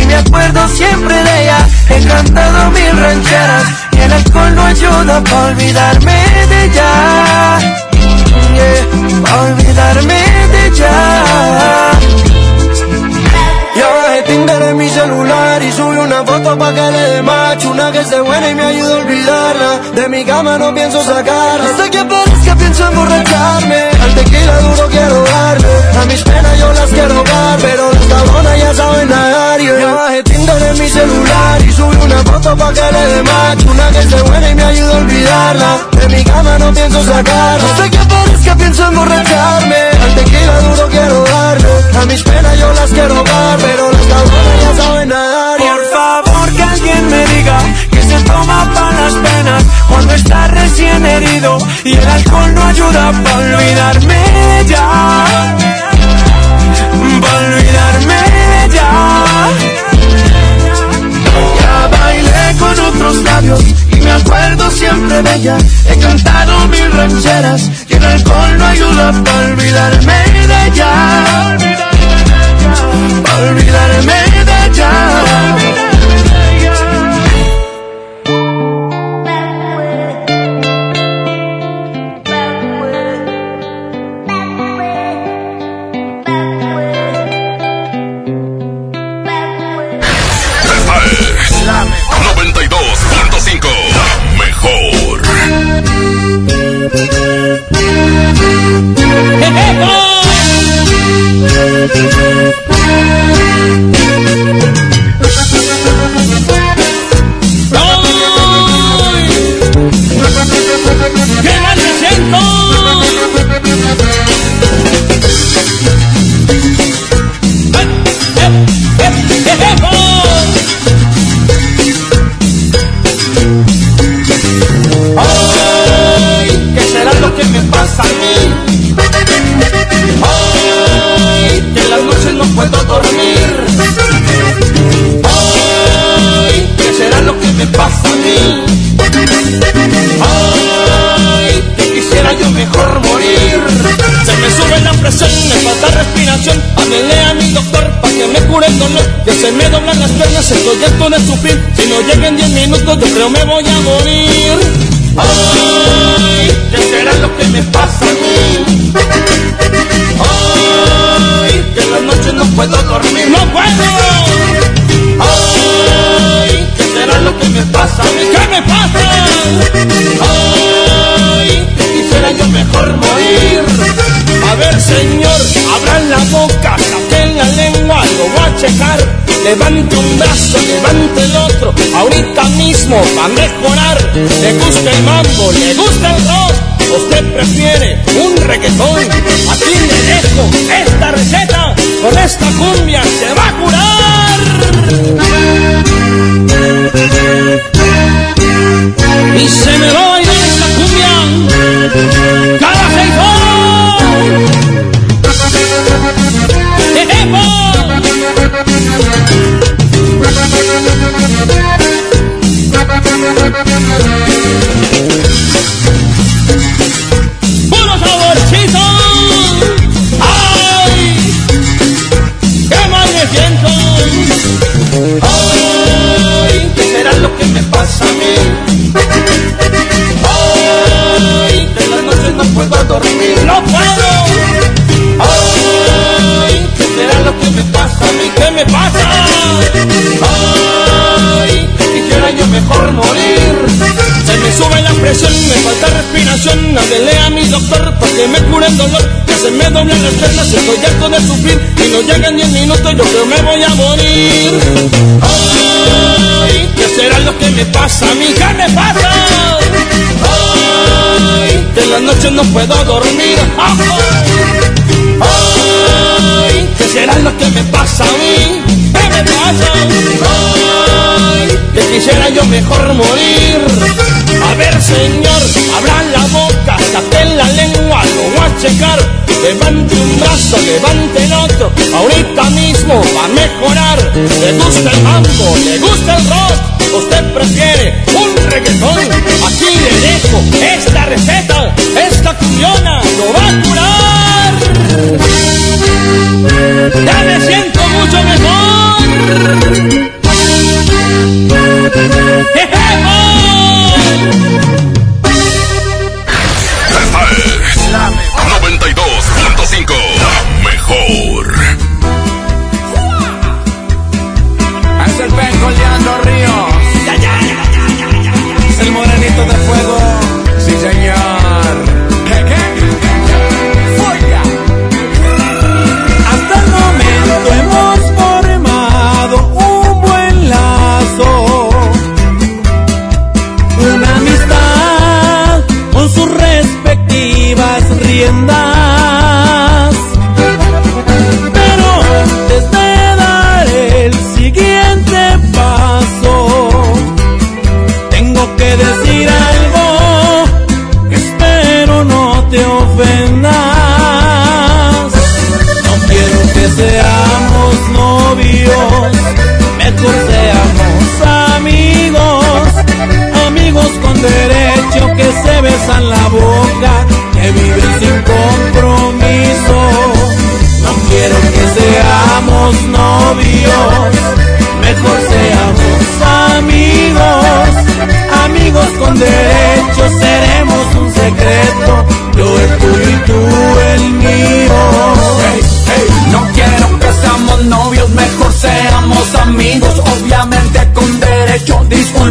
y me acuerdo siempre de ella. He cantado mil rancheras y el alcohol no ayuda para olvidarme de ella. Yeah, pa' olvidarme de ella. Y ahora de Tinder en mi celular y sube una foto pa' que le dé macho. Una que esté buena y me ayude a olvidarla. De mi cama no pienso sacarla. Hasta que parezca pienso emborracharme. Al tequila duro quiero darle. A mis penas yo las quiero dar. Pero las cabronas ya saben nadar. Yo ya bajé Tinder en mi celular y sube una foto pa' que le dé macho. Una que esté buena y me ayude a olvidarla. De mi cama no pienso sacarla. Hasta que parezca pienso emborracharme. Al tequila duro quiero darle. A mis penas yo las quiero dar. Pero las cabronas ya saben nadar. Por favor que alguien me diga que se toma para las penas cuando está recién herido y el alcohol no ayuda para olvidarme ya. Olvidarme ya. Ya bailé con otros labios y me acuerdo siempre de ella. He cantado mil rancheras y el alcohol no ayuda para olvidarme de ella. Pa' olvidarme de ella. 10 minutos, yo creo me voy a morir. Ay, ¿qué será lo que me pasa a mí? Ay, que en las noches no puedo dormir. ¡No puedo! Ay, ¿qué será lo que me pasa a mí? ¿Qué me pasa? Ay, que quisiera yo mejor morir. A ver, señor, abran la boca, Levante un brazo, levante el otro, ahorita mismo va a mejorar. Le gusta el mambo, le gusta el rock, usted prefiere un reggaetón. Aquí le dejo esta receta, con esta cumbia se va a curar. Y se me va a bailar esta cumbia ¡Puro saborcito! ¡Ay! ¡Qué mal me siento! Ay, ¿qué será lo que me pasa a mí? Ay, en las noches no puedo dormir. ¡No puedo! Ay, ¿qué será lo que me pasa a mí? ¿Qué me pasa? Ay, quisiera yo mejor morir. Me falta respiración. Háblele a mi doctor para que me cure el dolor. Que se me doblan las piernas, estoy harto de sufrir. Y no llegan 10 minutos, yo creo me voy a morir. Ay, ¿qué será lo que me pasa a mí? ¿Qué me pasa? Ay, que en las noches no puedo dormir. Ay, ¿qué será lo que me pasa a mí? Que quisiera yo mejor morir. A ver, señor, abran la boca, saquen la lengua, lo voy a checar. Levante un brazo, levante el otro, ahorita mismo va a mejorar. Le gusta el mambo, le gusta el rock, usted prefiere un reggaetón. Aquí le dejo esta receta, esta cumbiona lo va a curar. Ya me siento mucho mejor. Esta es 92.5. La mejor. besan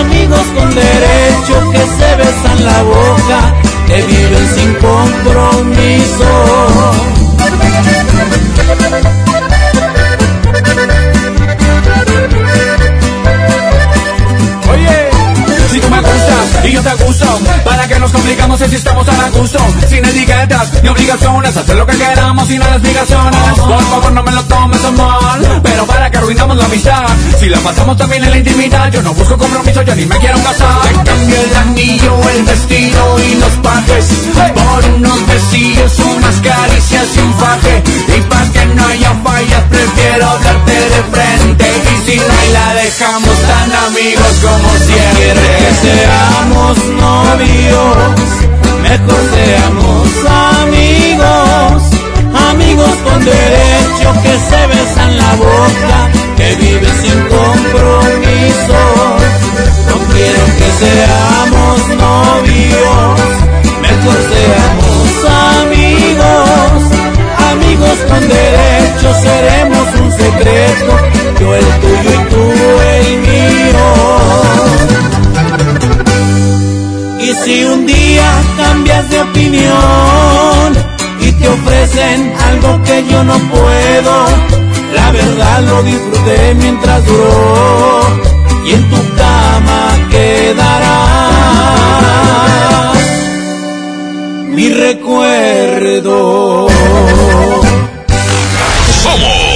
amigos con derecho que se besan la boca, que viven sin compromiso. Oye, si tú me gustas y yo te gusto, ¿para que nos complicamos si estamos a gusto? Sin etiquetas ni obligaciones, hacer lo que queramos sin obligaciones. Por favor, no me lo tomes a mal, pero para que arruinamos la amistad. Si la pasamos también en la intimidad, yo no busco compromiso, yo ni me quiero casar. Te cambio el anillo, el vestido y los pajes por unos besillos, unas caricias y un faje. Y para que no haya fallas, prefiero hablarte de frente. Y si no hay, la dejamos tan amigos como siempre. que seamos novios, mejor seamos amigos, amigos con derecho que se besan la boca, que viven sin compromiso. No quiero que seamos novios, mejor seamos amigos, amigos con derecho seremos un secreto, yo el tuyo y tú el mío. Si un día cambias de opinión y te ofrecen algo que yo no puedo, la verdad lo disfruté mientras duró y en tu cama quedará mi recuerdo. Somos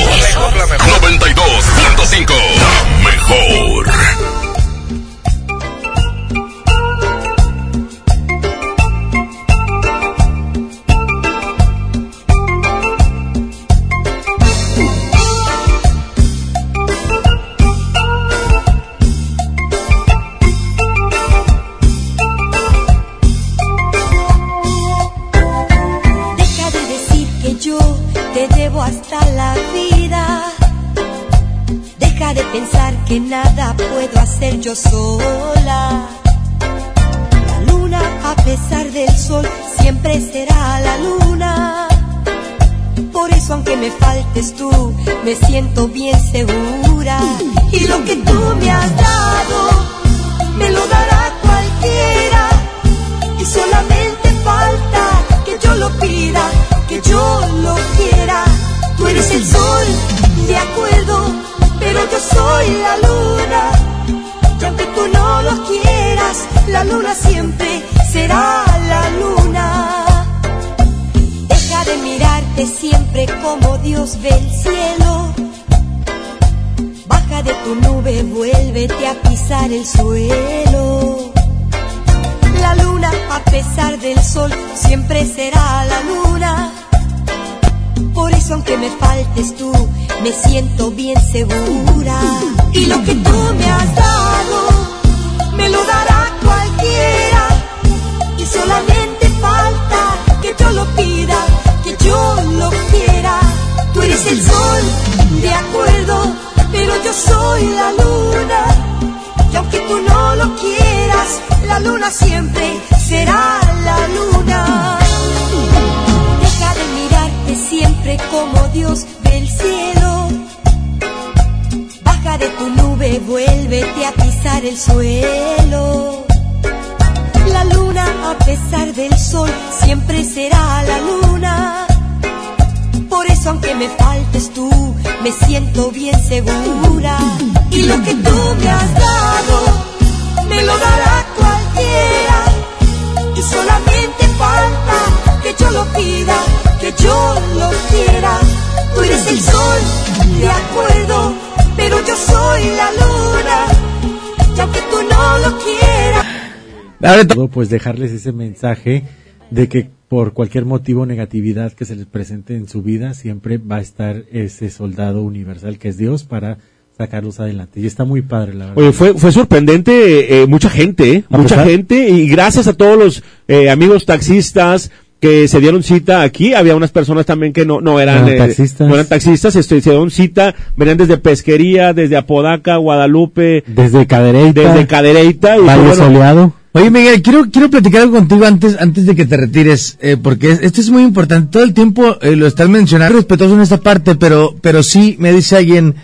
lo quieras. Todo, pues dejarles ese mensaje de que por cualquier motivo negatividad que se les presente en su vida siempre va a estar ese soldado universal que es Dios para sacarlos adelante y está muy padre la verdad Oye, fue, fue sorprendente, eh, mucha gente, eh, mucha pesar- gente, y gracias a todos los eh, amigos taxistas que se dieron cita aquí, había unas personas también que no, no eran, No, eh, taxistas. no eran taxistas, este, se dieron cita, venían desde Pesquería, desde Apodaca, Guadalupe, desde Cadereyta desde Cadereyta, y Valle pues, bueno, Soleado Oye, Miguel, quiero, quiero platicar algo contigo antes, antes de que te retires, eh, porque es- esto es muy importante. Todo el tiempo eh, lo estás mencionando, respetuoso en esta parte, pero, pero sí, me dice alguien,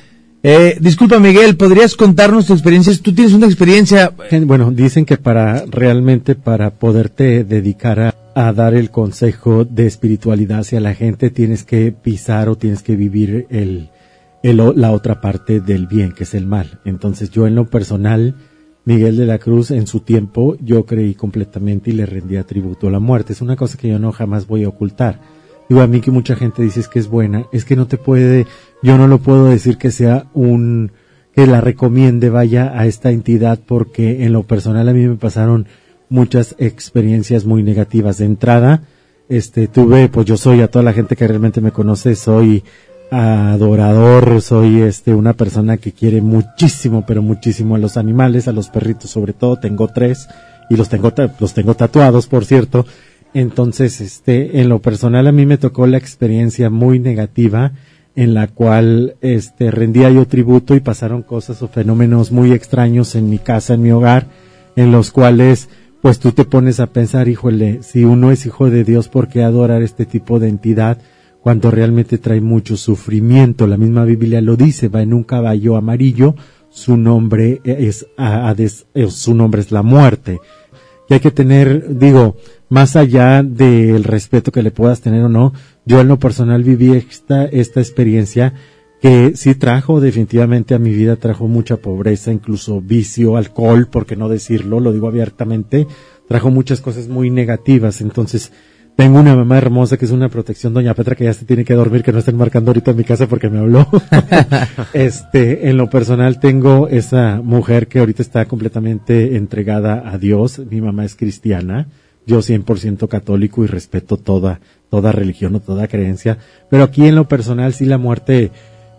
eh, disculpa Miguel, ¿podrías contarnos tu experiencia? Tú tienes una experiencia, Gen- Bueno, dicen que para realmente para poderte dedicar a, a dar el consejo de espiritualidad hacia la gente tienes que pisar o tienes que vivir el, el la otra parte del bien, que es el mal. Entonces yo en lo personal, Miguel de la Cruz en su tiempo yo creí completamente y le rendía tributo a la muerte. Es una cosa que yo no jamás voy a ocultar. Digo, a mí que mucha gente dice es que es buena, es que no te puede, yo no lo puedo decir que sea un, que la recomiende vaya a esta entidad porque en lo personal a mí me pasaron muchas experiencias muy negativas. De entrada, este, tuve, pues yo soy a toda la gente que realmente me conoce, soy adorador, soy este, una persona que quiere muchísimo, pero muchísimo a los animales, a los perritos sobre todo, tengo tres y los tengo, los tengo tatuados, por cierto. Entonces, este, en lo personal a mí me tocó la experiencia muy negativa en la cual este rendía yo tributo y pasaron cosas o fenómenos muy extraños en mi casa, en mi hogar, en los cuales pues tú te pones a pensar, híjole, si uno es hijo de Dios, ¿por qué adorar este tipo de entidad cuando realmente trae mucho sufrimiento? La misma Biblia lo dice, va en un caballo amarillo, su nombre es Hades, su nombre es la muerte. Y hay que tener, digo, más allá del respeto que le puedas tener o no, yo en lo personal viví esta, esta experiencia que sí trajo definitivamente a mi vida, trajo mucha pobreza, incluso vicio, alcohol, por qué no decirlo, lo digo abiertamente, trajo muchas cosas muy negativas. Entonces, tengo una mamá hermosa que es una protección, doña Petra, que ya se tiene que dormir, que no estén marcando ahorita en mi casa porque me habló. este, en lo personal tengo esa mujer que ahorita está completamente entregada a Dios. Mi mamá es cristiana. Yo 100% católico y respeto toda, toda religión o toda creencia. Pero aquí en lo personal sí la muerte,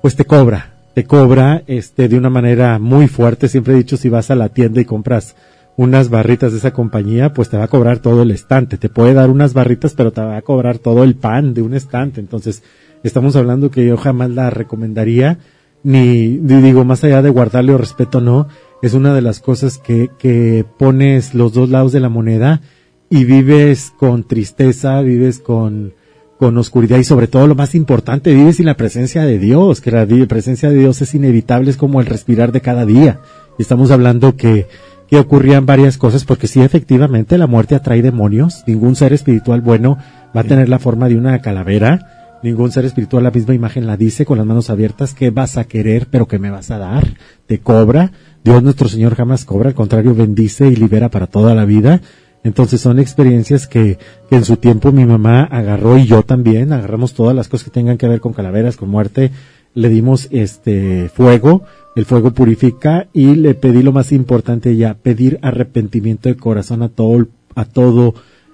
pues te cobra. Te cobra, este, de una manera muy fuerte. Siempre he dicho, si vas a la tienda y compras unas barritas de esa compañía, pues te va a cobrar todo el estante. Te puede dar unas barritas, pero te va a cobrar todo el pan de un estante. Entonces, estamos hablando que yo jamás la recomendaría, ni, digo, más allá de guardarle o respeto, no. Es una de las cosas que, que pones los dos lados de la moneda y vives con tristeza, vives con, con oscuridad y sobre todo lo más importante, vives sin la presencia de Dios, que la presencia de Dios es inevitable, es como el respirar de cada día. Y estamos hablando que, que ocurrían varias cosas, porque sí, efectivamente, la muerte atrae demonios. Ningún ser espiritual bueno va a tener la forma de una calavera. Ningún ser espiritual, la misma imagen la dice con las manos abiertas, ¿qué vas a querer, pero qué me vas a dar? Te cobra. Dios nuestro Señor jamás cobra, al contrario, bendice y libera para toda la vida. Entonces son experiencias que, que en su tiempo mi mamá agarró y yo también, agarramos todas las cosas que tengan que ver con calaveras, con muerte, le dimos este fuego, el fuego purifica y le pedí lo más importante ya, pedir arrepentimiento de corazón a todo, a todo,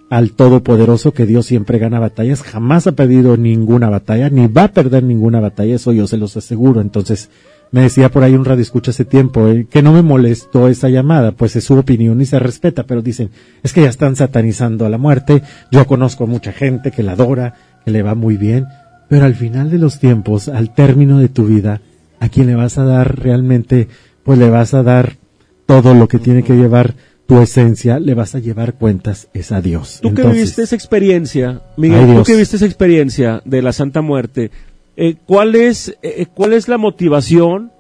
al Todopoderoso que Dios siempre gana batallas, jamás ha perdido ninguna batalla, ni va a perder ninguna batalla, eso yo se los aseguro. Entonces, me decía por ahí un radio escucha hace tiempo eh, que no me molestó esa llamada, pues es su opinión y se respeta, pero dicen, es que ya están satanizando a la muerte, yo conozco a mucha gente que la adora, que le va muy bien, pero al final de los tiempos, al término de tu vida, a quien le vas a dar realmente, pues le vas a dar todo lo que tiene que llevar tu esencia, le vas a llevar cuentas, es a Dios. Tú que viviste esa experiencia, Miguel, tú que viviste esa experiencia de la Santa Muerte, eh, ¿cuál es eh, cuál es la motivación,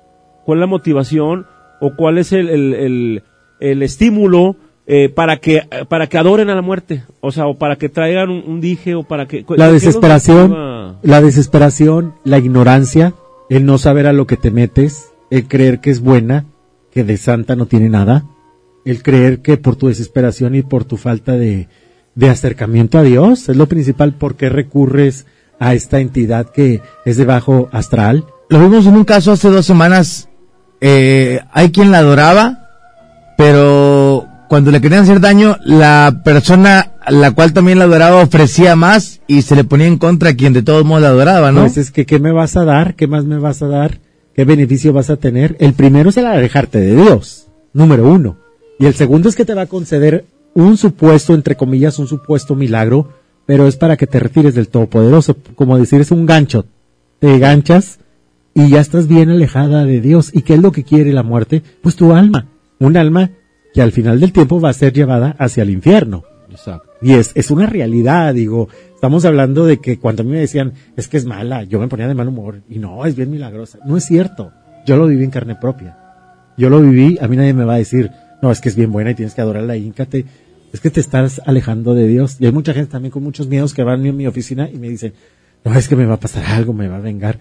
cuál es la motivación o cuál es el, el, el- el estímulo eh, para que eh, para que adoren a la muerte, o sea, o para que traigan un, un dije o para que la ¿qué los desesperación, la desesperación, la ignorancia, el no saber a lo que te metes, el creer que es buena, que de santa no tiene nada, el creer que por tu desesperación y por tu falta de, de acercamiento a Dios, es lo principal, ¿por qué recurres a esta entidad que es de bajo astral? Lo vimos en un caso hace dos semanas, eh, hay quien la adoraba, pero cuando le querían hacer daño, la persona a la cual también la adoraba ofrecía más y se le ponía en contra a quien de todos modos la adoraba, ¿no? Pues es que, ¿qué me vas a dar? ¿Qué más me vas a dar? ¿Qué beneficio vas a tener? El primero es el alejarte de Dios, número uno. Y el segundo es que te va a conceder un supuesto, entre comillas, un supuesto milagro, pero es para que te retires del Todopoderoso. Como decir, es un gancho. Te ganchas y ya estás bien alejada de Dios. ¿Y qué es lo que quiere la muerte? Pues tu alma. Un alma que al final del tiempo va a ser llevada hacia el infierno. Exacto. Y es, es una realidad, digo, estamos hablando de que cuando a mí me decían, es que es mala, yo me ponía de mal humor, y no, es bien milagrosa. No es cierto. Yo lo viví en carne propia. Yo lo viví, a mí nadie me va a decir, no, es que es bien buena y tienes que adorarla, híncate. Es que te estás alejando de Dios. Y hay mucha gente también con muchos miedos que van a mi oficina y me dicen, no, es que me va a pasar algo, me va a vengar.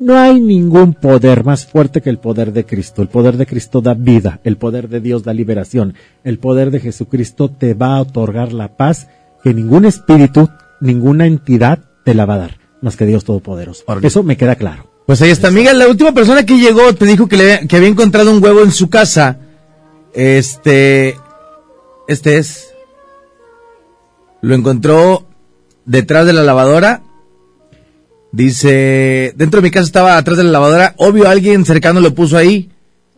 No hay ningún poder más fuerte que el poder de Cristo. El poder de Cristo da vida, el poder de Dios da liberación, el poder de Jesucristo te va a otorgar la paz que ningún espíritu, ninguna entidad te la va a dar, más que Dios Todopoderoso. Eso me queda claro. Pues ahí está, Miguel, la última persona que llegó te dijo que, le, que había encontrado un huevo en su casa. Este, este es. Lo encontró detrás de la lavadora. Dice, dentro de mi casa estaba atrás de la lavadora. Obvio alguien cercano lo puso ahí.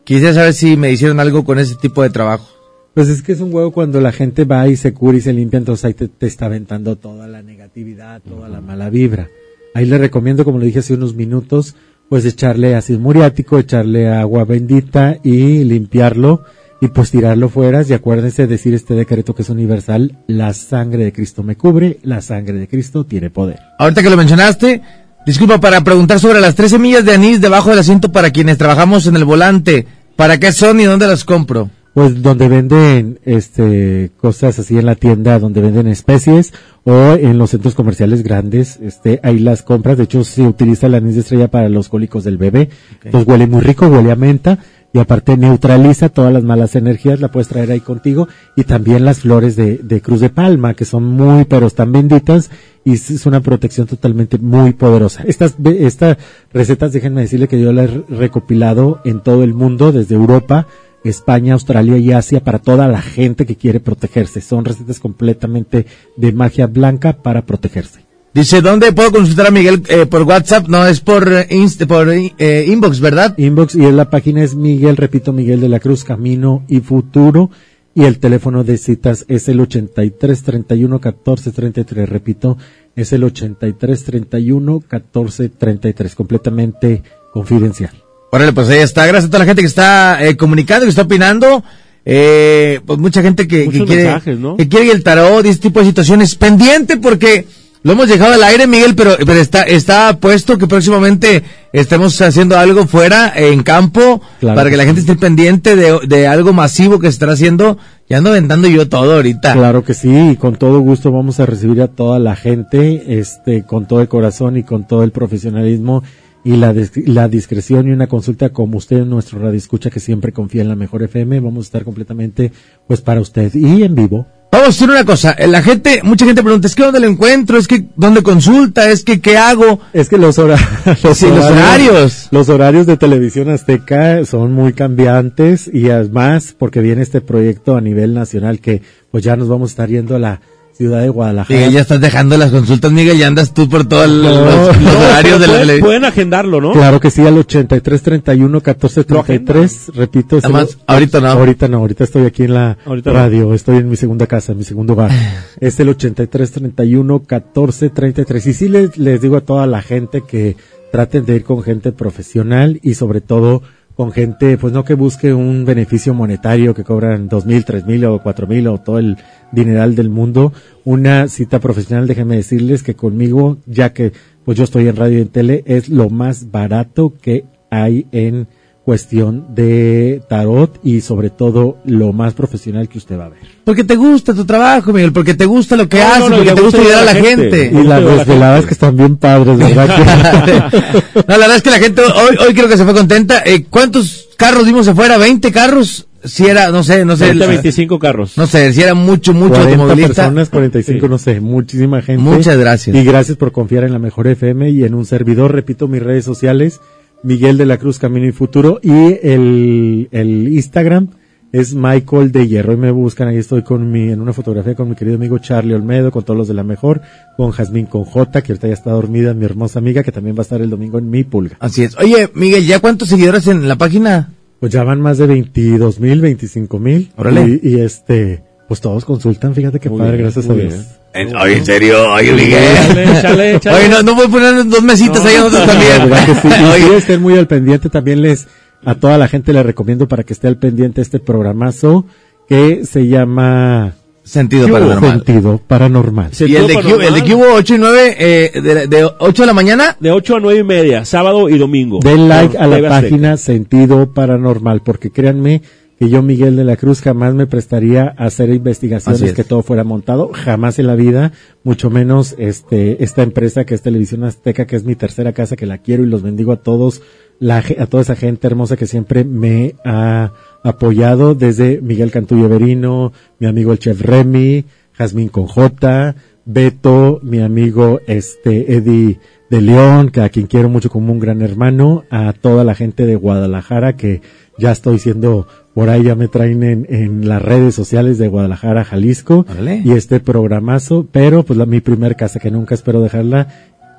Quisiera saber si me hicieron algo con ese tipo de trabajo. Pues es que es un huevo cuando la gente va y se cura y se limpia, entonces ahí te, te está aventando toda la negatividad, toda la mala vibra. Ahí le recomiendo, como le dije hace unos minutos, pues echarle ácido muriático, echarle agua bendita y limpiarlo y pues tirarlo fuera. Y acuérdense de decir este decreto que es universal, la sangre de Cristo me cubre, la sangre de Cristo tiene poder. Ahorita que lo mencionaste, disculpa para preguntar sobre las tres semillas de anís debajo del asiento para quienes trabajamos en el volante. ¿Para qué son y dónde las compro? Pues donde venden este cosas así en la tienda, donde venden especies o en los centros comerciales grandes, este ahí las compras. De hecho se utiliza el anís de estrella para los cólicos del bebé. Entonces huele muy rico, huele a menta y aparte neutraliza todas las malas energías, la puedes traer ahí contigo y también las flores de, de cruz de palma que son muy pero están benditas y es una protección totalmente muy poderosa. Estas, estas recetas, déjenme decirle que yo las he recopilado en todo el mundo, desde Europa, España, Australia y Asia, para toda la gente que quiere protegerse. Son recetas completamente de magia blanca para protegerse. Dice, ¿dónde puedo consultar a Miguel eh, por WhatsApp? No, es por, eh, inst- por eh, inbox, ¿verdad? Inbox y en la página es Miguel, repito, Miguel de la Cruz, Camino y Futuro. Y el teléfono de citas es el 83 31 14 33. Repito, es el 83 31 14 33. Completamente confidencial. Órale, pues ahí está. Gracias a toda la gente que está eh, comunicando, que está opinando. Eh, pues mucha gente que, que quiere, mensajes, ¿no? que quiere el tarot y este tipo de situaciones. Pendiente porque lo hemos dejado al aire, Miguel, pero, pero está, está puesto que próximamente estemos haciendo algo fuera, en campo, Claro para que la gente esté pendiente de, de algo masivo que se estará haciendo. Ya ando aventando yo todo ahorita. Claro que sí, y con todo gusto vamos a recibir a toda la gente, este, con todo el corazón y con todo el profesionalismo y la, la discreción y una consulta como usted en nuestro radio escucha que siempre confía en la mejor FM, vamos a estar completamente pues para usted y en vivo. Vamos a decir una cosa, eh, la gente, mucha gente pregunta, es que dónde lo encuentro, es que dónde consulta, es que qué hago. Es que los, hora- Sí, los horarios. Los horarios de televisión azteca son muy cambiantes y además porque viene este proyecto a nivel nacional que pues ya nos vamos a estar yendo a la ciudad de Guadalajara. Miguel, ya estás dejando las consultas, Miguel, ya andas tú por todos los, No. los No, horarios de la pueden, pueden agendarlo, ¿no? Claro que sí, al 83 31 14 33, repito. es el- Además, ahorita no. Ahorita no, ahorita estoy aquí en la Ahorita no. radio, estoy en mi segunda casa, en mi segundo hogar. es el 83 31 14 33. Y sí les, les digo a toda la gente que traten de ir con gente profesional y sobre todo con gente, pues no que busque un beneficio monetario que cobran dos mil, tres mil o cuatro mil o todo el dineral del mundo. Una cita profesional, déjenme decirles que conmigo, ya que pues yo estoy en radio y en tele, es lo más barato que hay en cuestión de tarot y sobre todo lo más profesional que usted va a ver. Porque te gusta tu trabajo, Miguel, porque te gusta lo que No, haces, no, porque te gusta ayudar a la gente. Y las desveladas que están bien padres, ¿verdad? no, la verdad es que la gente hoy, hoy creo que se fue contenta. Eh, ¿Cuántos carros vimos afuera? ¿20 carros? si era, no sé, no sé. 20, el- 25 carros. No sé, si era mucho, mucho 40 automovilista. personas, 45, Sí. no sé, muchísima gente. Muchas gracias. Y gracias por confiar en la mejor FM y en un servidor. Repito mis redes sociales, Miguel de la Cruz Camino y Futuro y el, el Instagram es Michael de Hierro y me buscan, ahí estoy con mi, en una fotografía con mi querido amigo Charlie Olmedo, con todos los de la mejor, con Jazmín con J, que ahorita ya está dormida, mi hermosa amiga, que también va a estar el domingo en mi pulga. Así es. Oye, Miguel, ¿ya cuántos seguidores en la página? Pues ya van más de 22 mil, 25 mil. Órale. Y, y este, pues todos consultan, fíjate qué Muy padre, bien, gracias a Dios. bien. En- oye, en serio, oye, Miguel. Échale, échale, échale. Oye, no, no voy a poner dos mesitas ahí a nosotros también. que sí. Oye, sí, estén muy al pendiente. También les, a toda la gente les recomiendo para que esté al pendiente este programazo que se llama Sentido. Paranormal. Sentido Paranormal. y el de, Q, el de Q 8 y 9, eh, de, de 8 de la mañana. De 8 a 9 y media, sábado y domingo. Den like Por a la Azteca. página Sentido Paranormal, porque créanme que yo, Miguel de la Cruz, jamás me prestaría a hacer investigaciones es. que todo fuera montado, jamás en la vida, mucho menos este esta empresa que es Televisión Azteca, que es mi tercera casa, que la quiero y los bendigo a todos, la, a toda esa gente hermosa que siempre me ha apoyado, desde Miguel Cantullo Verino, mi amigo el chef Remy, Jazmín con J, Beto, mi amigo este Eddie de León, que a quien quiero mucho como un gran hermano, a toda la gente de Guadalajara, que ya estoy siendo, por ahí ya me traen en, en las redes sociales de Guadalajara, Jalisco, y este programazo, pero pues la, mi primer casa que nunca espero dejarla,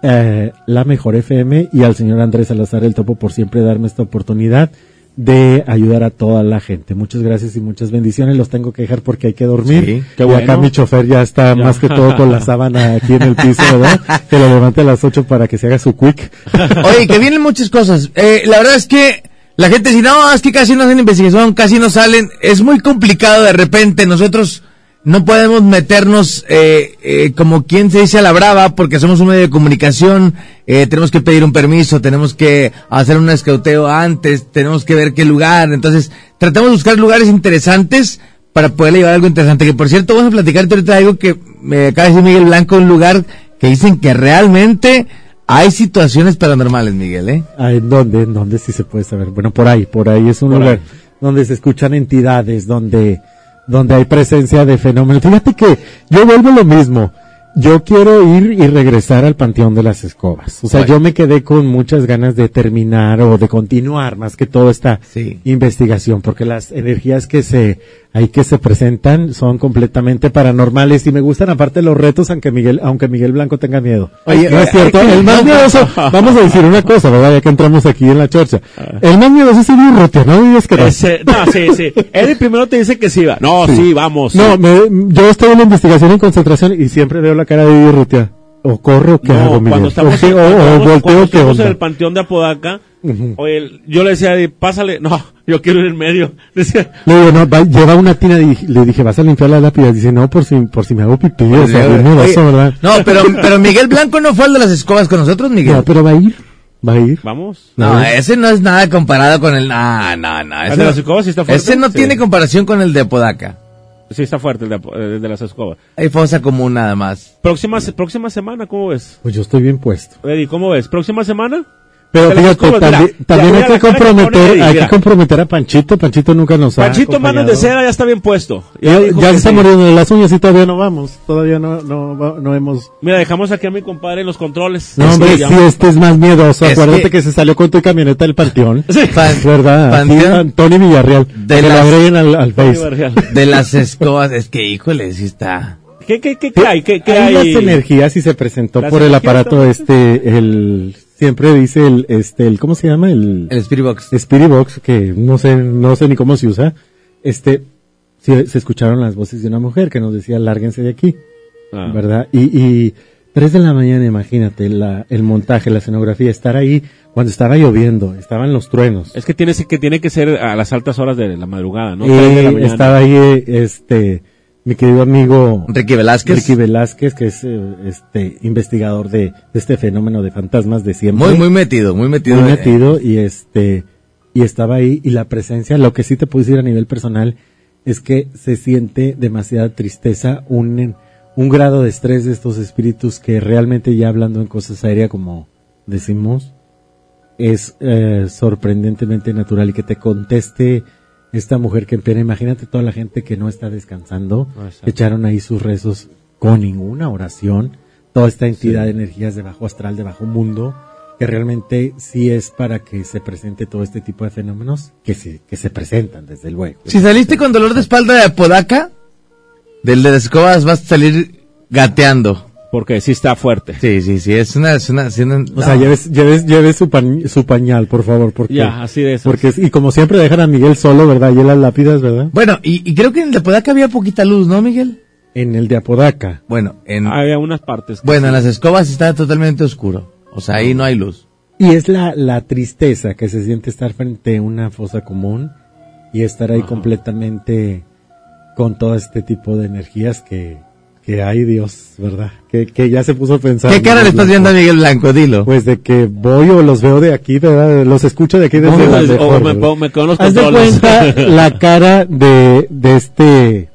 eh, la mejor FM, y al señor Andrés Salazar el Topo por siempre darme esta oportunidad de ayudar a toda la gente. Muchas gracias y muchas bendiciones. Los tengo que dejar porque hay que dormir. Sí, qué y acá mi chofer ya está Ya. más que todo con la sábana aquí en el piso, ¿verdad? que lo levante a las 8 para que se haga su quick. Oye, que vienen muchas cosas. Eh, la verdad es que la gente dice, no, es que casi no hacen investigación, casi no salen. Es muy complicado de repente. Nosotros no podemos meternos eh, eh, como quien se dice a la brava porque somos un medio de comunicación. eh, tenemos que pedir un permiso, tenemos que hacer un escauteo antes, tenemos que ver qué lugar. Entonces, tratamos de buscar lugares interesantes para poder llevar algo interesante. Que por cierto, vamos a platicarte ahorita algo que me acaba de decir Miguel Blanco, un lugar que dicen que realmente hay situaciones paranormales, Miguel, ¿eh? Ah, ¿En dónde? ¿En dónde sí se puede saber? Bueno, por ahí, por ahí es un Por lugar ahí. donde se escuchan entidades, donde, donde hay presencia de fenómenos. Fíjate que yo vuelvo lo mismo. Yo quiero ir y regresar al Panteón de las Escobas. O sea, yo me quedé con muchas ganas de terminar o de continuar más que todo esta Sí. investigación, porque las energías que se, ahí que se presentan son completamente paranormales y me gustan aparte los retos, aunque Miguel, aunque Miguel Blanco tenga miedo. Oye, no es cierto, el más miedoso, vamos a decir una cosa, ¿verdad? Ya que entramos aquí en la chorcha. El más miedoso es el Urrutia, no digas que no. Ese- no, sí, sí. Eddie primero te dice que sí va. No, sí, vamos. No, me- yo estoy en la investigación en concentración y siempre veo la cara de Urrutia. O corro, qué No, hago, Miguel? cuando estamos, o, o- cuando o volteo, cuando ¿qué estamos en el panteón de Apodaca, Oye, yo le decía a Eddie, pásale. No, yo quiero ir en medio. Decía, Le digo, no, va- lleva una tina y le dije, ¿vas a limpiar la lápida? Dice, no, por si, por si me hago pipí, o sea, ¿verdad? No, pero, pero Miguel Blanco no fue el de las escobas con nosotros, Miguel. No, pero va a ir, va a ir. vamos. No, ¿Eh? ese no es nada comparado con el... No, no, no. Ese, ¿El de no- las escobas sí está fuerte? ese no Sí. tiene comparación con el de Apodaca. Sí, está fuerte el de, el de las escobas. Hay fosa común nada más. Próxima, próxima semana, ¿cómo ves? Pues yo estoy bien puesto. Eddie, ¿cómo ves? ¿Próxima semana? Pero fíjate, también, mira, también mira hay que comprometer, Eddie, hay que comprometer a Panchito, Panchito nunca nos ha Panchito Manos de acompañado. Seda ya está bien puesto. Ya, se está sí. muriendo de las uñas y todavía no vamos, todavía no, no, no hemos... Mira, dejamos aquí a mi compadre en los controles. No, hombre, Sí, si este es más miedoso, Es acuérdate que- que... se salió con tu camioneta del panteón. Pan- ¿Verdad? Panteón- Sí, Tony Villarreal. De que lo las- agreguen al, al Face. De las escobas, es que híjole, sí está... ¿Qué, qué, qué, qué hay? ¿Qué, qué Hay hay? las energías y se presentó Las por el aparato este, el, siempre dice el, este, el, ¿cómo se llama? El, El Spirit Box. Spirit Box, que no sé, no sé ni cómo se usa. Este, se, se escucharon las voces de una mujer que nos decía, lárguense de aquí. Ah. ¿Verdad? Y, y tres de la mañana, imagínate, la, el montaje, la escenografía, estar ahí cuando estaba lloviendo, estaban los truenos. Es que tiene, que tiene que ser a las altas horas de la madrugada, ¿no? Y Tres de la mañana. estaba ahí, eh, este, mi querido amigo Ricky Velázquez. Ricky Velázquez, que es eh, este investigador de, de este fenómeno de fantasmas de siempre. Muy, muy metido, muy metido. Muy eh, metido y este y estaba ahí y la presencia, lo que sí te puedo decir a nivel personal es que se siente demasiada tristeza, un un grado de estrés de estos espíritus que realmente ya hablando en cosas aéreas como decimos es eh, sorprendentemente natural y que te conteste esta mujer que en pena, imagínate toda la gente que no está descansando, Exacto. echaron ahí sus rezos con ninguna oración, toda esta entidad de energías de bajo astral, de bajo mundo, que realmente sí es para que se presente todo este tipo de fenómenos que se, que se presentan, desde luego. Si saliste con dolor de espalda de apodaca, del de las escobas vas a salir gateando. Porque sí está fuerte. Sí, sí, sí, es una... Es una, es una- O sea, lleves, lleves, lleves su, pañ- su pañal, por favor, porque, Ya, así de esos. porque, y como siempre dejan a Miguel solo, ¿verdad? Y en las lápidas, ¿verdad? Bueno, y, y creo que en el de apodaca había poquita luz, ¿no, Miguel? En el de Apodaca. Bueno, en... Había unas partes. Bueno, en las escobas está totalmente oscuro. O sea, ahí no hay luz. Y es la, la tristeza que se siente estar frente a una fosa común y estar ahí completamente con todo este tipo de energías que, que hay Dios, ¿verdad? Que, que ya se puso a pensar. ¿Qué cara le estás viendo a Miguel Blanco? Dilo. Pues de que voy o los veo de aquí, ¿verdad? Los escucho de aquí desde No, la o mejor, me ¿verdad? pongo- me quedo en los Haz de cuenta la cara de, de este,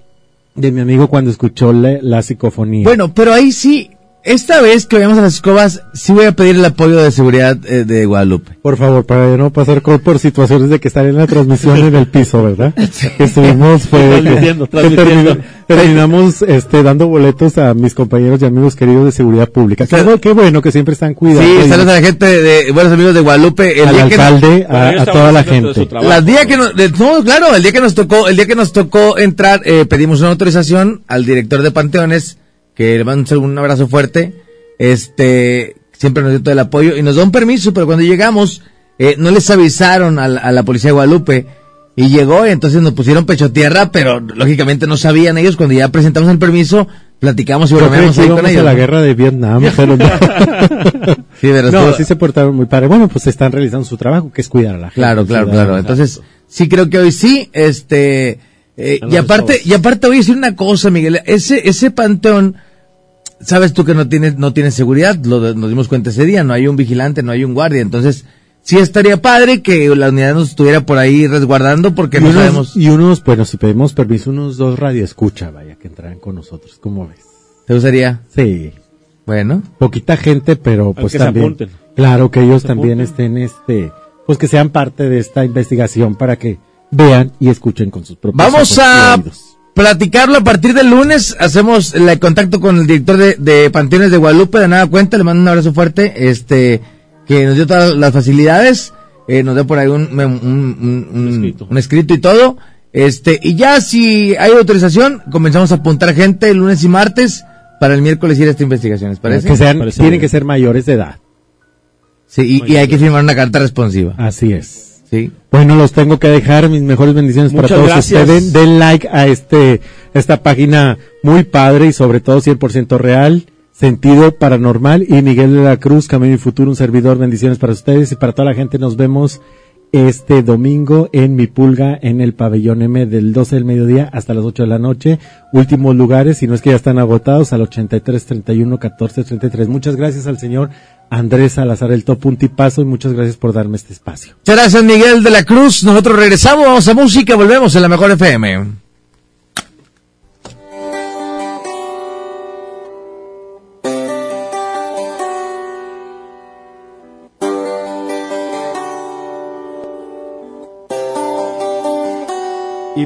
de mi amigo cuando escuchó la, la psicofonía. Bueno, pero ahí sí, esta vez que vayamos a las escobas, sí voy a pedir el apoyo de seguridad eh, de Guadalupe. Por favor, para no pasar por situaciones de que estar en la transmisión en el piso, ¿verdad? Que estuvimos, fue que- Transmitiendo, que terminamos este, dando boletos a mis compañeros y amigos queridos de seguridad pública. Qué, bu- qué bueno que siempre están cuidando. Sí, saludos a la gente de, de buenos amigos de Guadalupe. El Al día que alcalde, nos- a- a toda la gente. Las día que nos, de- no, claro, el día que nos tocó, el día que nos tocó entrar, eh, pedimos una autorización al director de Panteones, que le mando un abrazo fuerte, este, siempre nos dio todo el apoyo y nos da un permiso, pero cuando llegamos, eh, no les avisaron a la, a la policía de Guadalupe, y llegó, y entonces nos pusieron pecho tierra, pero lógicamente no sabían ellos, cuando ya presentamos el permiso, platicamos y bromeamos que ahí con ellos. a la ¿no? guerra de Vietnam, pero no. Sí, pero no, sí se portaron muy padre. Bueno, pues están realizando su trabajo, que es cuidar a la gente. Claro, claro, claro. Entonces, sí creo que hoy sí, este, eh, y aparte, y aparte voy a decir una cosa, Miguel, ese, ese panteón, sabes tú que no tiene, no tiene seguridad, lo, nos dimos cuenta ese día, no hay un vigilante, no hay un guardia, entonces, sí estaría padre que la unidad nos estuviera por ahí resguardando porque y no unos, sabemos, Y unos, bueno, si pedimos permiso, unos dos radioescucha, vaya, que entrarán con nosotros. ¿Cómo ves? ¿te gustaría? Sí. Bueno. Poquita gente, pero pues que se también. apunten. Claro, que ellos Se también apunten. estén, este, pues que sean parte de esta investigación para que vean y escuchen con sus propios Vamos ojos a oídos. platicarlo a partir del lunes. Hacemos el contacto con el director de, de Panteones de Guadalupe. De nada cuenta, le mando un abrazo fuerte. Este, que nos dio todas las facilidades. Eh, nos dio por ahí un, un, un- un- un escrito y todo. Este, y ya si hay autorización, comenzamos a apuntar gente el lunes y martes para el miércoles ir a esta investigación. ¿Les parece? Que sean, Parece tienen bien. que ser mayores de edad. Sí, y, y hay que firmar una carta responsiva. Así es. Sí. Bueno, los tengo que dejar. Mis mejores bendiciones Muchas para todos gracias. ustedes. Den like a este, esta página muy padre y sobre todo 100% real. Sentido paranormal y Miguel de la Cruz, Camino y Futuro, un servidor. Bendiciones para ustedes y para toda la gente. Nos vemos este domingo en Mi Pulga en el pabellón M del 12 del mediodía hasta las 8 de la noche. Últimos lugares, si no es que ya están agotados, al 83 31 14 33. Muchas gracias al señor Andrés Salazar, el top un tipazo y muchas gracias por darme este espacio. Muchas gracias, Miguel de la Cruz. Nosotros regresamos, vamos a música, volvemos en la mejor FM.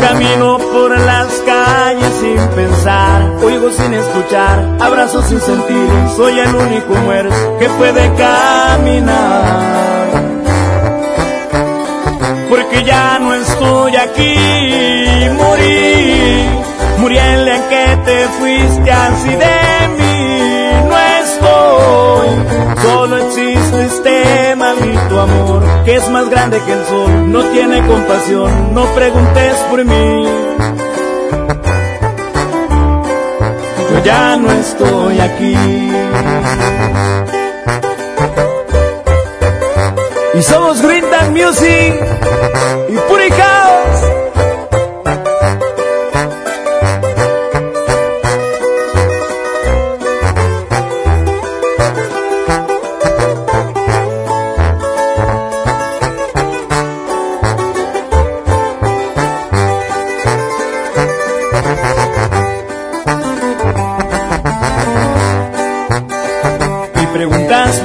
camino por las calles sin pensar, oigo sin escuchar, abrazo sin sentir, soy el único muerto que puede caminar. Porque ya no estoy aquí, morí, morí en la que te fuiste así de mí. Es más grande que el sol, no tiene compasión, no preguntes por mí. Yo ya no estoy aquí. Y somos Green Music y Puri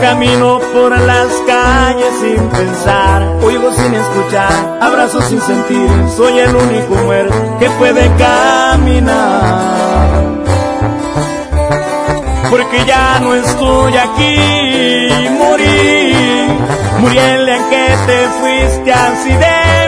camino por las calles sin pensar, oigo sin escuchar, abrazo sin sentir, soy el único muerto que puede caminar. Porque ya no estoy aquí, morí, morí el en que te fuiste así de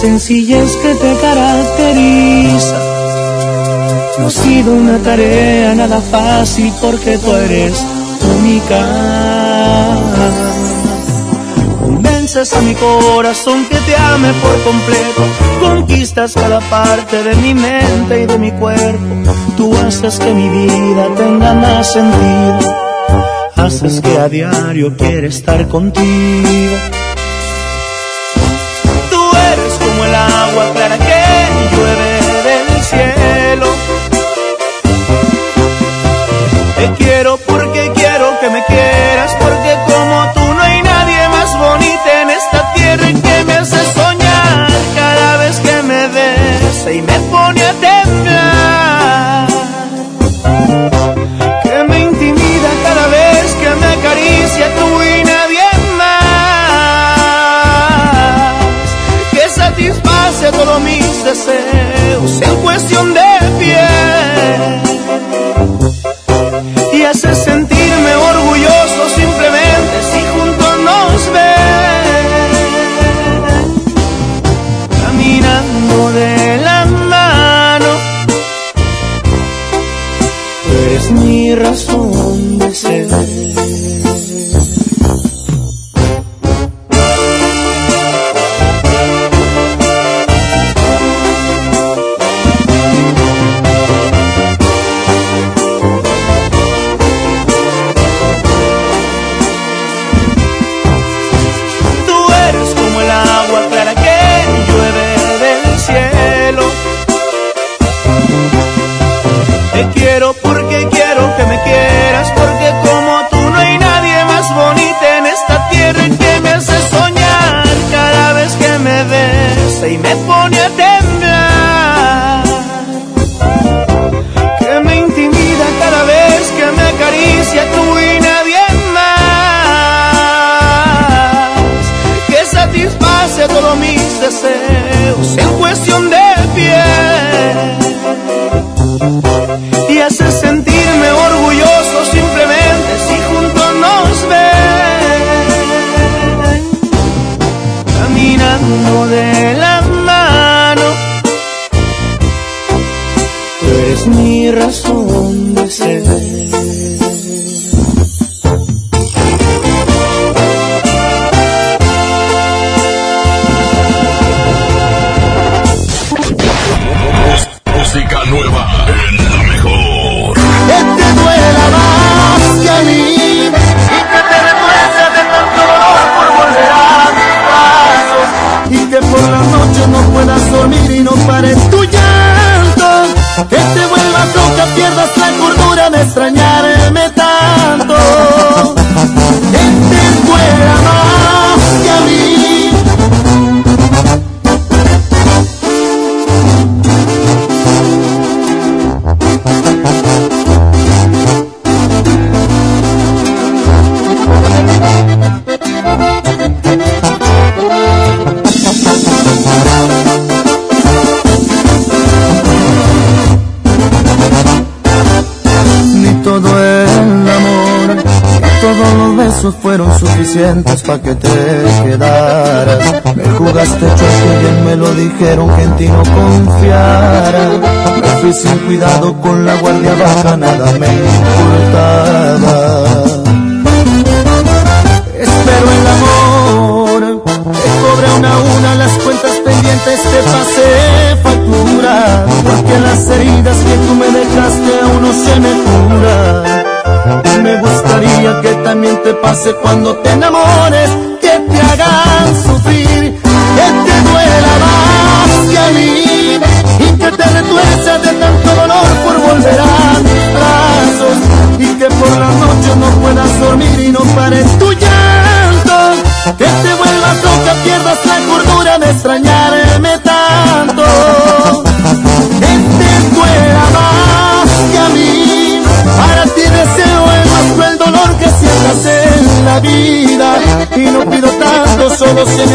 Sencillez que te caracteriza. No ha sido una tarea nada fácil porque tú eres única. Convences a mi corazón que te ame por completo. Conquistas cada parte de mi mente y de mi cuerpo. Tú haces que mi vida tenga más sentido. Haces que a diario quiera estar contigo. Agua clara ti no confiara. Me fui sin cuidado con la guardia baja, nada me importaba. Espero el amor, que cobre una a una las cuentas pendientes te pasé factura, porque las heridas que tú me dejaste aún no se me curan. Me gustaría que también te pase cuando te enamores Cuando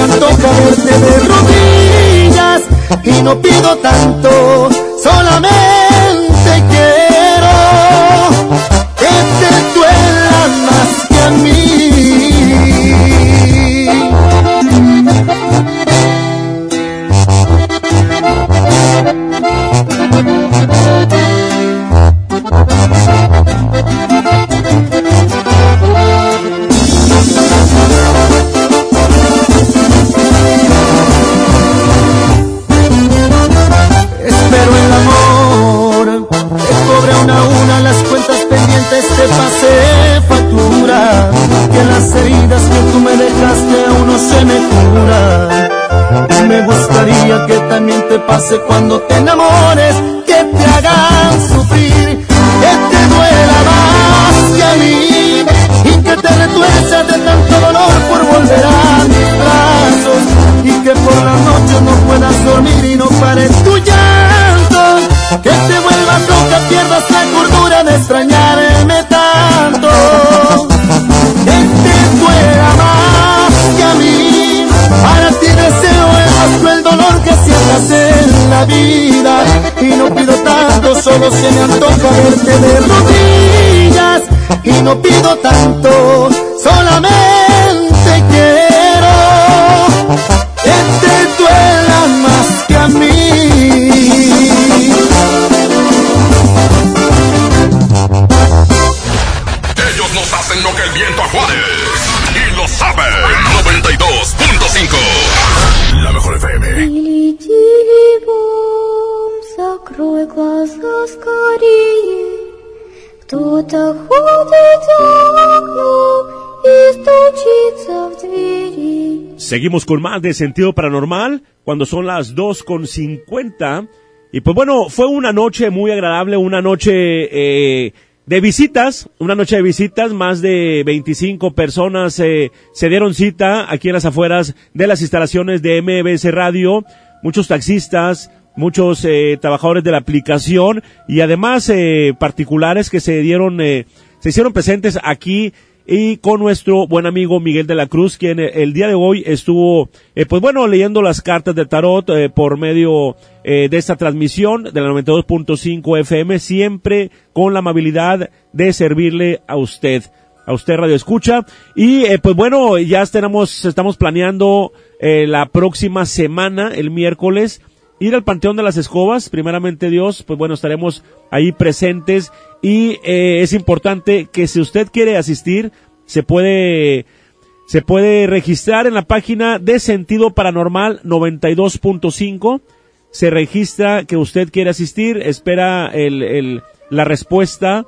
pase cuando te. solo se me antoja verte de rodillas y no pido tanto Seguimos con más de sentido paranormal cuando son las 2.50. Y pues bueno, fue una noche muy agradable, una noche eh, de visitas, una noche de visitas, más de 25 personas eh, se dieron cita aquí en las afueras de las instalaciones de MBS Radio, muchos taxistas, muchos eh, trabajadores de la aplicación y además eh, particulares que se dieron, se hicieron presentes aquí y con nuestro buen amigo Miguel de la Cruz, quien eh, el día de hoy estuvo, eh, pues bueno, leyendo las cartas de tarot eh, por medio de esta transmisión de la 92.5 FM, siempre con la amabilidad de servirle a usted, a usted Radio Escucha. Y pues bueno, ya tenemos, estamos planeando la próxima semana, el miércoles, ir al Panteón de las Escobas, primeramente Dios, pues bueno, estaremos ahí presentes y eh, es importante que si usted quiere asistir, se puede, se puede registrar en la página de Sentido Paranormal 92.5, se registra que usted quiere asistir, espera el, el, la respuesta,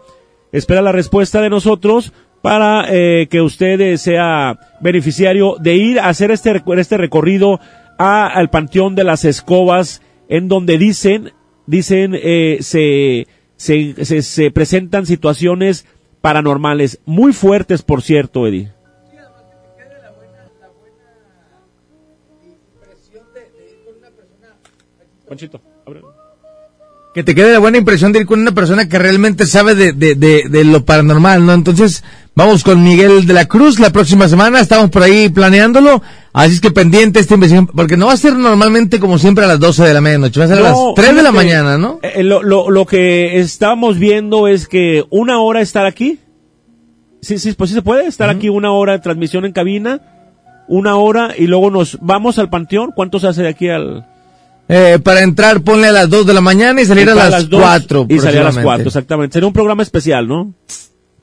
espera la respuesta de nosotros para eh, que usted eh, sea beneficiario de ir a hacer este, este recorrido a- al Panteón de las Escobas, en donde dicen, dicen, eh, se, se, se, se presentan situaciones paranormales, muy fuertes, por cierto, Eddie. Panchito, abre. que te quede la buena impresión de ir con una persona que realmente sabe de, de, de, de lo paranormal, ¿no? Entonces, vamos con Miguel de la Cruz la próxima semana, estamos por ahí planeándolo, así es que pendiente esta investigación, porque no va a ser normalmente como siempre a las 12 de la medianoche, va a ser a las 3 de la mañana, ¿no? eh, lo, lo, lo que estamos viendo es que una hora estar aquí. Sí, sí, pues sí se puede estar aquí una hora de transmisión en cabina, una hora y luego nos vamos al panteón. ¿Cuánto se hace de aquí al...? Eh, para entrar, ponle a las 2 de la mañana y salir a las, dos 4. Y salir a las 4, exactamente. Sería un programa especial, ¿no?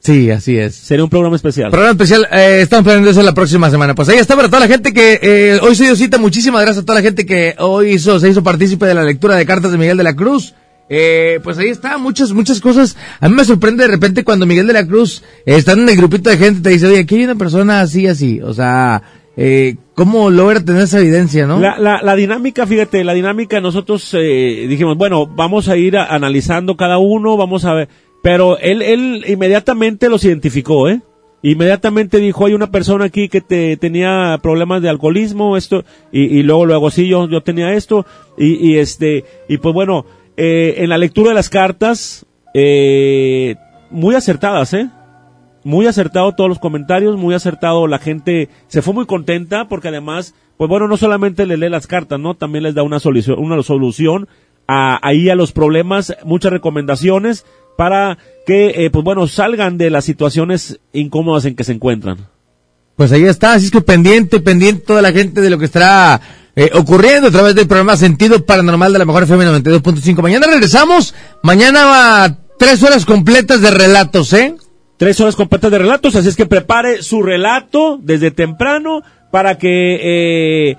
Sí, así es. Sería un programa especial. Programa especial, eh, estamos planeando eso la próxima semana. Pues ahí está para toda la gente que eh, hoy se dio cita. Muchísimas gracias a toda la gente que hoy hizo, se hizo partícipe de la lectura de cartas de Miguel de la Cruz. Eh, pues ahí está, muchas, muchas cosas. A mí me sorprende de repente cuando Miguel de la Cruz eh, está en el grupito de gente y te dice, oye, aquí hay una persona así, así. O sea, eh, ¿cómo logra tener esa evidencia, no? La, la, la dinámica, fíjate, la dinámica, nosotros eh, dijimos, bueno, vamos a ir a- analizando cada uno, vamos a ver, pero él, él inmediatamente los identificó, ¿eh? Inmediatamente dijo, hay una persona aquí que te, tenía problemas de alcoholismo, esto, y, luego, luego, sí, yo, yo tenía esto, y, y este, y pues bueno, eh, en la lectura de las cartas, eh, muy acertadas, ¿eh? muy acertado todos los comentarios, muy acertado la gente, se fue muy contenta porque además, pues bueno, no solamente le lee las cartas, ¿no? También les da una solución, una solución a, ahí a los problemas, muchas recomendaciones para que, eh, pues bueno, salgan de las situaciones incómodas en que se encuentran. Pues ahí está, así es que pendiente, pendiente toda la gente de lo que estará eh, ocurriendo a través del programa Sentido Paranormal de la Mejor FM 92.5. Mañana regresamos, mañana va tres horas completas de relatos, ¿eh? Tres horas completas de relatos, así es que prepare su relato desde temprano para que eh,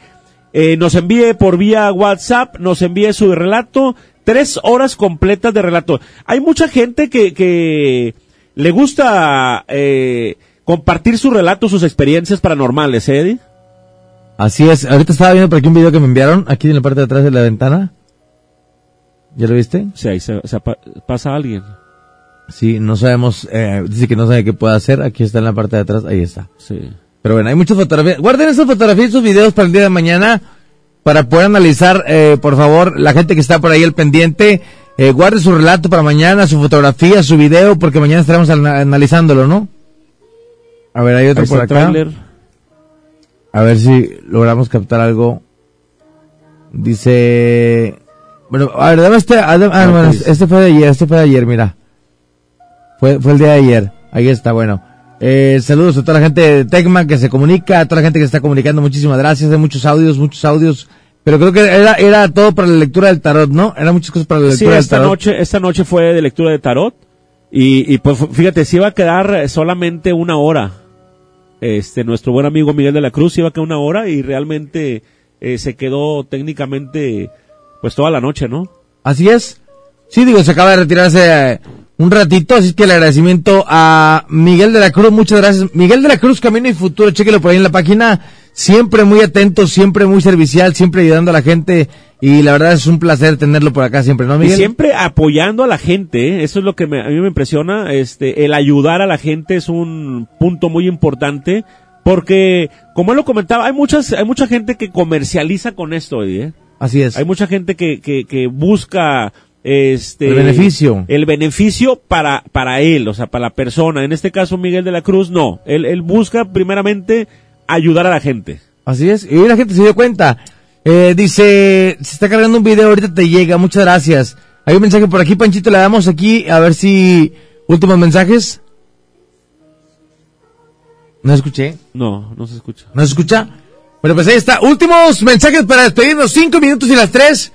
eh, nos envíe por vía WhatsApp, nos envíe su relato, tres horas completas de relato. Hay mucha gente que, que le gusta eh, compartir su relato, sus experiencias paranormales, ¿eh, Eddie? Así es, ahorita estaba viendo por aquí un video que me enviaron, aquí en la parte de atrás de la ventana. ¿Ya lo viste? Sí, ahí se, se pa- pasa alguien. Sí, no sabemos, eh, dice que no sabe qué puede hacer, aquí está en la parte de atrás, ahí está. Sí. Pero bueno, hay muchas fotografías. Guarden esas fotografías y esos videos para el día de mañana para poder analizar, eh, por favor, la gente que está por ahí al pendiente, eh, guarde su relato para mañana, su fotografía, su video, porque mañana estaremos ana- analizándolo, ¿no? A ver, hay otro Ahí por acá. A ver si logramos captar algo. Dice... Bueno, a ver, dame este... ah, dame- ah, Ah, bueno, pues. este fue de ayer, este fue de ayer, mira. Fue, fue el día de ayer. Ahí está, bueno. Eh, saludos a toda la gente de Tecma que se comunica, a toda la gente que se está comunicando. Muchísimas gracias. Hay muchos audios, muchos audios. Pero creo que era, era todo para la lectura del tarot, ¿no? Eran muchas cosas para la Sí, lectura del esta tarot. noche, esta noche fue de lectura de tarot. Y, y pues fíjate, si iba a quedar eh, solamente una hora. Este, nuestro buen amigo Miguel de la Cruz iba a quedar una hora y realmente eh, se quedó técnicamente pues toda la noche, ¿no? Así es. Sí, digo, se acaba de retirarse eh, un ratito, así que el agradecimiento a Miguel de la Cruz, muchas gracias. Miguel de la Cruz, Camino y Futuro, chéquelo por ahí en la página, siempre muy atento, siempre muy servicial, siempre ayudando a la gente, y la verdad es un placer tenerlo por acá siempre, ¿no, Y Miguel? siempre apoyando a la gente, ¿eh? eso es lo que me- a mí me impresiona, este, el ayudar a la gente es un punto muy importante, porque, como él lo comentaba, hay muchas, hay mucha gente que comercializa con esto, Eddie, ¿eh? Así es. Hay mucha gente que, que, que busca este El beneficio. el beneficio para para él, o sea, para la persona. En este caso Miguel de la Cruz no, él él busca primeramente ayudar a la gente. Así es, y hoy la gente se dio cuenta. Eh, dice, se está cargando un video, ahorita te llega, muchas gracias. Hay un mensaje por aquí, Panchito, le damos aquí, a ver si... Últimos mensajes. No escuché. No, no se escucha. ¿No se escucha? Bueno, pues ahí está. Últimos mensajes para despedirnos. Cinco minutos y las tres.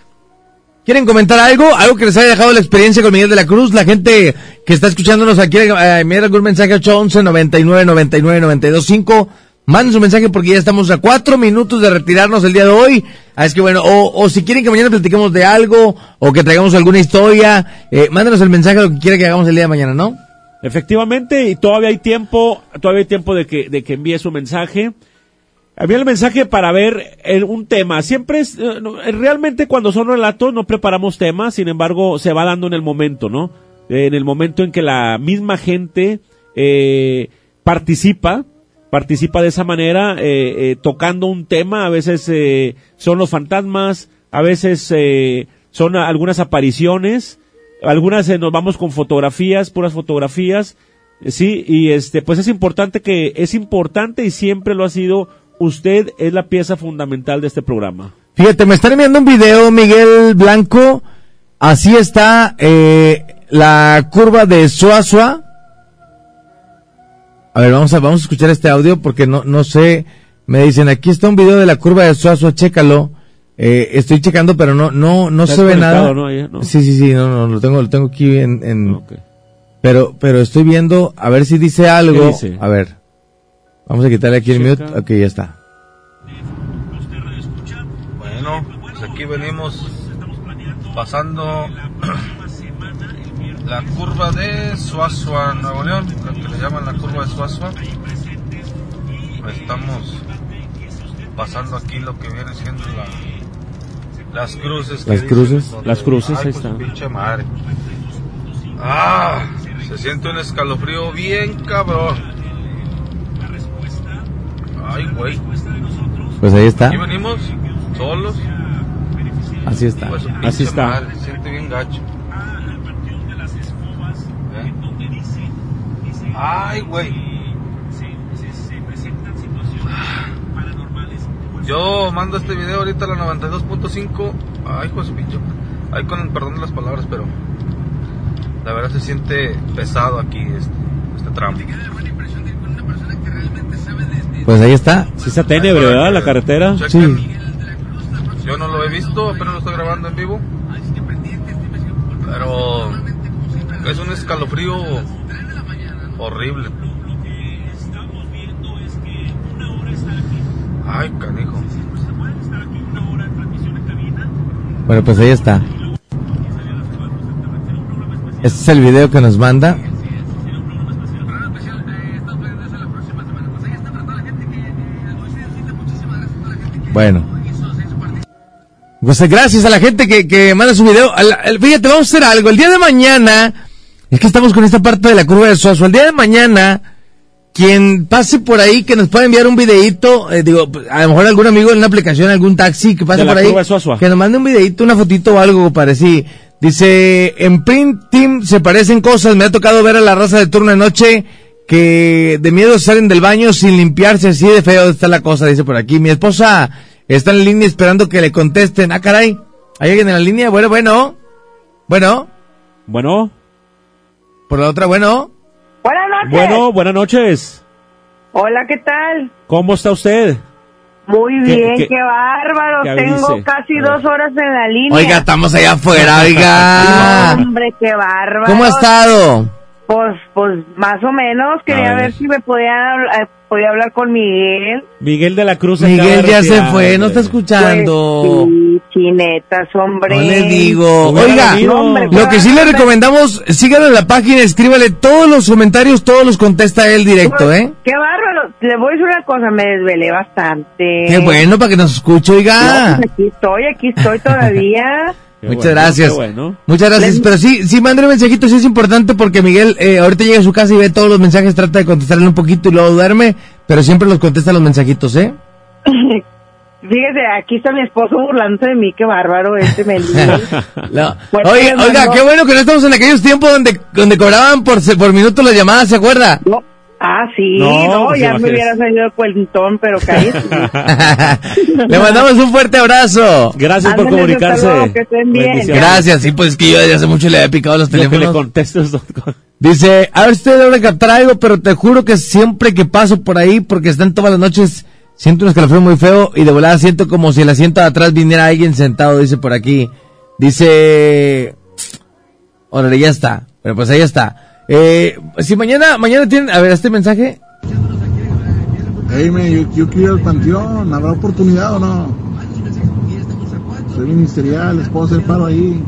¿Quieren comentar algo? ¿Algo que les haya dejado la experiencia con Miguel de la Cruz? La gente que está escuchándonos aquí, eh, algún mensaje 811 99 99 92 5. Manden su mensaje porque ya estamos a cuatro minutos de retirarnos el día de hoy. Ah, es que bueno, o, o si quieren que mañana platiquemos de algo, o que traigamos alguna historia, eh, mándenos el mensaje lo que quiera que hagamos el día de mañana, ¿no? Efectivamente, y todavía hay tiempo, todavía hay tiempo de que, de que envíe su mensaje. Envíe el mensaje para ver el- un tema. Siempre es, eh, eh, realmente cuando son relatos no preparamos temas, sin embargo se va dando en el momento, ¿no? Eh, en el momento en que la misma gente eh, participa, participa de esa manera, eh, eh, tocando un tema, a veces eh, son los fantasmas, a veces eh, son algunas apariciones, algunas eh, nos vamos con fotografías, puras fotografías, eh, sí, y este, pues es importante que, es importante y siempre lo ha sido, usted es la pieza fundamental de este programa. Fíjate, me están enviando un video, Miguel Blanco. Así está eh, la curva de Suazua. A ver, vamos a, vamos a escuchar este audio porque no, no sé. Me dicen, aquí está un video de la curva de Suazua, chécalo. Eh, estoy checando, pero no, no, no se ve nada. ¿no? Ahí, ¿no? Sí, sí, sí, no, no, lo tengo, lo tengo aquí en, en- pero, pero estoy viendo, a ver si dice algo. A ver. Vamos a quitarle aquí el Checa. mute. Ok, ya está. Bueno, pues aquí venimos pasando la curva de Suazua, Nuevo León, lo que le llaman la curva de Suazua. Estamos pasando aquí lo que viene siendo la- las cruces. Las cruces. Las cruces, Ay, ahí pues, está. pinche madre. Ah, se siente un escalofrío bien cabrón. Ay, güey. Pues ahí está. Aquí venimos solos. Así está. Pues, Así está. madre, se siente bien gacho. ¿Eh? Ay, güey. Yo mando este video ahorita a la 92.5. Ay, pinche madre. Ay, con el perdón de las palabras, pero la verdad se siente pesado aquí este, este tramo. Pues ahí está. Sí está tenebre, ¿verdad? La carretera. Chequen. Yo no lo he visto, apenas lo estoy grabando en vivo. Pero es un escalofrío horrible. Ay, canijo. Bueno, pues ahí está. Este es el video que nos manda. Bueno. Pues gracias a la gente que, que manda su video. Al- al- fíjate, vamos a hacer algo. El día de mañana, es que estamos con esta parte de la curva de Suazo. El día de mañana, quien pase por ahí, que nos pueda enviar un videito, eh, digo, a lo mejor algún amigo en una aplicación, algún taxi que pase por ahí, que nos mande un videito, una fotito o algo parecido. Dice, en Print Team se parecen cosas, me ha tocado ver a la raza de turno de noche que de miedo salen del baño sin limpiarse, así de feo está la cosa, dice por aquí. Mi esposa está en la línea esperando que le contesten. Ah, caray, ¿hay alguien en la línea? Bueno, bueno, bueno. Bueno. Por la otra, bueno. Buenas noches. Bueno, buenas noches. Hola, ¿qué tal? ¿Cómo está usted? Muy ¿Qué- bien, qué- qué, bárbaro. qué Tengo casi dos horas en la línea. Oiga, estamos allá afuera, oiga. Hombre, qué bárbaro. ¿Cómo ha estado? Pues, pues, más o menos. Quería ver. ver si me podían hablar, podía hablar con Miguel. Miguel de la Cruz. Miguel ya se fue, no está escuchando. Pues, sí, chinetas, hombre. No le digo. Oiga, hombre, lo que sí le recomendamos, síganlo en la página, escríbale todos los comentarios, todos los contesta él directo, ¿eh? Qué bárbaro. Le voy a decir una cosa, me desvelé bastante. Qué bueno para que nos escuche, No, oiga. pues aquí estoy, aquí estoy todavía. Qué Muchas bueno, gracias. bueno. Muchas gracias. Les- Pero sí, sí, mande un mensajito, sí es importante porque Miguel eh, ahorita llega a su casa y ve todos los mensajes, trata de contestarle un poquito y luego duerme, pero siempre los contesta los mensajitos, ¿eh? Fíjese, aquí está mi esposo burlándose de mí, qué bárbaro este No. Oye, oiga, qué bueno que no estamos en aquellos tiempos donde, donde cobraban por, por minuto las llamadas, ¿se acuerda? Ah, sí, No, no, pues ya me hubiera salido el cuentón, pero cállate. Le mandamos un fuerte abrazo. Gracias por comunicarse. que estén bien. Gracias, sí, pues es que yo desde hace mucho le había picado los Lo que teléfonos. le contestes. Dice, a ver si logra captar algo, pero te juro que siempre que paso por ahí, porque están todas las noches, siento un escalofrío muy feo y de volada siento como si el asiento de atrás viniera alguien sentado, dice por aquí. Dice, órale, ya está. Pero pues ahí está. Eh, si mañana, mañana tienen, a ver, este mensaje. Hey, me, yo, yo quiero ir al panteón, ¿habrá oportunidad o no? Soy ministerial, les puedo hacer paro ahí.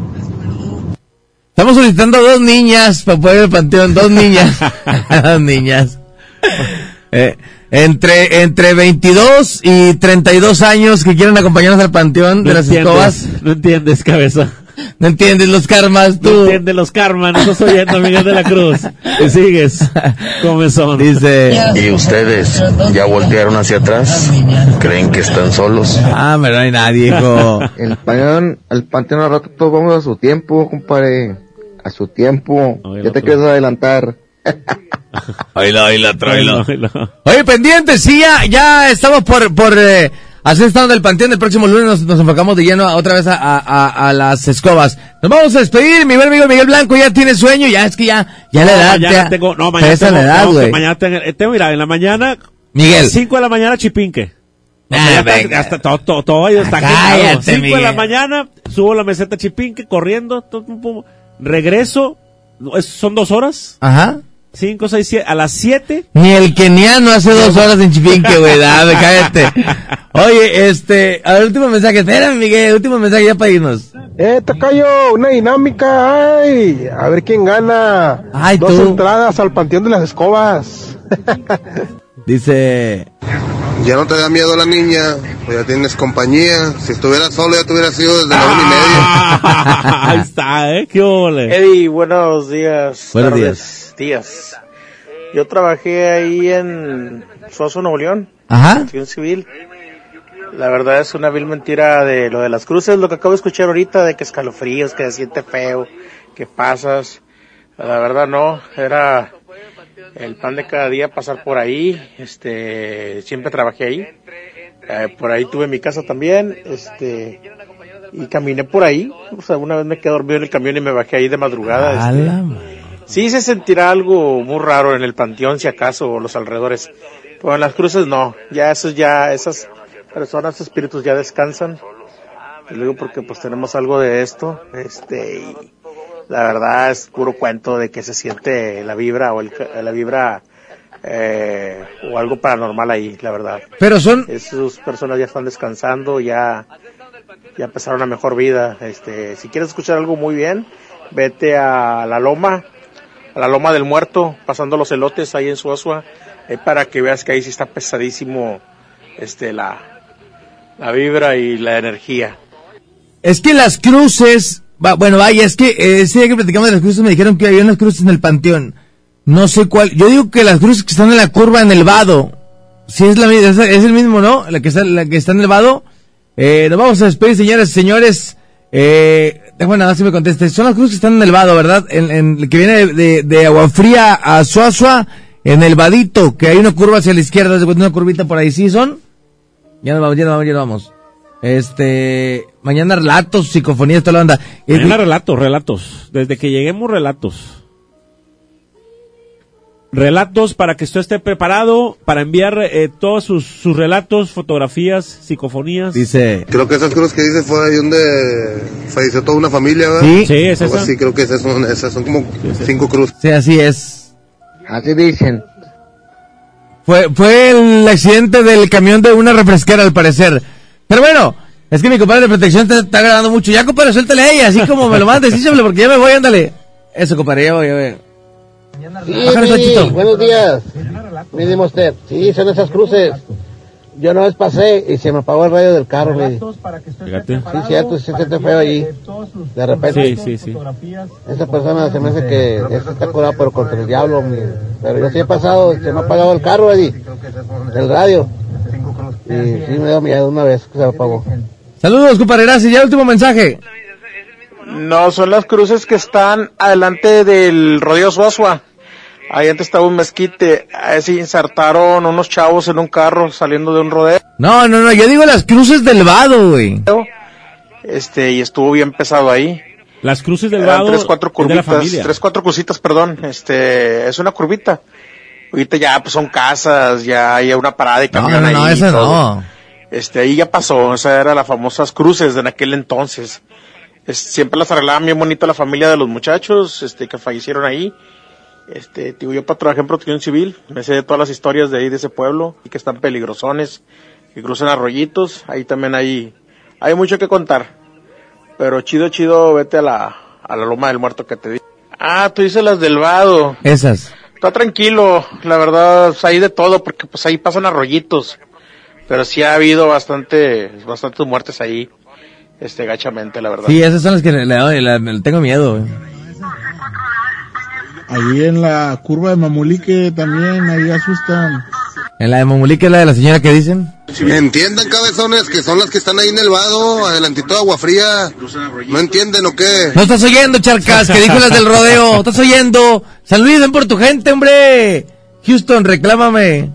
Estamos solicitando dos niñas para poder ir al panteón, dos niñas. dos niñas. Eh, entre, entre 22 y 32 años que quieren acompañarnos al panteón de No las entiendes, escobas. No entiendes, cabeza. No entiendes los karmas, tú. No entiendes los karmas, no estás oyendo, Miguel de la Cruz. Te sigues. Comezón. Dice. ¿Y ustedes ya voltearon hacia atrás? ¿Creen que están solos? Ah, pero no hay nadie, hijo. El panteón, el panteón al rato todos vamos a su tiempo, compadre. A su tiempo. ya te quieres adelantar. Oílo, oílo, troilo. Oye, pendiente, sí, ya, ya estamos por, por eh, hacer estado del panteón. El próximo lunes nos, nos enfocamos de lleno a- otra vez a, a- a- las escobas. Nos vamos a despedir. Mi buen amigo Miguel Blanco ya tiene sueño. Ya es que ya, ya la No, edad. mañana ya- tengo, no, mañana tengo, la edad, güey. mañana tengo, eh, tengo, mira, en la mañana. Miguel. 5 de la mañana, chipinque. O sea, Ah, está- venga. hasta todo, todo, todo está cállate, 5 de la Miguel. mañana, subo la meseta chipinque, corriendo, tu, tu, tu, regreso, es- son dos horas, Ajá. 5, 6, 7, a las 7. Ni el keniano hace dos horas en Chipinque, güey. Dame, cállate. Oye, este, a ver, último mensaje. Espérame, Miguel, último mensaje ya para irnos. Eh, Tocayo, una dinámica, ay, a ver quién gana. Ay, Dos tú. entradas al Panteón de las Escobas. Dice. Ya no te da miedo la niña, pues ya tienes compañía. Si estuvieras solo ya te hubieras ido desde la una y media. Ahí está, ¿eh? ¿Qué ole? Eddie, buenos días. Buenos tardes, días. Yo trabajé ahí en Suazo, Nuevo León. Ajá. Civil. La verdad es una vil mentira de lo de las cruces, lo que acabo de escuchar ahorita, de que escalofríos, que se siente feo, que pasas. La verdad no, era el pan de cada día pasar por ahí. Este, siempre trabajé ahí. Eh, por ahí tuve mi casa también. Este, y caminé por ahí. O sea, una vez me quedé dormido en el camión y me bajé ahí de madrugada. Este. Sí se sentirá algo muy raro en el panteón, si acaso, o los alrededores. Pero en las cruces no. Ya esos ya, esas personas, espíritus ya descansan. Y luego porque pues tenemos algo de esto. Este, y la verdad es puro cuento de que se siente la vibra o el, la vibra, eh, o algo paranormal ahí, la verdad. Pero son- Esas personas ya están descansando, ya, ya empezaron una mejor vida. Este, si quieres escuchar algo muy bien, vete a la loma, la loma del muerto, pasando los elotes ahí en Suazua, eh, para que veas que ahí sí está pesadísimo, este, la, la vibra y la energía. Es que las cruces, bueno, vaya, es que eh, ese día que platicamos de las cruces me dijeron que había unas cruces en el panteón. No sé cuál. Yo digo que las cruces que están en la curva en el vado. Si es la es, el mismo, ¿no? La que está, la que está en el vado. Eh, nos vamos a despedir, señores, señores. Eh, bueno, nada, si me conteste. Son las cruces que están en el vado, ¿verdad? En, en- que viene de, de, de Agua Fría a Suazua, en el vadito, que hay una curva hacia la izquierda, después una curvita por ahí, ¿sí son? Ya nos vamos, ya nos vamos, ya nos vamos. Este, mañana relatos, psicofonías, toda la onda. Eh, Mañana relatos, relatos. Desde que lleguemos, relatos. Relatos para que usted esté preparado para enviar eh, todos sus, sus relatos, fotografías, psicofonías. Dice. Creo que esas cruces que dice fue ahí donde falleció toda una familia, ¿verdad? Sí. Sí, es Algo esa. así, creo que esas son, esas son como cinco cruces. Sí, así es. Así dicen. Fue, fue el accidente del camión de una refresquera, al parecer. Pero bueno, es que mi compadre de protección te está agradando mucho. Ya, compadre, suéltale a ella, así como me lo mandes, sí, porque ya me voy, ándale. Eso, compadre, ya voy, ya voy. Sí, Bájale, sí, Panchito. buenos días. Mínimo usted. Sí, son esas cruces. Yo una vez pasé y se me apagó el radio del carro, le di. Fíjate. Sí, cierto, se siente feo ahí. De repente. Sí, sí, sí. Esa persona se me hace que ese está curado pero contra el diablo. mi- Pero yo sí he pasado, se me ha apagado el carro, Eddie. El radio. Sí, sí me dio miedo una vez que se apagó. Saludos, compadre, gracias. Ya último mensaje. No, son las cruces que están adelante del rodeo Suazua. Ahí antes estaba un mezquite. Ahí se insertaron unos chavos en un carro saliendo de un rodeo. No, no, no, yo digo las cruces del vado, güey. Este, y estuvo bien pesado ahí. Las cruces del Eran vado tres, cuatro es de la curvitas, familia. tres, cuatro crucitas, perdón. Este, es una curvita. Ahorita ya pues son casas, ya hay una parada de No, camión no, no, ahí esa todo. no. Este, ahí ya pasó, o sea, eran las famosas cruces de en aquel entonces. Es- siempre las arreglaban bien bonito la familia de los muchachos, este, que fallecieron ahí. Este, digo, yo trabajé en protección civil, me sé de todas las historias de ahí de ese pueblo, y que están peligrosones, que cruzan arroyitos, ahí también hay, hay mucho que contar. Pero chido, chido, vete a la, a la loma del muerto que te di. Ah, tú dices las del vado. Esas. Está tranquilo, la verdad, hay de todo, porque pues ahí pasan arroyitos. Pero sí ha habido bastante, bastantes muertes ahí, este, gachamente, la verdad. Sí, esas son las que le, le- le- le tengo miedo, güey. Ahí en la curva de Mamulique también, ahí asustan. En la de Momulí, que es la de la señora que dicen. Entiendan, cabezones, que son las que están ahí en el vado, adelantito de agua fría. ¿No entienden o qué? No estás oyendo, Charcas, que dijo las del rodeo. Estás oyendo. San Luis, ven por tu gente, hombre. Houston, reclámame.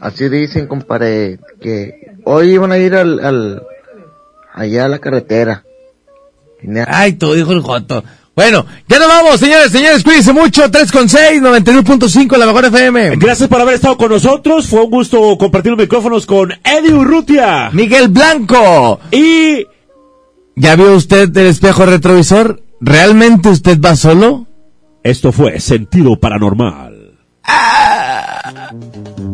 Así dicen, compadre, que hoy iban a ir al, al allá a la carretera. Ay, tú, dijo el Joto. Bueno, ya nos vamos, señores, señores, cuídense mucho. 3 con 6, 91.5, la mejor FM. Gracias por haber estado con nosotros. Fue un gusto compartir los micrófonos con Eddie Urrutia. Miguel Blanco. Y... ¿Ya vio usted el espejo retrovisor? ¿Realmente usted va solo? Esto fue Sentido Paranormal. Qué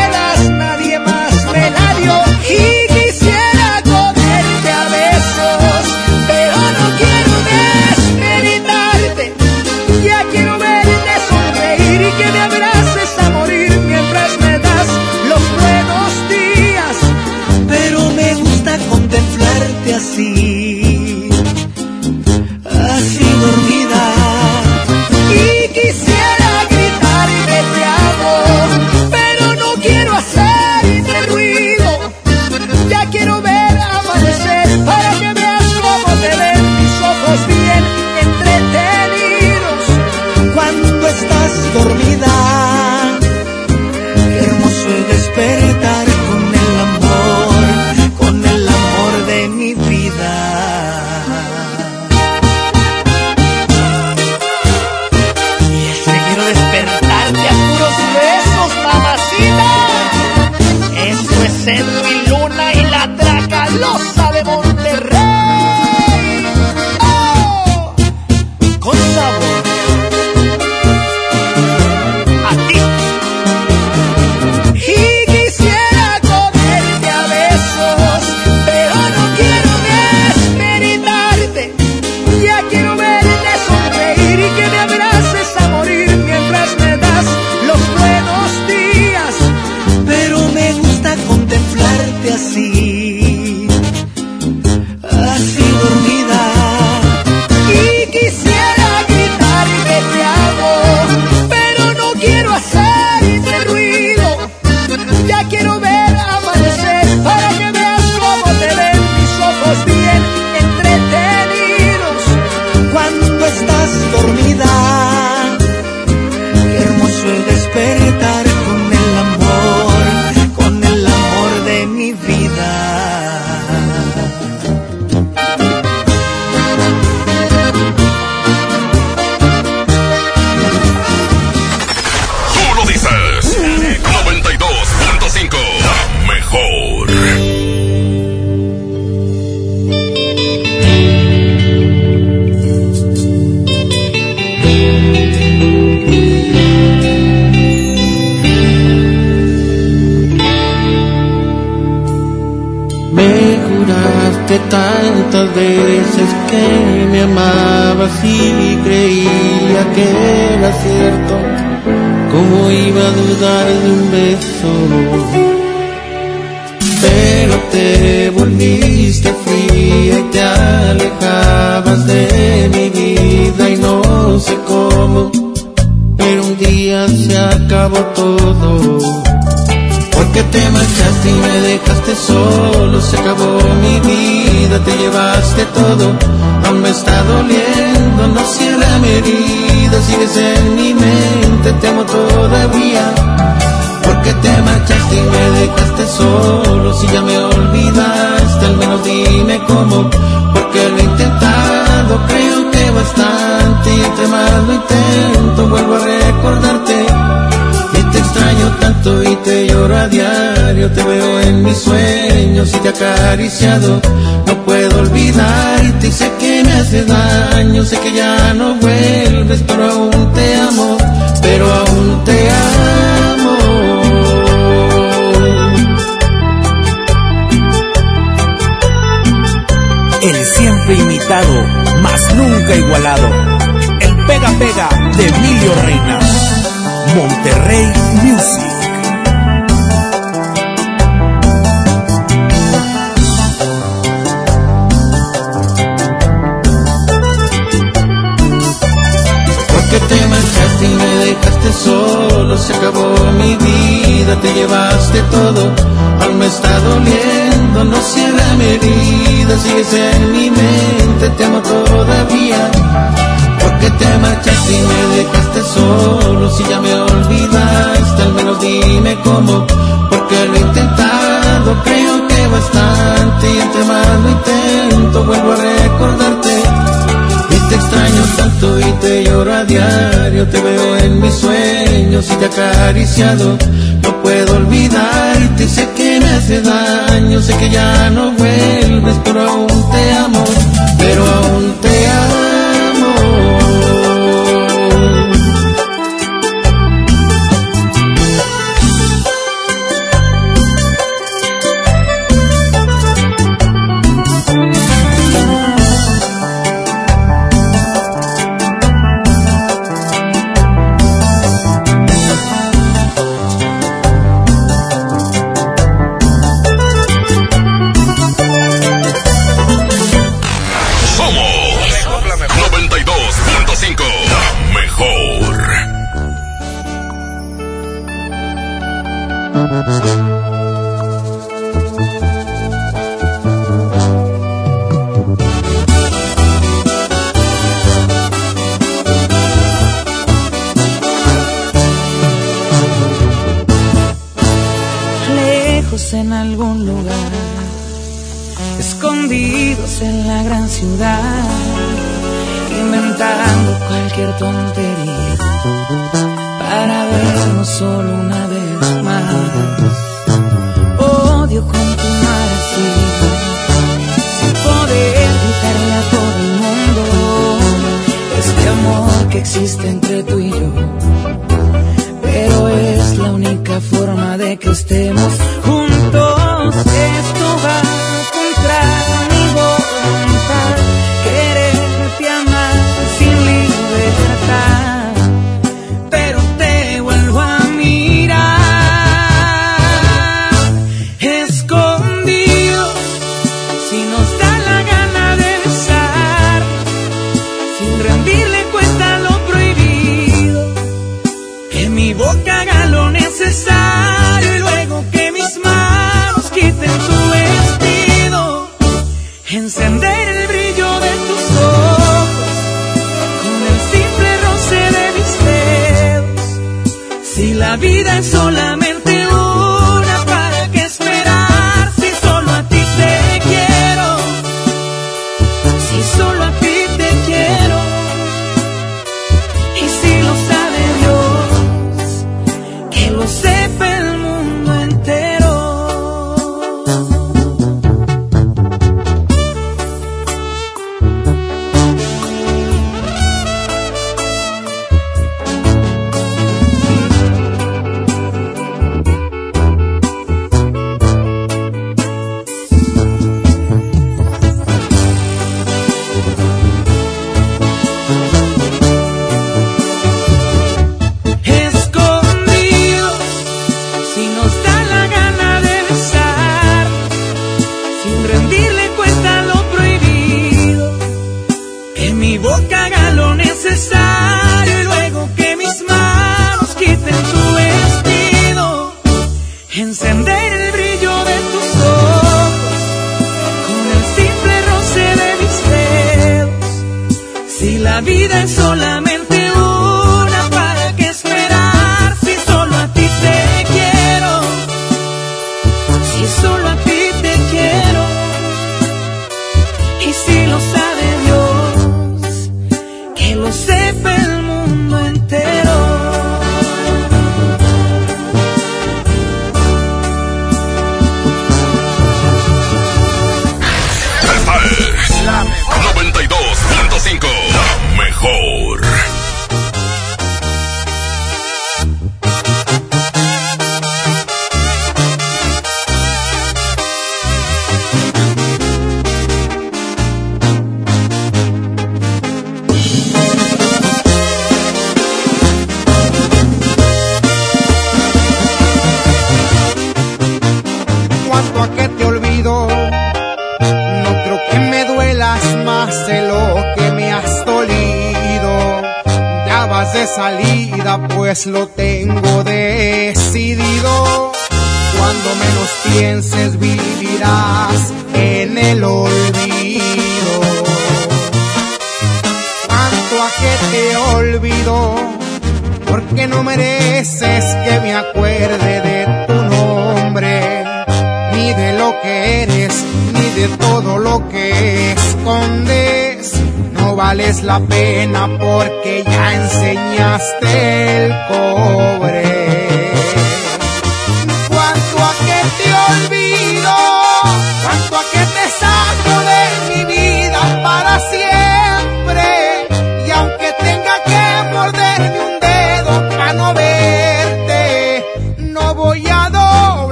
No puedo olvidarte, sé que me hace daño, sé que ya no vuelves, pero aún te amo.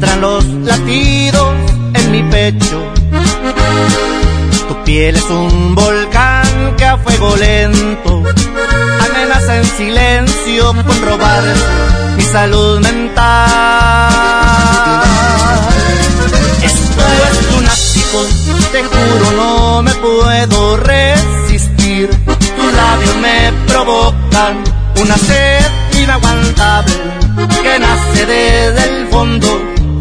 se encuentran los latidos en mi pecho. Tu piel es un volcán que a fuego lento amenaza en silencio con robar mi salud mental. Esto es lunático, te juro no me puedo resistir. Tus labios me provocan una sed inaguantable que nace desde el fondo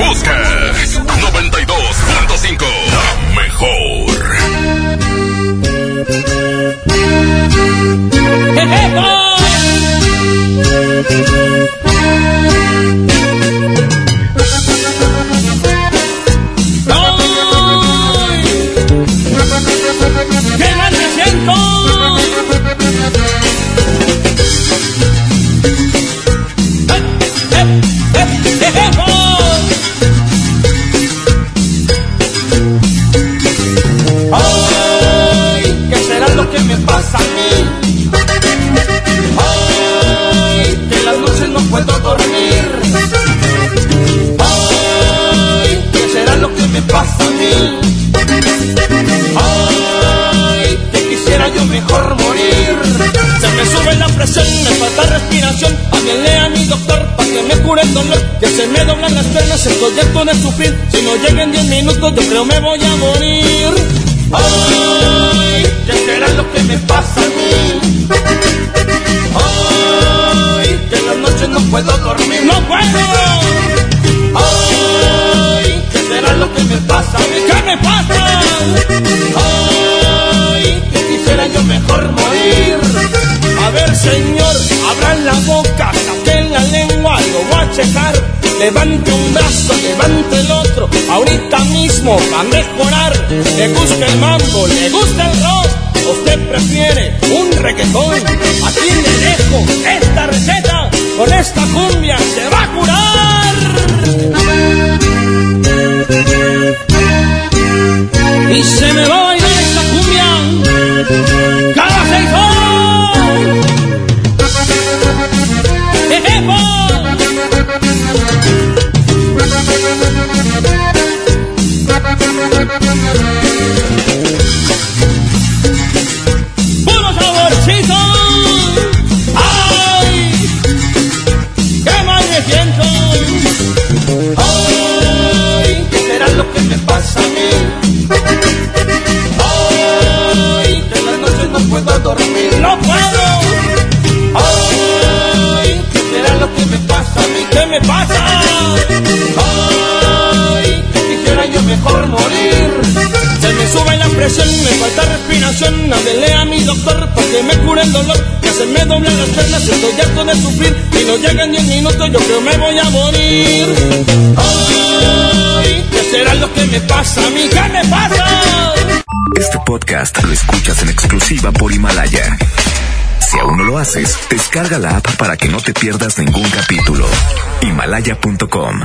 Busques 92.5 La mejor. ¡Qué Ay, que quisiera yo mejor morir. Se me sube la presión, me falta respiración. Háblenle a mi doctor para que me cure el dolor. Que se me doblan las piernas, estoy harto de sufrir. Si no llegan 10 minutos, yo creo me voy a morir. Ay, ¿qué será lo que me pasa a mí? Ay, que en las noches no puedo dormir. ¡No puedo! Ay, ¿qué será lo que me pasa? ¿Qué me pasa? Ay, que quisiera yo mejor morir. A ver, señor, abran la boca, saquen la lengua, lo voy a checar. Levante un brazo, levante el otro, ahorita mismo va a mejorar. Le gusta el mambo, le gusta el rock, usted prefiere un reggaetón. Aquí le dejo esta receta, con esta cumbia se va a curar. Y se me va a bailar esta cumbia cada seis horas. ¡Ejepo! ¡Puro saborcito! Presión, me falta respiración. Háblele a mi doctor para que me cure el dolor. Que se me doblan las piernas, estoy harto de sufrir. Y no llegan 10 minutos, yo creo me voy a morir. Ay, ¿qué será lo que me pasa? A mí, ¿qué me pasa? Este podcast lo escuchas en exclusiva por Himalaya. Si aún no lo haces, descarga la app para que no te pierdas ningún capítulo. Himalaya.com